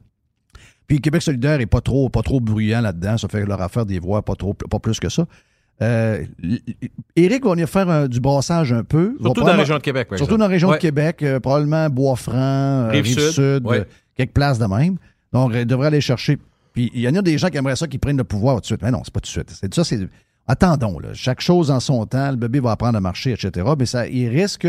Puis Québec solidaire est pas trop, pas trop bruyant là-dedans. Ça fait leur affaire des voix, pas trop, pas plus que ça. Euh, Éric va venir faire un- du brassage un peu. Surtout dans la région de Québec, Surtout exemple. dans la région Ouais. de Québec, euh, probablement Bois-Franc, euh, Rive-Sud, ouais. euh, quelques places de même. Donc, il devrait aller chercher. Puis il y en a des gens qui aimeraient ça, qui prennent le pouvoir tout de suite. Mais non, c'est pas tout de suite. C'est ça, c'est. Attendons, là. Chaque chose en son temps, le bébé va apprendre à marcher, etc. Mais ça, il risque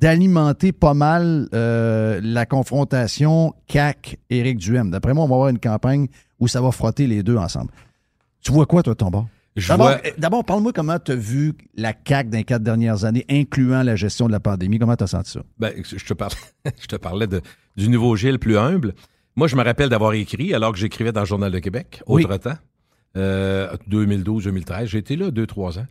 d'alimenter pas mal la confrontation CAC-Éric Duhem. D'après moi, on va avoir une campagne où ça va frotter les deux ensemble. Tu vois quoi, toi, ton bord? Je D'abord, parle-moi comment tu as vu la CAC dans les quatre dernières années, incluant la gestion de la pandémie. Comment tu as senti ça? Ben, je te, parle- [laughs] je te parlais de- du nouveau Gilles plus humble. Moi, je me rappelle d'avoir écrit, alors que j'écrivais dans le Journal de Québec, Oui. autre temps, euh, 2012-2013. J'ai été là deux, trois ans,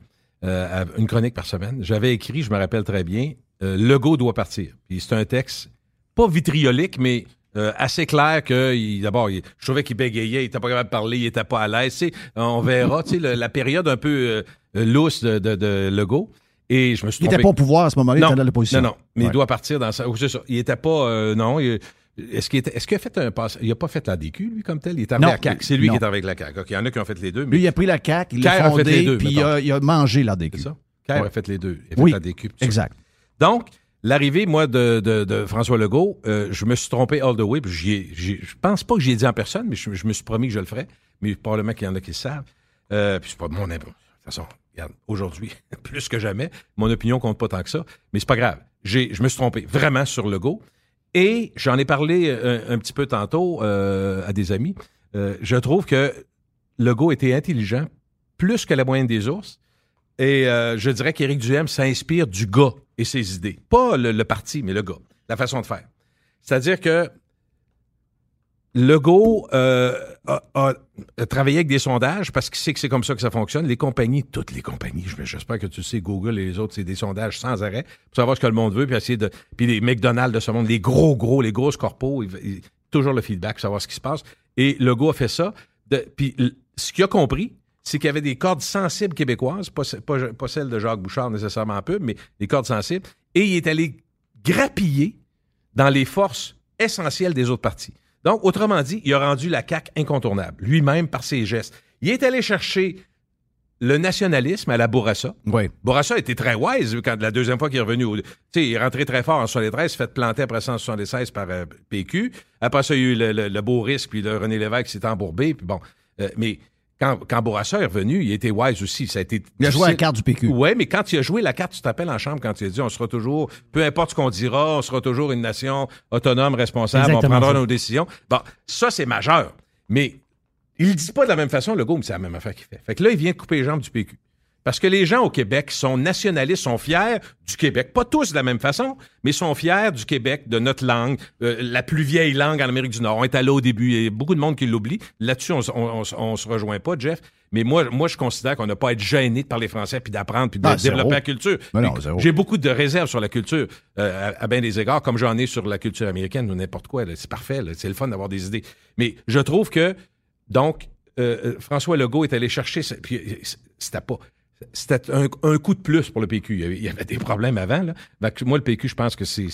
euh, une chronique par semaine. J'avais écrit, je me rappelle très bien, euh, Legault doit partir. Puis c'est un texte pas vitriolique, mais euh, assez clair que, d'abord, je trouvais qu'il bégayait, il était pas capable de parler, il était pas à l'aise. On verra, tu sais, la période un peu euh, lousse de, de, de Legault. Et je me suis Il trompé. était pas au pouvoir à ce moment-là, il était dans l'opposition. Non, non, mais Ouais. il doit partir dans ça. Il était pas. euh, non. est-ce qu'il était- est-ce qu'il a fait un pass? Il a pas fait la DQ, lui, comme tel? Il est arrivé Non, à la CAQ. C'est lui non. qui est avec la CAQ. OK, il y en a qui ont fait les deux. Mais Lui, il a pris la CAQ, il l'a a fait les fondé, deux, puis il a, il a mangé la DQ. C'est ça. Kerr Ouais. a fait les deux. Il a fait Oui, la DQ. exact. Donc, l'arrivée, moi, de, François Legault, euh, je me suis trompé all the way. puis ai- je pense pas que j'y ai dit en personne, mais je, me suis promis que je le ferais. Mais probablement qu'il y en a qui le savent. Euh, puis c'est pas mon impression. De toute façon, aujourd'hui, [laughs] plus que jamais, mon opinion compte pas tant que ça. Mais c'est pas grave. Je me suis trompé vraiment sur Legault. Et j'en ai parlé euh, un, petit peu tantôt à des amis. Je trouve que Legault était intelligent, plus que la moyenne des ours. Et euh, je dirais qu'Éric Duhem s'inspire du gars et ses idées. Pas le, parti, mais le gars, la façon de faire. C'est-à-dire que Legault euh, a, travaillé avec des sondages parce qu'il sait que c'est comme ça que ça fonctionne. Les compagnies, toutes les compagnies, je- j'espère que tu sais, Google et les autres, c'est des sondages sans arrêt pour savoir ce que le monde veut, puis essayer de. Puis les McDonald's de ce monde, les gros, gros, les grosses corpos, toujours le feedback, savoir ce qui se passe. Et Legault a fait ça. Puis ce qu'il a compris, c'est qu'il y avait des cordes sensibles québécoises, pas, ce- pas, pas celles de Jacques Bouchard nécessairement un peu, mais des cordes sensibles. Et il est allé grappiller dans les forces essentielles des autres partis. Donc, autrement dit, il a rendu la CAQ incontournable, lui-même par ses gestes. Il est allé chercher le nationalisme à la Bourassa. Oui. Bourassa été très wise quand la deuxième fois qu'il est revenu. Tu sais, il est rentré très fort en 73, s'est fait planter après ça en 76 par euh, PQ. Après ça, il y a eu le, le- le beau risque, puis le René Lévesque s'est embourbé. Puis bon, Euh, mais quand, quand Bourassa est revenu, il était wise aussi. Ça a été Il a joué la carte du PQ. Oui, mais quand il a joué la carte, tu t'appelles en chambre quand il a dit on sera toujours, peu importe ce qu'on dira, on sera toujours une nation autonome, responsable, Exactement on prendra ça. nos décisions. Bon, ça, c'est majeur. Mais il le dit pas de la même façon, le mais c'est la même affaire qu'il fait. Fait que là, il vient couper les jambes du PQ. Parce que les gens au Québec sont nationalistes, sont fiers du Québec. Pas tous de la même façon, mais sont fiers du Québec, de notre langue, euh, la plus vieille langue en Amérique du Nord. On est allé au début, il y a beaucoup de monde qui l'oublie. Là-dessus, on, on, on- on se rejoint pas, Jeff. Mais moi, moi je considère qu'on n'a pas à être gêné de parler français, puis d'apprendre, puis de Ah, développer zéro. la culture. Zéro. J'ai beaucoup de réserves sur la culture, euh, à, à bien des égards, comme j'en ai sur la culture américaine ou n'importe quoi. C'est parfait, c'est le fun d'avoir des idées. Mais je trouve que, donc, euh, François Legault est allé chercher, puis c'était pas... C'était un, un coup de plus pour le PQ. Il y avait, des problèmes avant. Là. Moi, le PQ, je pense que c'est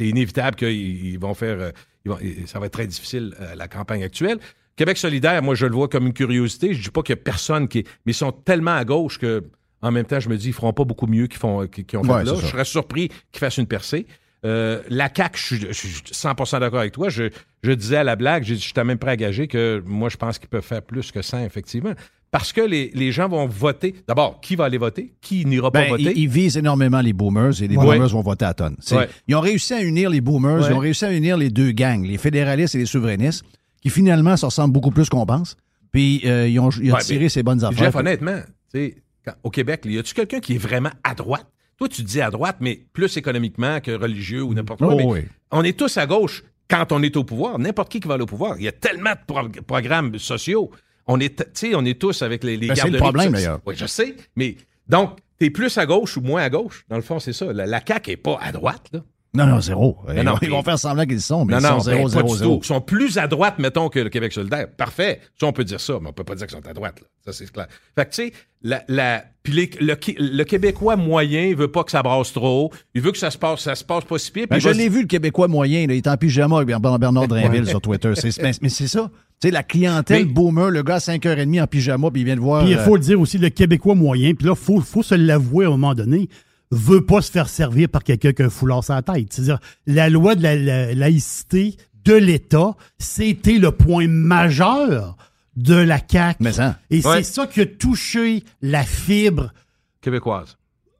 inévitable qu'ils ils vont faire. euh, ils vont- ça va être très difficile, euh, la campagne actuelle. Québec solidaire, moi, je le vois comme une curiosité. Je dis pas qu'il y a personne qui. Mais ils sont tellement à gauche que, en même temps, je me dis, ils feront pas beaucoup mieux qu'ils font, qu'ils qu'ils ont fait Ouais, là. c'est ça. Je serais surpris qu'ils fassent une percée. Euh, la CAQ, je suis, je suis 100 d'accord avec toi. Je, je disais à la blague, suis même prêt à gager que moi, je pense qu'ils peuvent faire plus que 100, effectivement. Parce que les, les gens vont voter. D'abord, qui va aller voter? Qui n'ira pas Ben, voter? ils, ils visent énormément les boomers et les Ouais. boomers vont voter à tonnes. Ouais. Ils ont réussi à unir les boomers, Ouais. ils ont réussi à unir les deux gangs, les fédéralistes et les souverainistes, qui finalement se ressemblent beaucoup plus qu'on pense. Puis euh, ils ont, ils ont Ouais, tiré ces bonnes affaires. Jeff, honnêtement, quand- au Québec, y a-tu quelqu'un qui est vraiment à droite? Toi, tu dis à droite, mais plus économiquement que religieux ou n'importe quoi. Oh, mais oui. On est tous à gauche quand on est au pouvoir. N'importe qui qui va aller au pouvoir. Il y a tellement de pro- programmes sociaux. On est, on est tous avec les, les Ben, c'est le problème, d'ailleurs. Oui, je sais. Mais donc, t'es plus à gauche ou moins à gauche? Dans le fond, c'est ça. La, la CAQ est pas à droite, là. Non, non, zéro. Non, ils, non, vont, ils vont faire semblant qu'ils sont, mais non, ils non, sont zéro, ben, pas zéro, du zéro. tout. Ils sont plus à droite, mettons, que le Québec solidaire. Parfait. Ça, on peut dire ça, mais on peut pas dire qu'ils sont à droite. là. Ça, c'est clair. Fait que, tu sais, la, la, puis les- le, le Québécois moyen, il veut pas que ça brasse trop. Il veut que ça se passe, ça se passe pas si pire. Ben, je l'ai vu, le Québécois moyen, là, il est en pyjama avec Bernard, Bernard Drinville sur Twitter. Mais mais c'est ça. Tu sais, la clientèle boomer, le gars à 5h30 en pyjama, puis il vient de voir. Puis il euh, faut le dire aussi, le Québécois moyen, puis là, il faut, faut se l'avouer à un moment donné, veut pas se faire servir par quelqu'un qui a un foulard sur la tête. C'est-à-dire, la loi de la, la- laïcité de l'État, c'était le point majeur de la CAQ. Et Ouais. c'est ça qui a touché la fibre Québécoise.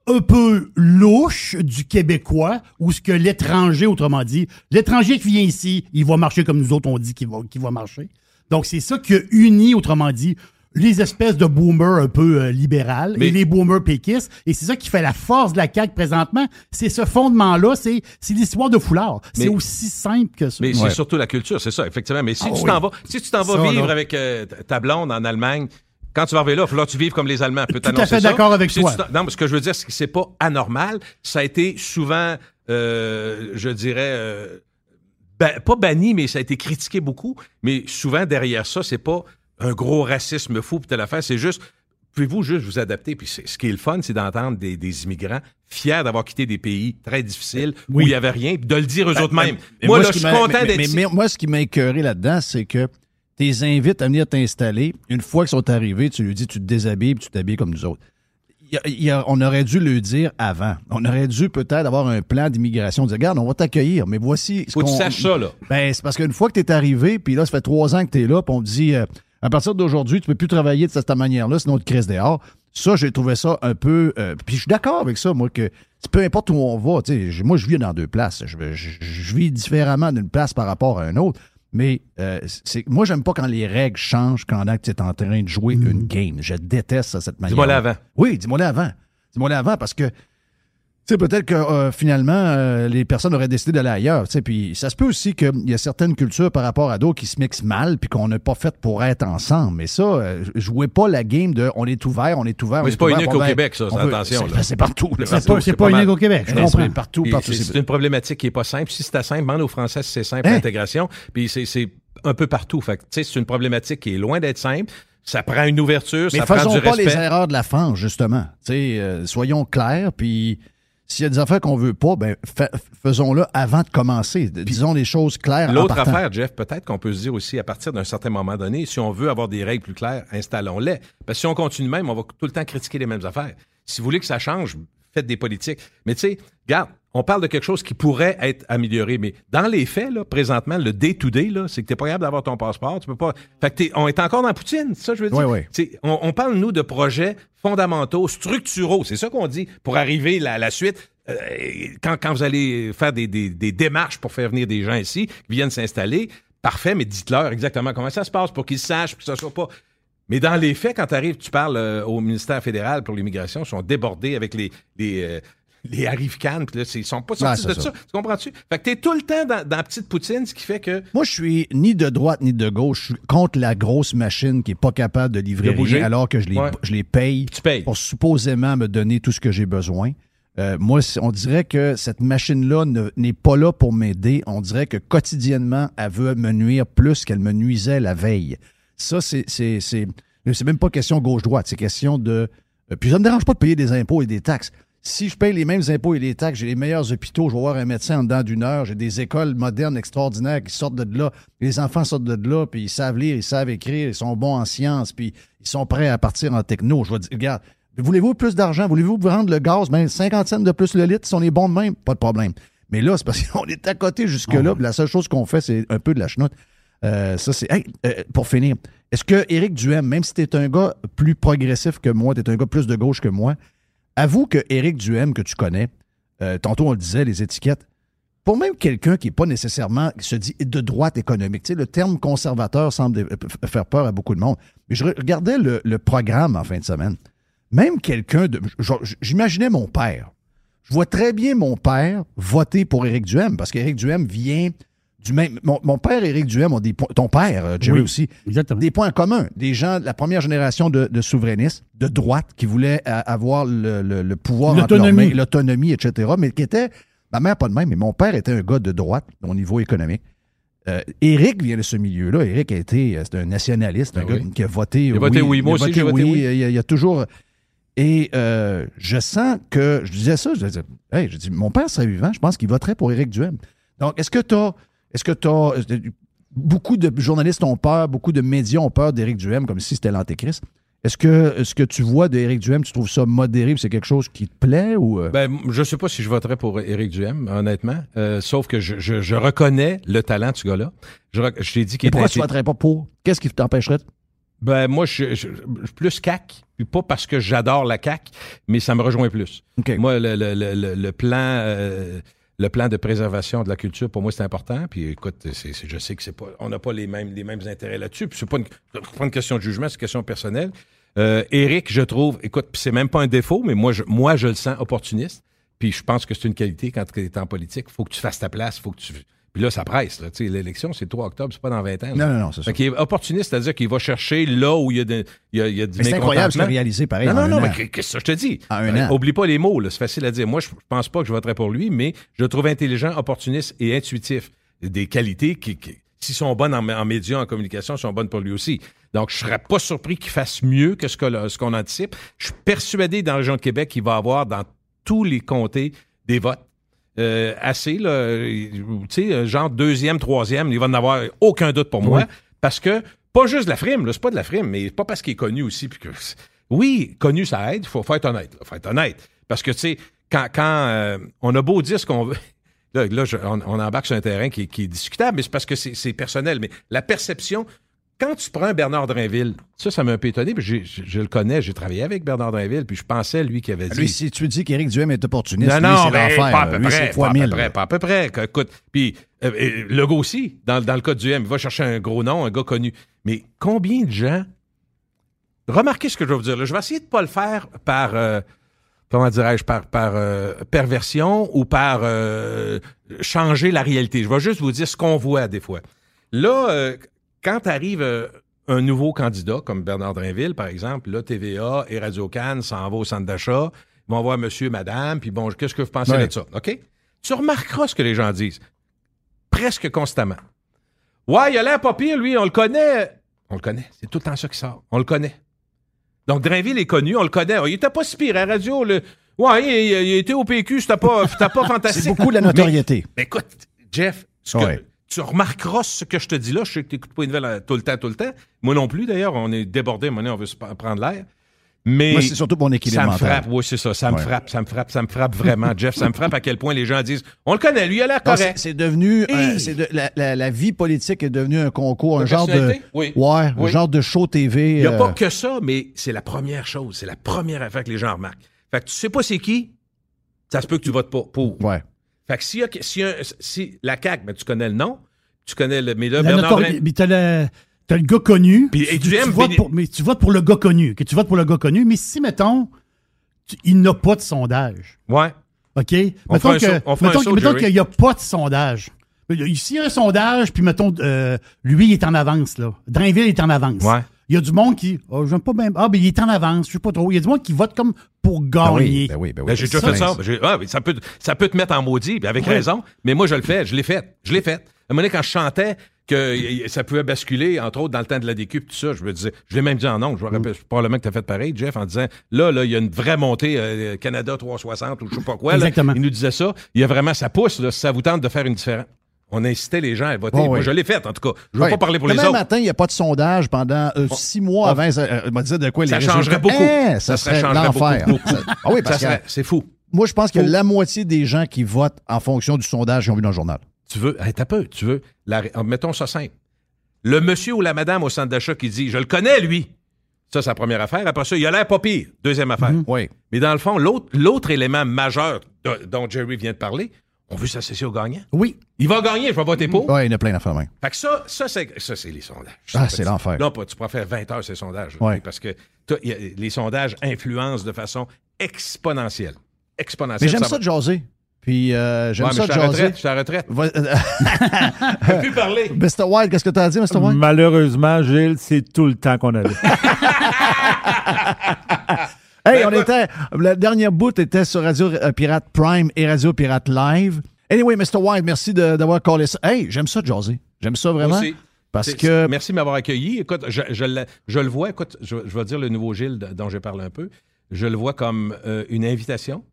un peu louche du Québécois, ou ce que l'étranger, autrement dit, l'étranger qui vient ici, il va marcher comme nous autres, on dit qu'il va, qu'il va marcher. Donc, c'est ça qui a uni, autrement dit, les espèces de boomers un peu euh, libérales Mais- et les boomers péquistes. Et c'est ça qui fait la force de la CAQ présentement. C'est ce fondement-là, c'est, c'est l'histoire de foulard. C'est aussi simple que ça. Mais c'est surtout la culture, c'est ça, effectivement. Mais si Ah tu oui. t'en vas, si tu t'en vas Ça, vivre avec euh, ta blonde en Allemagne, quand tu vas arriver là, il va falloir que tu vives comme les Allemands. Peut Tout à fait d'accord avec toi. non, mais ce que je veux dire, c'est que c'est pas anormal. Ça a été souvent, euh, je dirais, euh, ba- pas banni, mais ça a été critiqué beaucoup. Mais souvent, derrière ça, c'est pas un gros racisme fou, puis telle affaire. C'est juste, pouvez-vous juste vous adapter? Puis c'est- ce qui est le fun, c'est d'entendre des, des immigrants fiers d'avoir quitté des pays très difficiles où Oui. il n'y avait rien, puis de le dire eux Ben, autres mêmes. moi, là, je suis content d'être mais- ici. mais moi, ce qui m'a écœuré là-dedans, c'est que tu les invites à venir t'installer. Une fois qu'ils sont arrivés, tu lui dis, tu te déshabilles puis tu t'habilles comme nous autres. Il y a- il y a- on aurait dû le dire avant. On aurait dû peut-être avoir un plan d'immigration. Dire, regarde, on va t'accueillir, mais voici. ce Faut que tu saches ça, là. Ben, c'est parce qu'une fois que tu es arrivé, puis là, ça fait trois ans que tu es là, puis on te dit, euh, à partir d'aujourd'hui, tu peux plus travailler de cette manière-là, sinon tu crise dehors. Ça, j'ai trouvé ça un peu. euh, puis je suis d'accord avec ça, moi, que c'est peu importe où on va, tu sais, j- moi, je vis dans deux places. Je, je- je vis différemment d'une place par rapport à une autre. Mais euh, c'est moi, j'aime pas quand les règles changent que tu es en train de jouer une game. Je déteste ça, cette manière. Dis-moi-le avant. Oui, dis-moi-le avant. Dis-moi-le avant parce que sais, peut-être que euh, finalement, euh, les personnes auraient décidé d'aller ailleurs. tu sais, Puis ça se peut aussi qu'il y a certaines cultures par rapport à d'autres qui se mixent mal puis qu'on n'est pas fait pour être ensemble. Mais ça, euh, jouez pas la game de on est ouvert, on est ouvert. Mais est c'est pas ouvert, unique au Québec, ça, c'est attention. c'est- là. C'est partout. là. C'est pas- c'est pas mal. unique au Québec, je Mais comprends. c'est Partout, partout. c'est- c'est- C'est une problématique qui n'est pas simple. Si c'était simple, demande aux Français si c'est simple, Hein? l'intégration. Puis c'est- c'est un peu partout. Fait que, tu sais, c'est une problématique qui est loin d'être simple. Ça prend une ouverture, Mais ça prend faisons du pas respect. les erreurs de la France, justement. Tu sais, euh, soyons clairs, puis s'il y a des affaires qu'on veut pas, ben fa- faisons-le avant de commencer. Disons les choses claires. L'autre affaire, Jeff, peut-être qu'on peut se dire aussi, à partir d'un certain moment donné, si on veut avoir des règles plus claires, installons-les. Parce que si on continue même, on va tout le temps critiquer les mêmes affaires. Si vous voulez que ça change, faites des politiques. Mais tu sais, regarde, on parle de quelque chose qui pourrait être amélioré, mais dans les faits, là, présentement, le day-to-day, là, c'est que tu n'es pas capable d'avoir ton passeport. Tu peux pas. Fait que t'es- on est encore dans Poutine, ça je veux dire? Oui, oui. On, on parle, nous, de projets fondamentaux, structuraux. C'est ça qu'on dit pour arriver à la suite. Euh, quand, quand vous allez faire des, des- des démarches pour faire venir des gens ici, qui viennent s'installer, parfait, mais dites-leur exactement comment ça se passe pour qu'ils sachent, que ce soit pas. Mais dans les faits, quand tu arrives, tu parles euh, au ministère fédéral pour l'immigration, ils sont débordés avec les, les, euh, les arrive-cannes, puis là, ils sont pas sortis de ça. ça. Tu comprends-tu? Fait que t'es tout le temps dans, dans la petite poutine, ce qui fait que. Moi, je suis ni de droite ni de gauche. Je suis contre la grosse machine qui est pas capable de livrer De rien alors que je les, Ouais. je les paye Tu payes. pour supposément me donner tout ce que j'ai besoin. Euh, moi, on dirait que cette machine-là ne- n'est pas là pour m'aider. On dirait que quotidiennement, elle veut me nuire plus qu'elle me nuisait la veille. Ça, c'est c'est- c'est- c'est même pas question gauche-droite. C'est question de. euh, Puis ça me dérange pas de payer des impôts et des taxes. Si je paye les mêmes impôts et les taxes, j'ai les meilleurs hôpitaux, je vais voir un médecin en dedans d'une heure, j'ai des écoles modernes extraordinaires qui sortent de là, les enfants sortent de là, puis ils savent lire, ils savent écrire, ils sont bons en sciences, puis ils sont prêts à partir en techno. Je vais dire, regarde, voulez-vous plus d'argent? Voulez-vous vous rendre le gaz? Ben, 50 cents de plus le litre, si on est bon de même, pas de problème. Mais là, c'est parce [laughs] qu'on est à côté jusque-là, puis la seule chose qu'on fait, c'est un peu de la chenoute. Euh, ça, c'est. Hey, euh, pour finir, est-ce que Éric Duhem, même si tu es un gars plus progressif que moi, tu es un gars plus de gauche que moi, avoue que Éric Duhem, que tu connais, euh, tantôt on le disait, les étiquettes, pour même quelqu'un qui n'est pas nécessairement, qui se dit de droite économique, tu sais, le terme conservateur semble faire peur à beaucoup de monde. Mais je re- regardais le, programme en fin de semaine. Même quelqu'un de. J'imaginais mon père. Je vois très bien mon père voter pour Éric Duhem, parce qu'Éric Duhem vient du même. Mon, mon père et Éric Duhem ont des points. Ton père, euh, Jerry Oui, aussi. Des points communs. Des gens de la première génération de, de souverainistes, de droite, qui voulaient euh, avoir le, le- le pouvoir L'autonomie. l'autonomie, etc., mais qui était. Ma mère, pas de même, mais mon père était un gars de droite au niveau économique. Euh, Éric vient de ce milieu-là. Éric a été. euh, C'est un nationaliste, un Ben gars oui. qui a voté. Il a voté oui. Moi il a aussi, voté oui. Il y a, il y a toujours. Et euh, je sens que. Je disais ça, je disais, hey, je dis, mon père serait vivant, je pense qu'il voterait pour Éric Duhem. Donc, est-ce que tu as. Est-ce que tu as. Beaucoup de journalistes ont peur, beaucoup de médias ont peur d'Éric Duhem comme si c'était l'antéchrist. Est-ce que ce que tu vois d'Éric Duhem, tu trouves ça modéré, c'est quelque chose qui te plaît ou. euh? Ben, je sais pas si je voterais pour Éric Duhem, honnêtement. Euh, sauf que je, je- je reconnais le talent de ce gars-là. Je, t'ai dit qu'il pourquoi tu voterais pas pour? Qu'est-ce qui t'empêcherait? Ben, moi, je, suis plus CAC, puis pas parce que j'adore la CAC, mais ça me rejoint plus. Moi, le, le- le- le- le plan, euh, le plan de préservation de la culture, pour moi, c'est important. Puis, écoute, je sais que c'est pas, on n'a pas les mêmes, les mêmes intérêts là-dessus. Puis, c'est pas une, pas une question de jugement, c'est une question personnelle. Euh, Éric, je trouve, écoute, c'est même pas un défaut, mais moi, je, moi, je le sens opportuniste. Puis, je pense que c'est une qualité quand tu es en politique. Il faut que tu fasses ta place, faut que tu. Puis là, ça presse. là. Tu sais, L'élection, c'est le 3 octobre, c'est pas dans 20 ans. là. Non, non, non, c'est ça. Fait est opportuniste, c'est-à-dire qu'il va chercher là où il y a, de, il y a, il y a du Mais c'est incroyable ce qu'il a réalisé, pareil, Non, non, non, an. mais qu'est-ce que je te dis? En un Euh, an. Oublie pas les mots, là, c'est facile à dire. Moi, je pense pas que je voterais pour lui, mais je le trouve intelligent, opportuniste et intuitif. Des qualités qui, qui s'ils sont bonnes en, en médias, en communication, sont bonnes pour lui aussi. Donc, je serais pas surpris qu'il fasse mieux que ce que- ce qu'on anticipe. Je suis persuadé dans la région de Québec qu'il va avoir dans tous les comtés des votes. Euh, assez, là, euh, sais, euh, genre deuxième, troisième, il va en avoir aucun doute pour moi. Parce que, pas juste de la frime, là, c'est pas de la frime, mais pas parce qu'il est connu aussi. Puis que, [laughs] oui, connu, ça aide, il faut, faut être honnête. Il faut être honnête. Parce que, tu sais, quand, quand euh, on a beau dire ce qu'on veut. [laughs] Là, là, je- on, on embarque sur un terrain qui, qui est discutable, mais c'est parce que c'est personnel. Mais la perception, quand tu prends Bernard Drinville, ça, ça m'a un peu étonné, puis je, je le connais, j'ai travaillé avec Bernard Drinville, puis je pensais, lui, qui avait dit. Lui, si tu dis qu'Éric Duhem est opportuniste, Non, lui, non, c'est l'enfer. pas à peu Lui, près, pas à peu près, pas à peu près. Écoute, puis euh, Legault aussi, dans, dans le cas du M, il va chercher un gros nom, un gars connu. Mais combien de gens... Remarquez ce que je vais vous dire. là. Je vais essayer de ne pas le faire par... euh, comment dirais-je, par, par euh, perversion ou par euh, changer la réalité. Je vais juste vous dire ce qu'on voit des fois. Là, euh, quand arrive euh, un nouveau candidat, comme Bernard Drinville, par exemple, là, TVA et Radio-Can s'en vont au centre d'achat, ils vont voir monsieur, madame, puis bon, qu'est-ce que vous pensez Ouais. de ça? OK? Tu remarqueras ce que les gens disent. Presque constamment. Ouais, il a l'air pas pire, lui, on le connaît. On le connaît. C'est tout le temps ça qui sort. On le connaît. Donc, Drainville est connu, on le connaît. Il était pas si pire à la radio. Le... Ouais, il, il- il était au PQ, c'était pas, pas [laughs] fantastique. C'est beaucoup de la notoriété. Mais, mais écoute, Jeff, ce que- Ouais. Tu remarqueras ce que je te dis là. Je sais que tu n'écoutes pas une nouvelle euh, tout le temps, tout le temps. Moi non plus, d'ailleurs. On est débordé, maintenant, on veut se prendre l'air. Mais Moi, c'est surtout mon équilibre ça me mental. frappe, oui, c'est ça. Ça me Ouais. frappe, ça me frappe, ça me frappe vraiment, Jeff. Ça me frappe à quel point les gens disent On le connaît, lui, il a l'air Non, correct. c'est- C'est devenu. un- Hey! c'est de- la, la- la vie politique est devenue un concours, un genre de. personnalité? Oui. Ouais, un genre de show TV. Il n'y a euh, pas que ça, mais c'est la première chose. C'est la première affaire que les gens remarquent. Fait que tu sais pas c'est qui, ça se peut que tu votes pas pour. Ouais. Fait que s'il y a, si, si la CAQ, ben, tu connais le nom, tu connais le. Mais là, La Bernard notori- mais t'as le, t'as le gars connu. Puis, tu, tu tu votes pour, mais tu votes pour le gars connu. Que tu votes pour le gars connu. Mais si, mettons, tu- il n'a pas de sondage. Ouais. OK? On mettons qu'il n'y a pas de sondage. S'il y a un sondage, puis mettons, euh, lui, il est en avance, là. Drainville est en avance. Ouais. Il y a du monde qui. Oh, j'aime pas bien. Ah, ben, il est en avance, je sais pas trop. Il y a du monde qui vote comme pour Ben oui, gagner. ben oui, ben oui. Ben, j'ai déjà Ça, fait ça. ah, ça, peut, ça peut te mettre en maudit, avec Oui. raison. Mais moi, je le fais. Je l'ai fait. Je l'ai fait. À un moment donné, quand je chantais que ça pouvait basculer, entre autres, dans le temps de la DQ, puis tout ça, je me disais, je l'ai même dit en nom. Je me rappelle probablement que tu as fait pareil, Jeff, en disant, là, là, il y a une vraie montée euh, Canada 360 ou je sais pas quoi. là. Exactement. Il nous disait ça. Il y a vraiment, ça pousse, là, si ça vous tente de faire une différence. On incitait les gens à voter. Oh, moi, oui. je l'ai fait, en tout cas. Je ne veux pas parler pour les Demain autres. matin, il n'y a pas de sondage pendant euh, six mois avant. Ça, euh, m'a dit de quoi Ça les changerait beaucoup. Ça, Ça serait changerait l'enfer. Ah oui, parce Ça serait- que c'est fou. moi, je pense que la moitié des gens qui votent en fonction du sondage qu'ils ont vu dans le journal. Tu veux, hey, t'as peu, tu veux, la ré- mettons ça simple. Le monsieur ou la madame au centre d'achat qui dit Je le connais, lui. Ça, c'est la première affaire. Après ça, il a l'air pas pire. Deuxième affaire. Oui. Mais dans le fond, l'autre l'autre élément majeur de- dont Jerry vient de parler, on veut s'associer au gagnant? Oui. Il va gagner, je vais voter pour. Oui, il y en a plein d'affaires, même. Fait que ça, ça c'est, ça, c'est les sondages. Ah, c'est l'enfer. Là, pas- tu pourras faire 20 heures ces sondages. Ouais. Parce que y a- les sondages influencent de façon exponentielle. Mais Exponentielle. j'aime ça, va- de jaser. Puis euh, j'aime Ouais, mais ça de suis à la jaser. retraite, je suis à la retraite. [laughs] Je peux plus parler. [laughs] Mr. White, qu'est-ce que tu as dit, Mr. White? Malheureusement, Gilles, c'est tout le temps qu'on avait. [laughs] Hey, on était. Le dernier bout était sur Radio euh, Pirate Prime et Radio Pirate Live. Anyway, Mr. White, merci d'avoir collé ça. Hey, j'aime ça jaser. J'aime ça vraiment. Aussi. Parce que. Merci de m'avoir accueilli. Écoute, je, je le- je le vois, écoute, je, vais dire le nouveau Gilles dont j'ai parlé un peu. Je le vois comme euh, une invitation.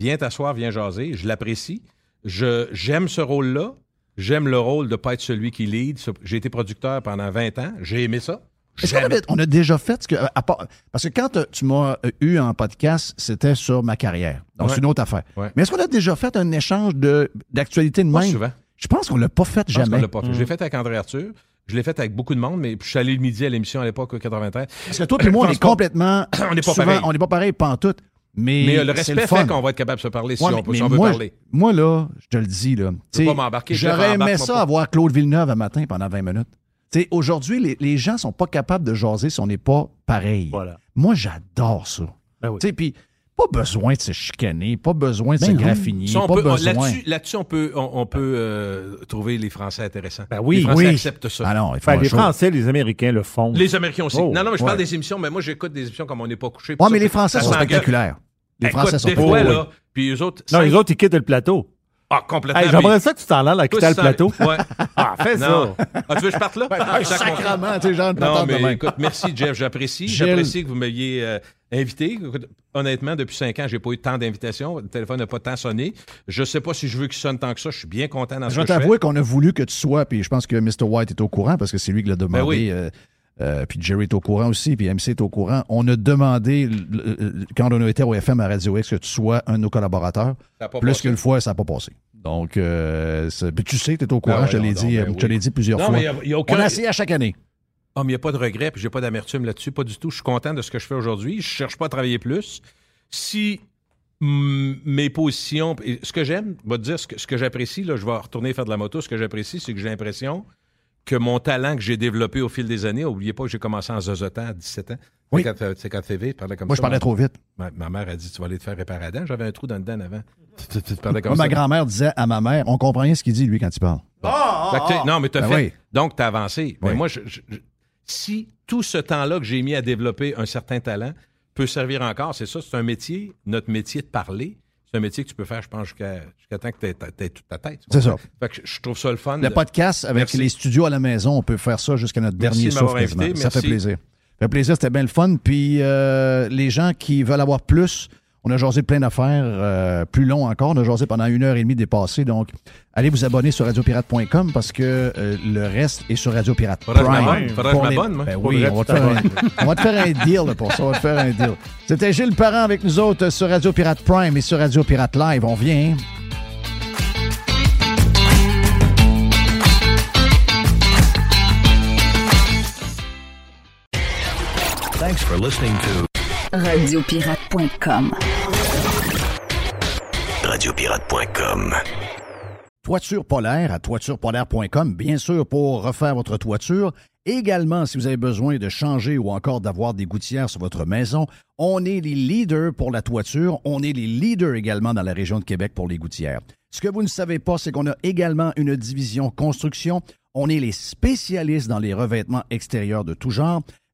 Viens t'asseoir, viens jaser. Je l'apprécie. J'aime ce rôle-là. J'aime le rôle de ne pas être celui qui lead. J'ai été producteur pendant 20 ans. J'ai aimé ça. Est-ce qu'on avait- on a déjà fait ce que. à part- parce que quand euh, tu m'as euh, eu en podcast, c'était sur ma carrière. Donc, Ouais. c'est une autre affaire. Ouais. Mais est-ce qu'on a déjà fait un échange de, d'actualité de Pas même? souvent. Je pense qu'on l'a pas fait Je pense qu'on jamais. l'a pas fait. Je l'ai fait avec André Arthur. Je l'ai fait avec beaucoup de monde, mais je suis allé le midi à l'émission à l'époque, au 93. Parce que toi et moi, on est complètement. On n'est pas souvent, pareil. On n'est pas pareil pantoute. Mais, Mais euh, le c'est respect fait qu'on va être capable de se parler si Ouais, on, peut- si on veut moi, parler. Moi, là, je te le dis, là. Je veux pas m'embarquer, J'aurais aimé ça pas. avoir Claude Villeneuve un matin pendant 20 minutes. Aujourd'hui, les, les gens sont pas capables de jaser si on n'est pas pareil. Voilà. Moi, j'adore ça. Ben oui. Puis pas besoin de se chicaner, pas besoin de se Ben non. graffiner, Ça, on pas peut- on- besoin. là-dessus, là-dessus, on peut, on, on peut euh, trouver les Français intéressants. Ben oui, les Français oui. acceptent ça. Ah non, il faut Ben, les. Français, les Américains le font. Les Américains aussi. Oh, non, non, mais je parle des émissions, mais moi, j'écoute des émissions comme on n'est pas couché. Ça, mais les ça- Français ça sont spectaculaires. Les Écoute, Français sont des pas- fois, oui. là, puis eux autres... Non, cinq- les autres, ils quittent le plateau. Ah, complètement. Hey, J'aimerais ça que tu t'en ailles à quitter le plateau. Ouais. [laughs] Ah, fais ça. Ah, tu veux que je parte là? Ah. Sacrement, tu sais, genre Non, mais écoute, merci, Jeff. J'apprécie. J'apprécie que vous m'ayez euh, invité. Écoute, honnêtement, depuis cinq ans, j'ai pas eu tant d'invitations. Le téléphone n'a pas tant sonné. Je sais pas si je veux qu'il sonne tant que ça. Je suis bien content dans ce Je vais que je fais. t'avouer qu'on a voulu que tu sois, puis je pense que Mr. White est au courant parce que c'est lui qui l'a demandé. Ben oui. euh, euh, puis Jerry est au courant aussi, puis MC est au courant. On a demandé, quand on a été au FM à Radio X, que tu sois un de nos collaborateurs. Plus qu'une fois, ça n'a pas passé. Donc, euh, tu sais, tu es au courant, ouais, je te l'ai dit, euh, ben oui. l'ai dit plusieurs Non, fois. mais y a- y a aucun- On a essayé à chaque année. Ah, mais il n'y a pas de regret, puis j'ai pas d'amertume là-dessus, pas du tout. Je suis content de ce que je fais aujourd'hui. Je cherche pas à travailler plus. Si mm, mes positions, ce que j'aime, je vais te dire ce que, ce que j'apprécie, là, je vais retourner faire de la moto, ce que j'apprécie, c'est que j'ai l'impression que mon talent que j'ai développé au fil des années, oubliez pas que j'ai commencé en zozotant à 17 ans. Oui. C'est quand, TV, parlais comme Moi, ça. je parlais trop vite. Ma, ma mère a dit Tu vas aller te faire réparer la dent. J'avais un trou dans le dent avant. Tu, tu- tu parlais comme Moi, ça? ma grand-mère disait à ma mère, on comprend rien ce qu'il dit, lui, quand il parle. T'es- non, mais t'as Ben fait. oui. Donc, t'as avancé. Mais Oui. moi, je- je- je- si tout ce temps-là que j'ai mis à développer un certain talent peut servir encore, c'est ça, c'est un métier, notre métier de parler. Un métier que tu peux faire, je pense, jusqu'à jusqu'à temps que t'aies t'aies toute ta tête. C'est ça. Fait que je- trouve ça le fun. Le de- podcast avec Merci. les studios à la maison, on peut faire ça jusqu'à notre Merci dernier souffle. invité, Ça fait plaisir. Ça fait plaisir, c'était bien le fun. Puis euh, les gens qui veulent avoir plus, on a jasé plein d'affaires, euh, plus long encore. On a jasé pendant une heure et demie dépassée. Donc, allez vous abonner sur radiopirate.com parce que euh, le reste est sur Radio Pirate Faudrait que je Prime. que je m'abonne, moi. Ben oui, on va, te faire un, [laughs] on va te faire un deal pour ça. On va te faire un deal. C'était Gilles Parent avec nous autres sur Radio Pirate Prime et sur Radio Pirate Live. On vient. Thanks for listening to Radiopirate.com. Radiopirate.com. Toiture polaire à toiturepolaire.com, bien sûr, pour refaire votre toiture. Également, si vous avez besoin de changer ou encore d'avoir des gouttières sur votre maison, on est les leaders pour la toiture. On est les leaders également dans la région de Québec pour les gouttières. Ce que vous ne savez pas, c'est qu'on a également une division construction. On est les spécialistes dans les revêtements extérieurs de tout genre.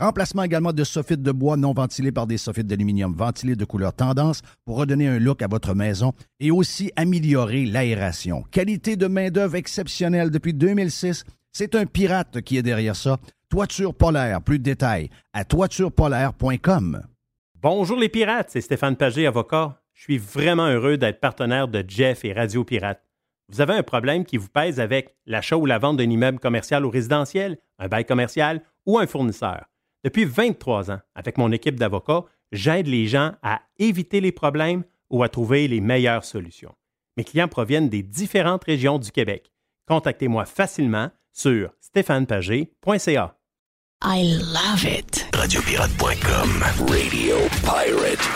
Remplacement également de soffites de bois non ventilés par des soffites d'aluminium ventilés de couleur tendance pour redonner un look à votre maison et aussi améliorer l'aération. Qualité de main-d'œuvre exceptionnelle depuis 2006. C'est un pirate qui est derrière ça. Toiture polaire, plus de détails à toiturepolaire.com. Bonjour les pirates, c'est Stéphane Pagé, avocat. Je suis vraiment heureux d'être partenaire de Jeff et Radio Pirate. Vous avez un problème qui vous pèse avec l'achat ou la vente d'un immeuble commercial ou résidentiel, un bail commercial ou un fournisseur. Depuis 23 ans, avec mon équipe d'avocats, j'aide les gens à éviter les problèmes ou à trouver les meilleures solutions. Mes clients proviennent des différentes régions du Québec. Contactez-moi facilement sur stéphanepagé.ca. I love it. Radiopirate.com. Radio Pirate.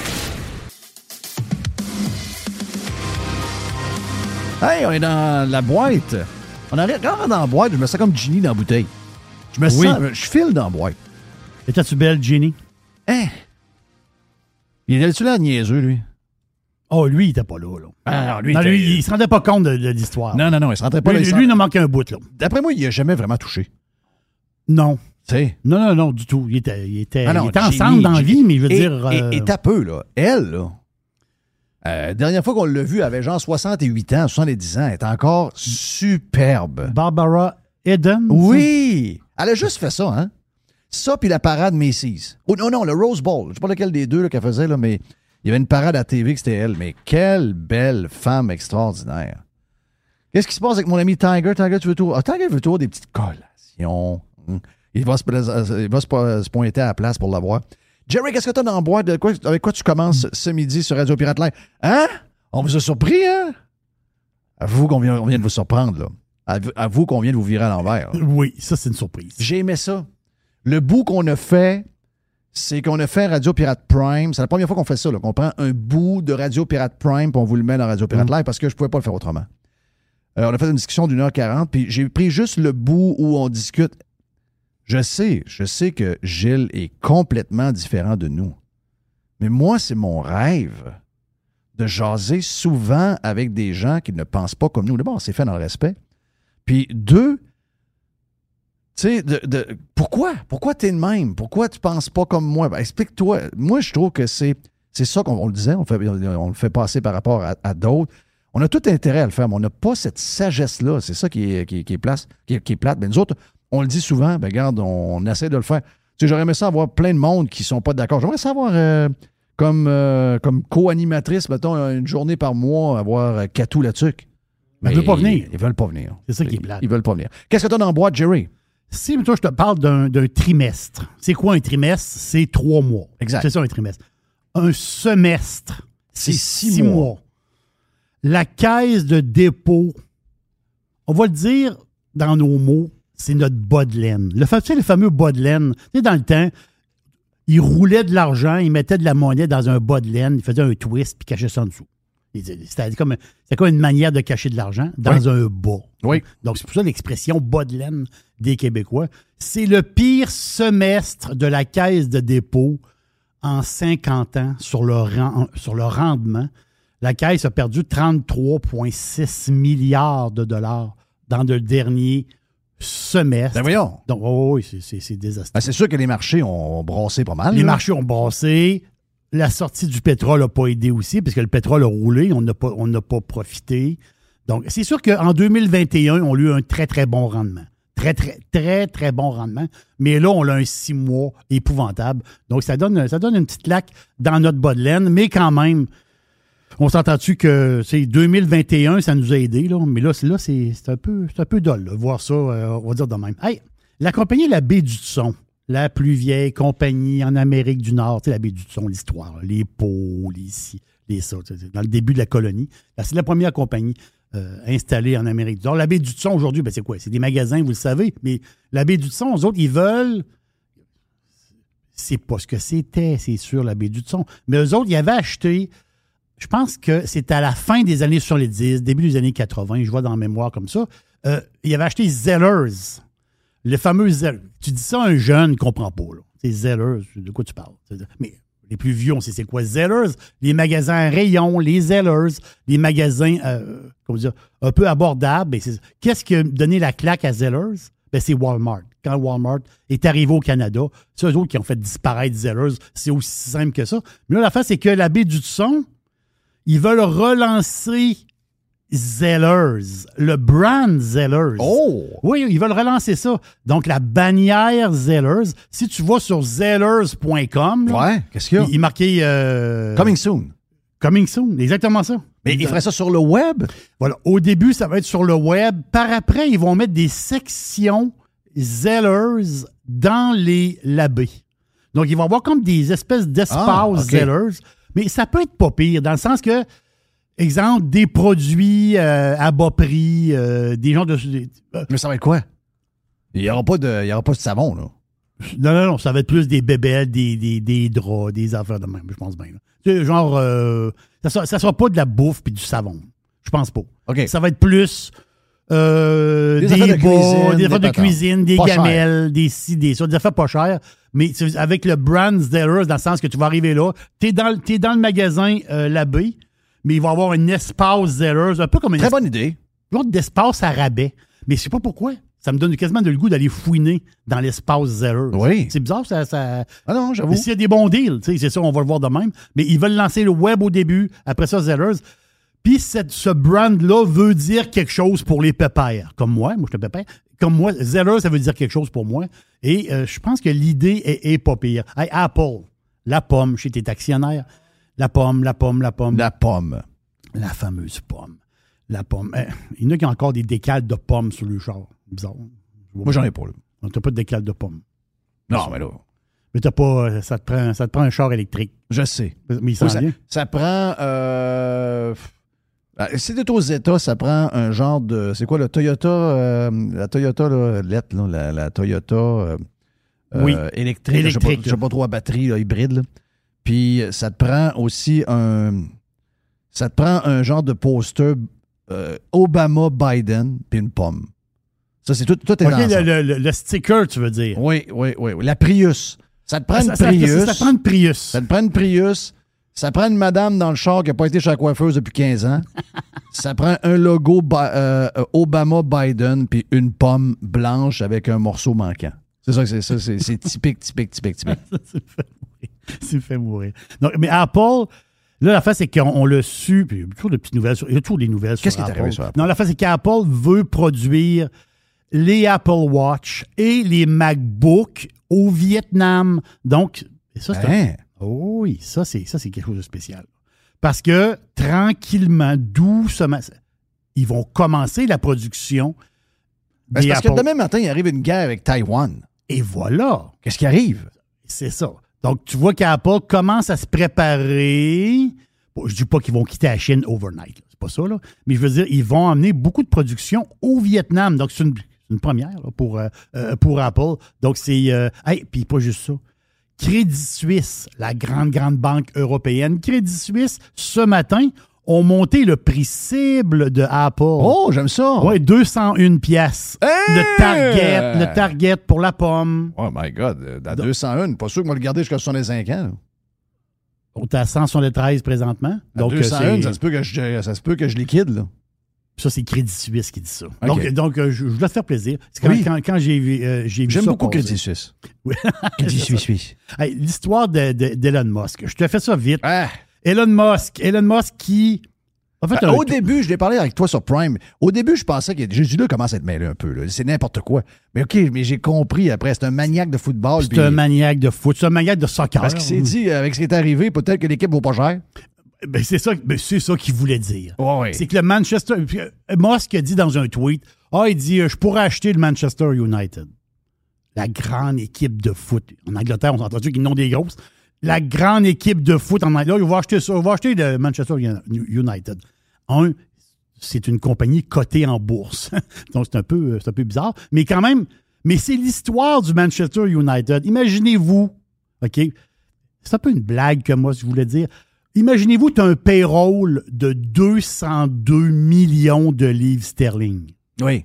Hey, on est dans la boîte. On arrive quand on rentre dans la boîte, je me sens comme Ginny dans la bouteille. Je me Oui. sens, je file dans la boîte. Étais-tu belle, Ginny? Hein? Il était-tu là niaiseux, lui? Oh, lui, il était pas là. là. Ah, non, lui, Non, il était- lui, il se rendait pas compte de, de l'histoire. Non, non, non, il se rentrait pas Lui, là. il lui, il nous manquait un bout, là. D'après moi, il a jamais vraiment touché. Non. Tu sais? Non, non, non, du tout. Il était, il était, Ah non, il était ensemble dans la vie, mais je veux et, dire. Et, euh, et t'as peu, là. Elle, là. euh, dernière fois qu'on l'a vue, elle avait genre 68 ans, 70 ans. Elle est encore superbe. Barbara Eden. Oui! Elle a juste fait ça, hein? Ça, puis la parade Macy's. Oh non, non, le Rose Bowl. Je sais pas lequel des deux qu'elle faisait, là, mais il y avait une parade à TV que c'était elle. Mais quelle belle femme extraordinaire. Qu'est-ce qui se passe avec mon ami Tiger? Tiger, tu veux toujours. Ah, Tiger veut toujours des petites collations. Hum. Il va, se, il va se, se pointer à la place pour l'avoir. Jerry, qu'est-ce que t'as dans la boîte? De quoi- avec quoi tu commences ce midi sur Radio Pirate Live? Hein? On vous a surpris, hein? Avoue qu'on vient, on vient de vous surprendre, là. Avoue qu'on vient de vous virer à l'envers. Oui, ça, c'est une surprise. J'ai aimé ça. Le bout qu'on a fait, c'est qu'on a fait Radio Pirate Prime. C'est la première fois qu'on fait ça, qu'on prend un bout de Radio Pirate Prime puis on vous le met dans Radio Pirate Live parce que je pouvais pas le faire autrement. Euh, on a fait une discussion d'une heure quarante, puis j'ai pris juste le bout où on discute. Je sais, je sais que Gilles est complètement différent de nous. Mais moi, c'est mon rêve de jaser souvent avec des gens qui ne pensent pas comme nous. D'abord, c'est fait dans le respect. Puis deux, sais, de, de- pourquoi? Pourquoi tu es de même? Pourquoi tu penses pas comme moi? Ben, Explique-toi. Moi, je trouve que c'est, c'est ça qu'on on le disait, on, fait- on le fait passer par rapport à, à d'autres. On a tout intérêt à le faire, mais on n'a pas cette sagesse-là. C'est ça qui est, qui, est- qui est place, qui, est, qui est plate. Mais nous autres, on le dit souvent, ben regarde, on, on essaie de le faire. Tu sais, j'aurais aimé ça avoir plein de monde qui sont pas d'accord. J'aimerais savoir euh, comme, euh, comme co-animatrice, mettons, une journée par mois, avoir euh, Katou Latuc. Mais elle veut pas venir. Ils veulent pas venir. C'est ça qui est plate. Ils veulent pas venir. Qu'est-ce que tu as dans la boîte, Jerry? Si, toi, je te parle d'un trimestre. C'est quoi un trimestre? C'est trois mois. Exact. C'est ça, un trimestre. Un semestre, C'est six six, mois. mois. La caisse de dépôt, on va le dire dans nos mots, c'est notre bas de laine. Le, tu sais, le fameux bas de laine. Tu sais, dans le temps, il roulait de l'argent, il mettait de la monnaie dans un bas de laine, il faisait un twist puis cachait ça en dessous. C'était comme, comme une manière de cacher de l'argent dans Oui. un bas. Oui. Donc, c'est pour ça l'expression bas de laine des Québécois. C'est le pire semestre de la caisse de dépôt en 50 ans sur le, sur le rendement. La caisse a perdu 33,6 milliards de dollars dans le dernier semestre. Ben voyons. Donc, oh, oui, c'est- désastreux. Ben, c'est sûr que les marchés ont brassé pas mal. Les là. marchés ont brassé. La sortie du pétrole n'a pas aidé aussi, parce que le pétrole a roulé, on n'a pas, pas profité. Donc, c'est sûr qu'en 2021, on a eu un très, très bon rendement. Très, très, très, très bon rendement. Mais là, on a un six mois épouvantable. Donc, ça donne, ça donne une petite claque dans notre bas de laine. Mais quand même, on s'entend-tu que c'est 2021, ça nous a aidés, là. Mais là, c'est, là, c'est, un peu, un peu voir ça, euh, on va dire de même. Hey, la compagnie La Baie du Son, la plus vieille compagnie en Amérique du Nord, tu sais, la Baie du Son, l'histoire, les pots, les les ça, dans le début de la colonie. Là, c'est la première compagnie euh, installée en Amérique du Nord. La Baie du Son, aujourd'hui, ben, c'est quoi? C'est des magasins, vous le savez, mais la Baie du Son, eux autres, ils veulent c'est pas ce que c'était, c'est sûr, la baie du Son. Mais eux autres, ils avaient acheté, je pense que c'était à la fin des années 70, début des années 80, je vois dans la mémoire comme ça, euh, ils avaient acheté Zellers, le fameux Zellers. Tu dis ça un jeune, ne comprend pas. C'est Zellers, de quoi tu parles? Mais les plus vieux, on sait c'est quoi Zellers, les magasins à rayons, les Zellers, les magasins, euh, comment dire, un peu abordables. Qu'est-ce qui a donné la claque à Zellers? Ben, c'est Walmart. Quand Walmart est arrivé au Canada, c'est eux qui ont fait disparaître Zellers. C'est aussi simple que ça. Mais là, la face, c'est que la baie du son, ils veulent relancer Zellers, le brand Zellers. Oh! Oui, ils veulent relancer ça. Donc, la bannière Zellers, si tu vas sur zellers.com, Ouais, qu'est-ce qu'il y a? il, marquait... euh, Coming soon. Coming soon, exactement ça. Mais ils feraient ça sur le web? Voilà. Au début, ça va être sur le web. Par après, ils vont mettre des sections Zellers dans les labés. Donc, ils vont avoir comme des espèces d'espaces Ah. Zellers. Mais ça peut être pas pire, dans le sens que, exemple, des produits euh, à bas prix, euh, des gens de. euh, Mais ça va être quoi? Il n'y aura, pas de- il y aura pas de savon, là. non, non, non, ça va être plus des bébelles, des, des, des draps, des affaires de même, je pense bien. là. Genre, euh, ça sera, ça sera pas de la bouffe puis du savon. Je pense pas. OK. Ça va être plus euh, Des des, affaires de bas, cuisine, des affaires de cuisine, des Pas gamelles, des ci, des ça, des affaires pas chères. Mais avec le brand Zellers, dans le sens que tu vas arriver là, tu es, dans le- dans le magasin euh, Labé, mais il va y avoir un espace Zellers, un peu comme un Très es- bonne idée. d'espace à rabais. Mais je sais pas pourquoi. Ça me donne quasiment de le goût d'aller fouiner dans l'espace Zellers. Oui. C'est bizarre, ça. ça... Ah non, j'avoue. S'il y a des bons deals, c'est ça, on va le voir de même. Mais ils veulent lancer le web au début, après ça, Zellers. Puis cette- ce brand-là veut dire quelque chose pour les pépères. Comme moi, moi je te pépère. Comme moi, Zellers, ça veut dire quelque chose pour moi. Et euh, je pense que l'idée est, est pas pire. Hey, Apple, la pomme chez tes actionnaires. La pomme, la pomme, la pomme. La pomme. La fameuse pomme. La pomme. Eh, il y en a qui ont encore des décales de pommes sur le char. Bizarre. Moi, j'en ai pas, là. Non, T'as pas de décale de pommes. Non, mais là. Mais t'as pas. euh, Ça te, prend, ça te prend un char électrique. Je sais. Mais il s'en Oui, ça, vient. ça prend. Euh, ah, si t'es aux États, ça prend un genre de. C'est quoi le Toyota euh, La Toyota là, la, la Toyota euh, Oui. électrique. là, je sais pas- Électrique, Je pas, trop à batterie, là, hybride. Puis ça te prend aussi un. Ça te prend un genre de poster euh, Obama-Biden, puis une pomme. Ça, c'est tout, tout est dans le, le- sticker, tu veux dire. Oui, oui, oui. La Prius. Ça te prend Ah, une ça, ça- Prius. ça- ça prend une Prius. Ça te prend une Prius. Ça prend une madame dans le char qui n'a pas été chez la coiffeuse depuis 15 ans. [laughs] ça prend un logo euh, euh, Obama-Biden puis une pomme blanche avec un morceau manquant. C'est ça c'est ça. C'est typique, typique, typique, typique. [laughs] [laughs] Me fait mourir. Donc, mais Apple, là, la face, c'est qu'on on l'a su, puis il y a toujours de petites nouvelles sur, il y a toujours des nouvelles sur Qu'est-ce qui est arrivé sur Apple? Non, la face, c'est qu'Apple veut produire les Apple Watch et les MacBook au Vietnam. Donc, et ça, c'est un- Hein? Oh oui, ça, c'est ça, c'est quelque chose de spécial. Parce que tranquillement, doucement, ils vont commencer la production. Ben, des c'est parce que demain matin, il arrive une guerre avec Taïwan. Et voilà. Qu'est-ce qui arrive? C'est ça. Donc, tu vois qu'Apple commence à se préparer. Bon, je dis pas qu'ils vont quitter la Chine overnight. C'est pas ça, là. Mais je veux dire, ils vont amener beaucoup de production au Vietnam. Donc, c'est une, première euh, euh, pour Apple. Donc, c'est. Euh, hey, puis pas juste ça. Crédit Suisse, la grande, grande banque européenne, Crédit Suisse, ce matin, ont monté le prix cible de Apple. Oh, j'aime ça. Oui, 201 pièces. Le target, le target pour la pomme. Oh my God, euh, à 201, pas sûr que moi le garder jusqu'à 65 ans. On est à 173 présentement. À Donc, euh, 201, c'est- ça se, peut que je, ça se peut que je liquide. Là. Ça, c'est Crédit Suisse qui dit ça. Donc, donc euh, je, je voulais te faire plaisir. C'est quand, Oui. quand, quand j'ai vu, euh, j'ai vu J'aime beaucoup. Crédit Suisse. Oui. Crédit Suisse, [laughs] L'histoire de- de- d'Elon Musk. Je te fais ça vite. Ah. Elon Musk. Elon Musk qui. En fait, Ben, au début, je l'ai parlé avec toi sur Prime. Au début, je pensais que Jésus-là commence à être mêlé un peu. là. C'est n'importe quoi. Mais OK, mais j'ai compris après. C'est un maniaque de football. c'est puis- un maniaque de foot. C'est un maniaque de soccer. Parce qu'il s'est dit, euh, avec ce qui est arrivé, peut-être que l'équipe vaut pas cher. Ben, c'est ça, ben, c'est ça qu'il voulait dire. Ouais, ouais. C'est que le Manchester. euh, Musk a dit dans un tweet Ah, il dit euh, Je pourrais acheter le Manchester United. La grande équipe de foot. En Angleterre, on s'entend qu'ils n'ont des grosses? La grande équipe de foot en Angleterre, il va acheter ça. Il va acheter le Manchester Uni- United. Un, c'est une compagnie cotée en bourse. [laughs] Donc, c'est un, peu, euh, c'est un peu bizarre. Mais quand même, mais c'est l'histoire du Manchester United. Imaginez-vous, OK? C'est un peu une blague que moi, je voulais dire. Imaginez-vous, tu as un payroll de 202 millions de livres sterling. Oui.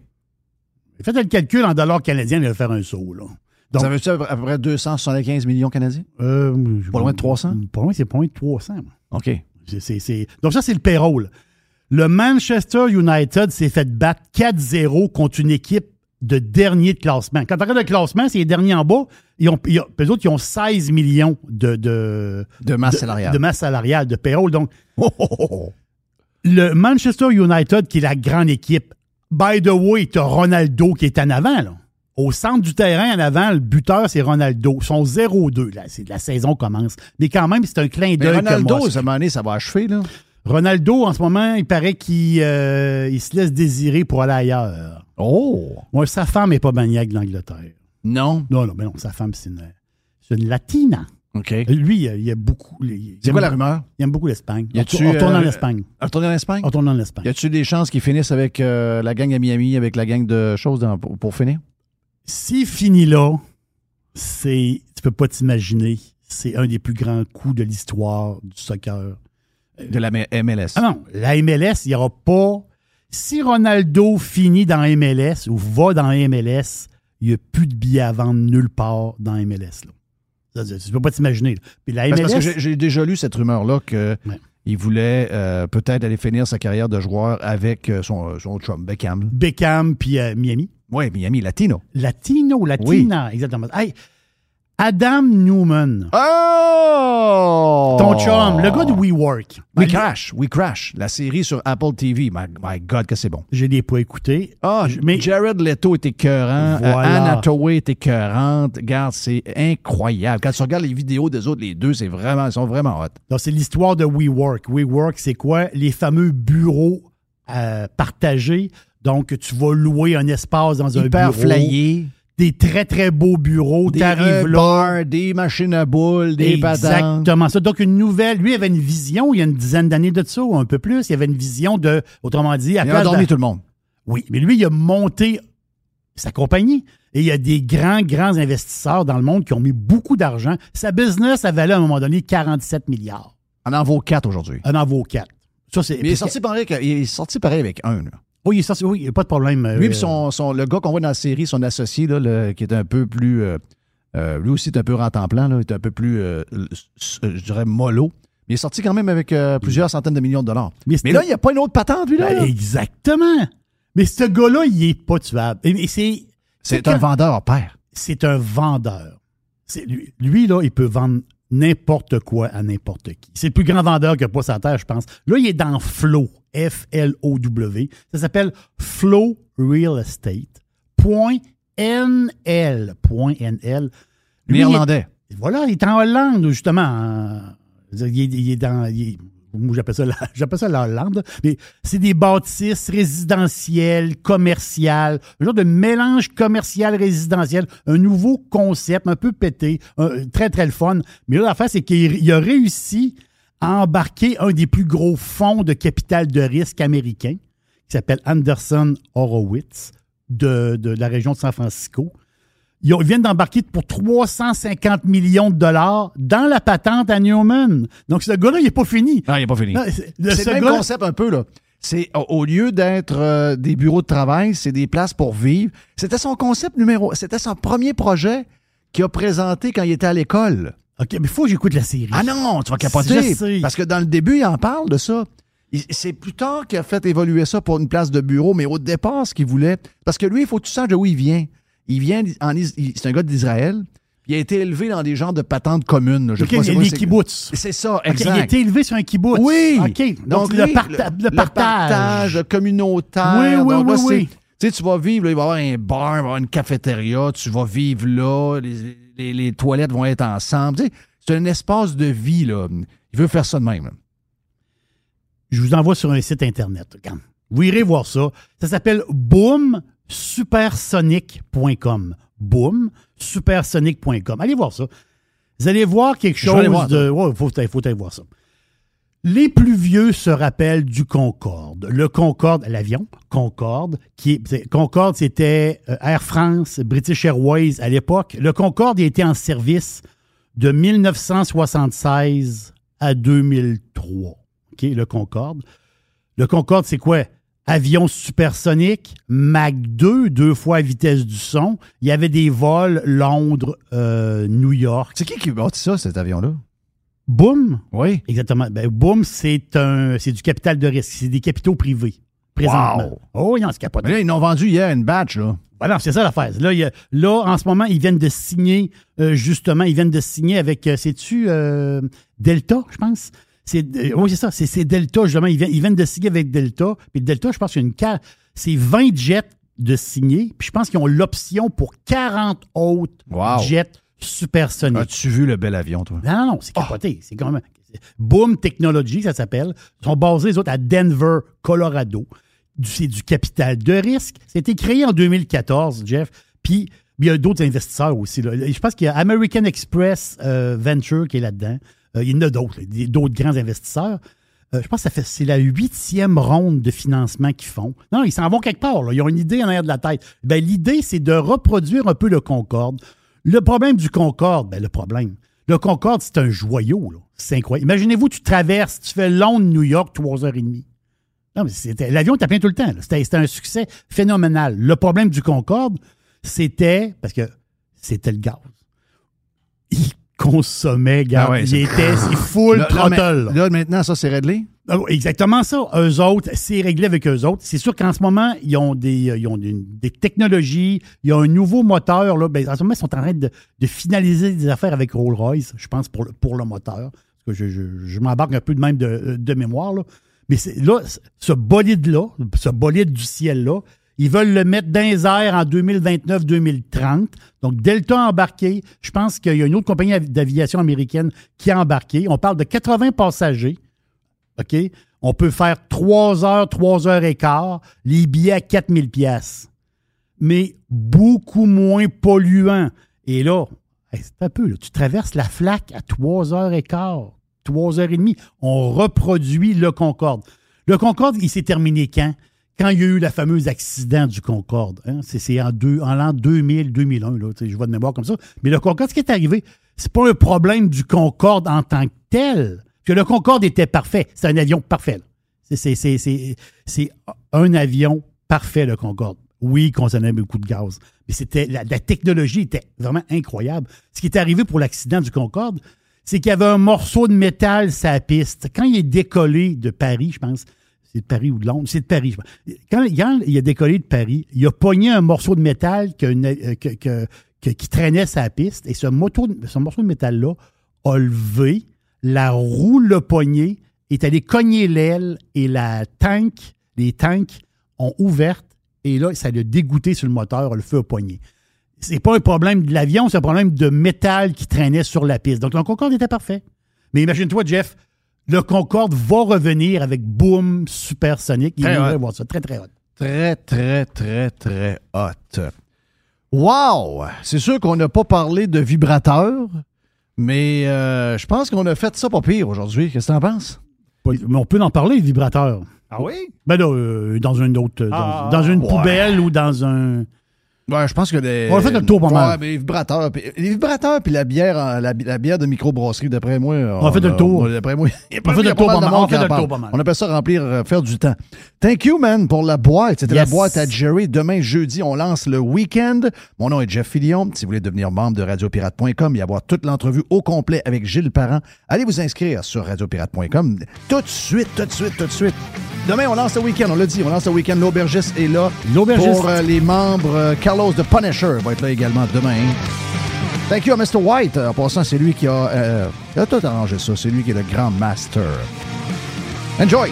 Faites le calcul en dollars canadiens, il va faire un saut. Là. Donc, ça veut-tu à peu à peu près 275 millions canadiens? euh, Pas loin de 300? Pas loin, c'est pas loin de 300. moi. OK. Donc, ça, c'est le payroll. Le Manchester United s'est fait battre 4-0 contre une équipe de dernier de classement. Quand tu regardes le classement, c'est les derniers en bas. Ils ont, ils ont- eux autres, ils ont 16 millions de, de, De masse salariale. de masse salariale, de payroll. Donc, [laughs] Le Manchester United, qui est la grande équipe, by the way, t'as Ronaldo qui est en avant, là. Au centre du terrain, en avant, le buteur, c'est Ronaldo. Ils sont 0-2. Là, c'est, la saison commence. Mais quand même, c'est un clin d'œil. Ronaldo, à un moment donné, ça va achever, là. Ronaldo, en ce moment, il paraît qu'il euh, il se laisse désirer pour aller ailleurs. Oh! Moi, sa femme n'est pas maniaque d'Angleterre. Non? Non, non, mais non, sa femme, c'est une, c'est une latina. OK. Lui, il, il a beaucoup. C'est quoi la rumeur? Il aime beaucoup l'Espagne. On on tourne en euh, Espagne. Retourner en Espagne? On tourne en Espagne. Y a-tu des chances qu'ils finissent avec euh, la gang à Miami, avec la gang de choses dans- pour, pour finir? S'il finit là, c'est. Tu peux pas t'imaginer. C'est un des plus grands coups de l'histoire du soccer. De la MLS. Ah non, la MLS, il n'y aura pas. Si Ronaldo finit dans MLS ou va dans MLS, il n'y a plus de billets à vendre nulle part dans MLS. Là. Ça, tu peux pas t'imaginer. là. Puis la Ben, MLS. parce que j'ai- déjà lu cette rumeur-là qu'il voulait euh, peut-être aller finir sa carrière de joueur avec euh, son, son chum, Beckham. Beckham puis euh, Miami. Oui, Miami, Latino. Latino, Latina, exactement. Hey, Adam Newman. Oh! Ton chum, le gars de WeWork. We Crash, We Crash, la série sur Apple TV. My, my God, que c'est bon. Je l'ai pas écouté. Ah, mais Jared Leto est écœurant. euh, Voilà. Anne Hathaway est écœurante. Regarde, c'est incroyable. Quand tu regardes les vidéos des autres, les deux, c'est vraiment, ils sont vraiment hot. Donc, c'est l'histoire de WeWork. WeWork, c'est quoi? Les fameux bureaux euh, partagés. Donc, tu vas louer un espace dans un Hyper bureau. flyé. Des très, très beaux bureaux. Des T'arrives un là. bar, des machines à boules, des patentes. Exactement ça. Donc, une nouvelle. Lui avait une vision, il y a une dizaine d'années de ça, ou un peu plus. Il avait une vision de, autrement dit, à Il a endormi tout le monde. Oui, mais lui, il a monté sa compagnie. Et il y a des grands, grands investisseurs dans le monde qui ont mis beaucoup d'argent. Sa business, ça valait à un moment donné 47 milliards. On en vaut quatre aujourd'hui. On en vaut quatre. Ça, c'est. Mais il est sorti pareil, que- il est sorti pareil avec un. là. Oui, il est sorti. Oui, il n'y a pas de problème. euh, Lui, puis son, son- le gars qu'on voit dans la série, son associé, là, le- qui est un peu plus. euh, euh, lui aussi est un peu là, est un peu plus, euh, euh, je dirais, mollo. Mais il est sorti quand même avec euh, plusieurs centaines de millions de dollars. Mais, là, il n'y a pas une autre patente, lui, là. Ben, exactement. Mais ce gars-là, il n'est pas tuable. Et- c'est. C'est un vendeur pair. C'est un vendeur. Lui, lui, là, il peut vendre n'importe quoi à n'importe qui. C'est le plus grand vendeur a pas la terre, je pense. Là, il est dans Flow. F-L-O-W. Ça s'appelle Flow Real Estate. Point N-L. Point N-L. Lui, Néerlandais. il est- voilà, il est en Hollande, justement. en- il, est, il est dans. il est- j'appelle ça, [laughs] j'appelle la mais c'est des bâtisses résidentielles, commerciales, un genre de mélange commercial-résidentiel, un nouveau concept, un peu pété, très, très le fun. Mais là, l'affaire, c'est qu'il il a réussi à embarquer un des plus gros fonds de capital de risque américain, qui s'appelle Anderson Horowitz, de, de la région de San Francisco. Ils, ont- ils viennent d'embarquer pour 350 millions de dollars dans la patente à Newman. Donc, ce gars-là, il n'est pas fini. Non, il n'est pas fini. Non, c'est- le- C'est ce le même concept un peu, là. C'est au, au lieu d'être euh, des bureaux de travail, c'est des places pour vivre. C'était son concept numéro. C'était son premier projet qu'il a présenté quand il était à l'école. OK, mais il faut que j'écoute la série. Ah non, tu vas capoter. Je sais. Parce que dans le début, il en parle de ça. Il- C'est plus tard qu'il a fait évoluer ça pour une place de bureau, mais au départ, ce qu'il voulait. Parce que lui, il faut que tu saches de où il vient. Il vient en c'est un gars d'Israël. Il a été élevé dans des genres de patentes communes. là. Je les kibbutz. C'est ça, exact. il a été élevé sur un kibbutz. Oui. OK. Donc, le, parta- le partage. le communautaire. Oui, oui, Donc oui. Tu sais, tu vas vivre, là, il va y avoir un bar, il va y avoir une cafétéria, tu vas vivre là, les, les- les toilettes vont être ensemble. Tu sais, c'est un espace de vie, là. Il veut faire ça de même. là. Je vous envoie sur un site Internet. Vous irez voir ça. Ça s'appelle boomsupersonic.com. Boom, supersonic.com. Allez voir ça. Vous allez voir quelque chose voir de. Il faut, faut aller voir ça. Les plus vieux se rappellent du Concorde. Le Concorde, l'avion Concorde, qui est, Concorde, c'était euh, Air France, British Airways à l'époque. Le Concorde été en service de 1976 à 2003. OK, le Concorde. Le Concorde, c'est quoi? Avion supersonique, Mach 2, deux fois vitesse du son. Il y avait des vols Londres-New York. C'est qui qui bâtit ça, cet avion-là? Boom. Oui. Exactement. Ben, Boom, c'est un, c'est du capital de risque. C'est des capitaux privés. Présentement. Oh, oui, non, c'est capoté. Mais là, ils l'ont vendu hier une batch, là. Voilà, c'est ça l'affaire. Là, il là, en ce moment, ils viennent de signer, euh, justement, ils viennent de signer avec, euh, sais-tu, euh, Delta, je pense? C'est, euh, oui, c'est ça. C'est, Delta, justement. Ils viennent, ils viennent de signer avec Delta. Puis Delta, je pense qu'il y a une ca- C'est 20 jets de signés. Puis je pense qu'ils ont l'option pour 40 autres Wow. jets supersoniques. As-tu vu le bel avion, toi? Non, non, non, c'est capoté. C'est quand même. Boom Technology, ça s'appelle. Ils sont basés, les autres, à Denver, Colorado. C'est du capital de risque. C'était créé en 2014, Jeff. Puis, il y a d'autres investisseurs aussi. là. Je pense qu'il y a American Express euh, Venture qui est là-dedans. Euh, il y en a d'autres, d'autres grands investisseurs. Euh, je pense que c'est la huitième ronde de financement qu'ils font. Non, ils s'en vont quelque part. Ils ont une idée en arrière de la tête. Ben, L'idée, c'est de reproduire un peu le Concorde. Le problème du Concorde, ben, le problème, le Concorde, c'est un joyau. C'est incroyable. Imaginez-vous, tu traverses, tu fais Londres-New York, trois heures et demie. Non, mais l'avion était plein tout le temps. c'était un succès phénoménal. Le problème du Concorde, c'était, parce que c'était le gaz. Il consommait, gars. Ah ouais, il était full Là, ma- là, maintenant, ça, c'est réglé? Ah Exactement ça. Eux autres, c'est réglé avec eux autres. C'est sûr qu'en ce moment, ils ont des, euh, ils ont des, des technologies, il y a un nouveau moteur. Là. Ben, en ce moment, ils sont en train de, de finaliser des affaires avec Rolls-Royce, je pense, pour le, pour le moteur. Parce que je, je- je m'embarque un peu de même de, de mémoire. Là. Mais là, ce bolide-là, ce bolide du ciel-là, ils veulent le mettre dans les airs en 2029-2030. Donc, Delta a embarqué. Je pense qu'il y a une autre compagnie av- d'aviation américaine qui a embarqué. On parle de 80 passagers. OK? On peut faire 3 heures, 3 heures et quart, les billets à 4000 pièces mais beaucoup moins polluant. Et là, c'est un peu, tu traverses la flaque à 3 heures et quart, 3 heures et demie. On reproduit le Concorde. Le Concorde, il s'est terminé quand? Quand il y a eu le fameux accident du Concorde. hein. C'est, en, en l'an 2000, 2001, là, tu sais, je vois de mémoire comme ça. Mais le Concorde, ce qui est arrivé, c'est pas un problème du Concorde en tant que tel. Que le Concorde était parfait. C'est un avion parfait. C'est, un avion parfait, le Concorde. Oui, il consommait beaucoup de gaz. Mais c'était la, la technologie était vraiment incroyable. Ce qui est arrivé pour l'accident du Concorde, c'est qu'il y avait un morceau de métal sur la piste. Quand il est décollé de Paris, je pense, c'est de Paris ou de Londres, c'est de Paris, je pense. Quand, il a décollé de Paris, il a pogné un morceau de métal euh, qui traînait la piste. Et ce, morceau de métal-là a levé, la roue l'a pogné, est allé cogner l'aile et la tank, les tanks ont ouvert et là, ça l'a dégoûté sur le moteur, le feu a poigné. C'est pas un problème de l'avion, c'est un problème de métal qui traînait sur la piste. Donc, le Concorde était parfait. Mais imagine-toi, Jeff, le Concorde va revenir avec boom supersonique. Il hot. voir ça. Très, très hot. Très, très, très, très hot. Wow! C'est sûr qu'on n'a pas parlé de vibrateur, mais euh, je pense qu'on a fait ça pas pire aujourd'hui. Qu'est-ce que t'en penses? Mais on peut en parler, le vibrateur. Ah oui? Ben là, euh, dans une autre. dans- Ah, dans, une ouais. poubelle ou dans un. Ouais, je pense que. On a fait le tour pas mal. Ouais, mais les vibrateurs. puis- Les vibrateurs puis la bière, euh, la, la bière de microbrasserie, d'après moi. On a fait le tour. D'après moi, [laughs] On a fait le tour pas mal On qui fait en le parle. tour pas mal. On appelle ça remplir, euh, faire du temps. Thank you, man, pour la boîte. C'était la boîte à Jerry. Demain, jeudi, on lance le week-end. Mon nom est Jeff Fillion. Si vous voulez devenir membre de radiopirate.com et avoir toute l'entrevue au complet avec Gilles Parent, allez vous inscrire sur radiopirate.com tout de suite, tout de suite, tout de suite. Demain, on lance le week-end. On l'a dit, on lance le week-end. L'aubergiste est là. L'aubergiste. Pour euh, les membres, euh, Carlos de Punisher va être là également demain. Thank you à Mr. White. En passant, c'est lui qui euh, a tout arrangé ça. C'est lui qui est le grand master. Enjoy!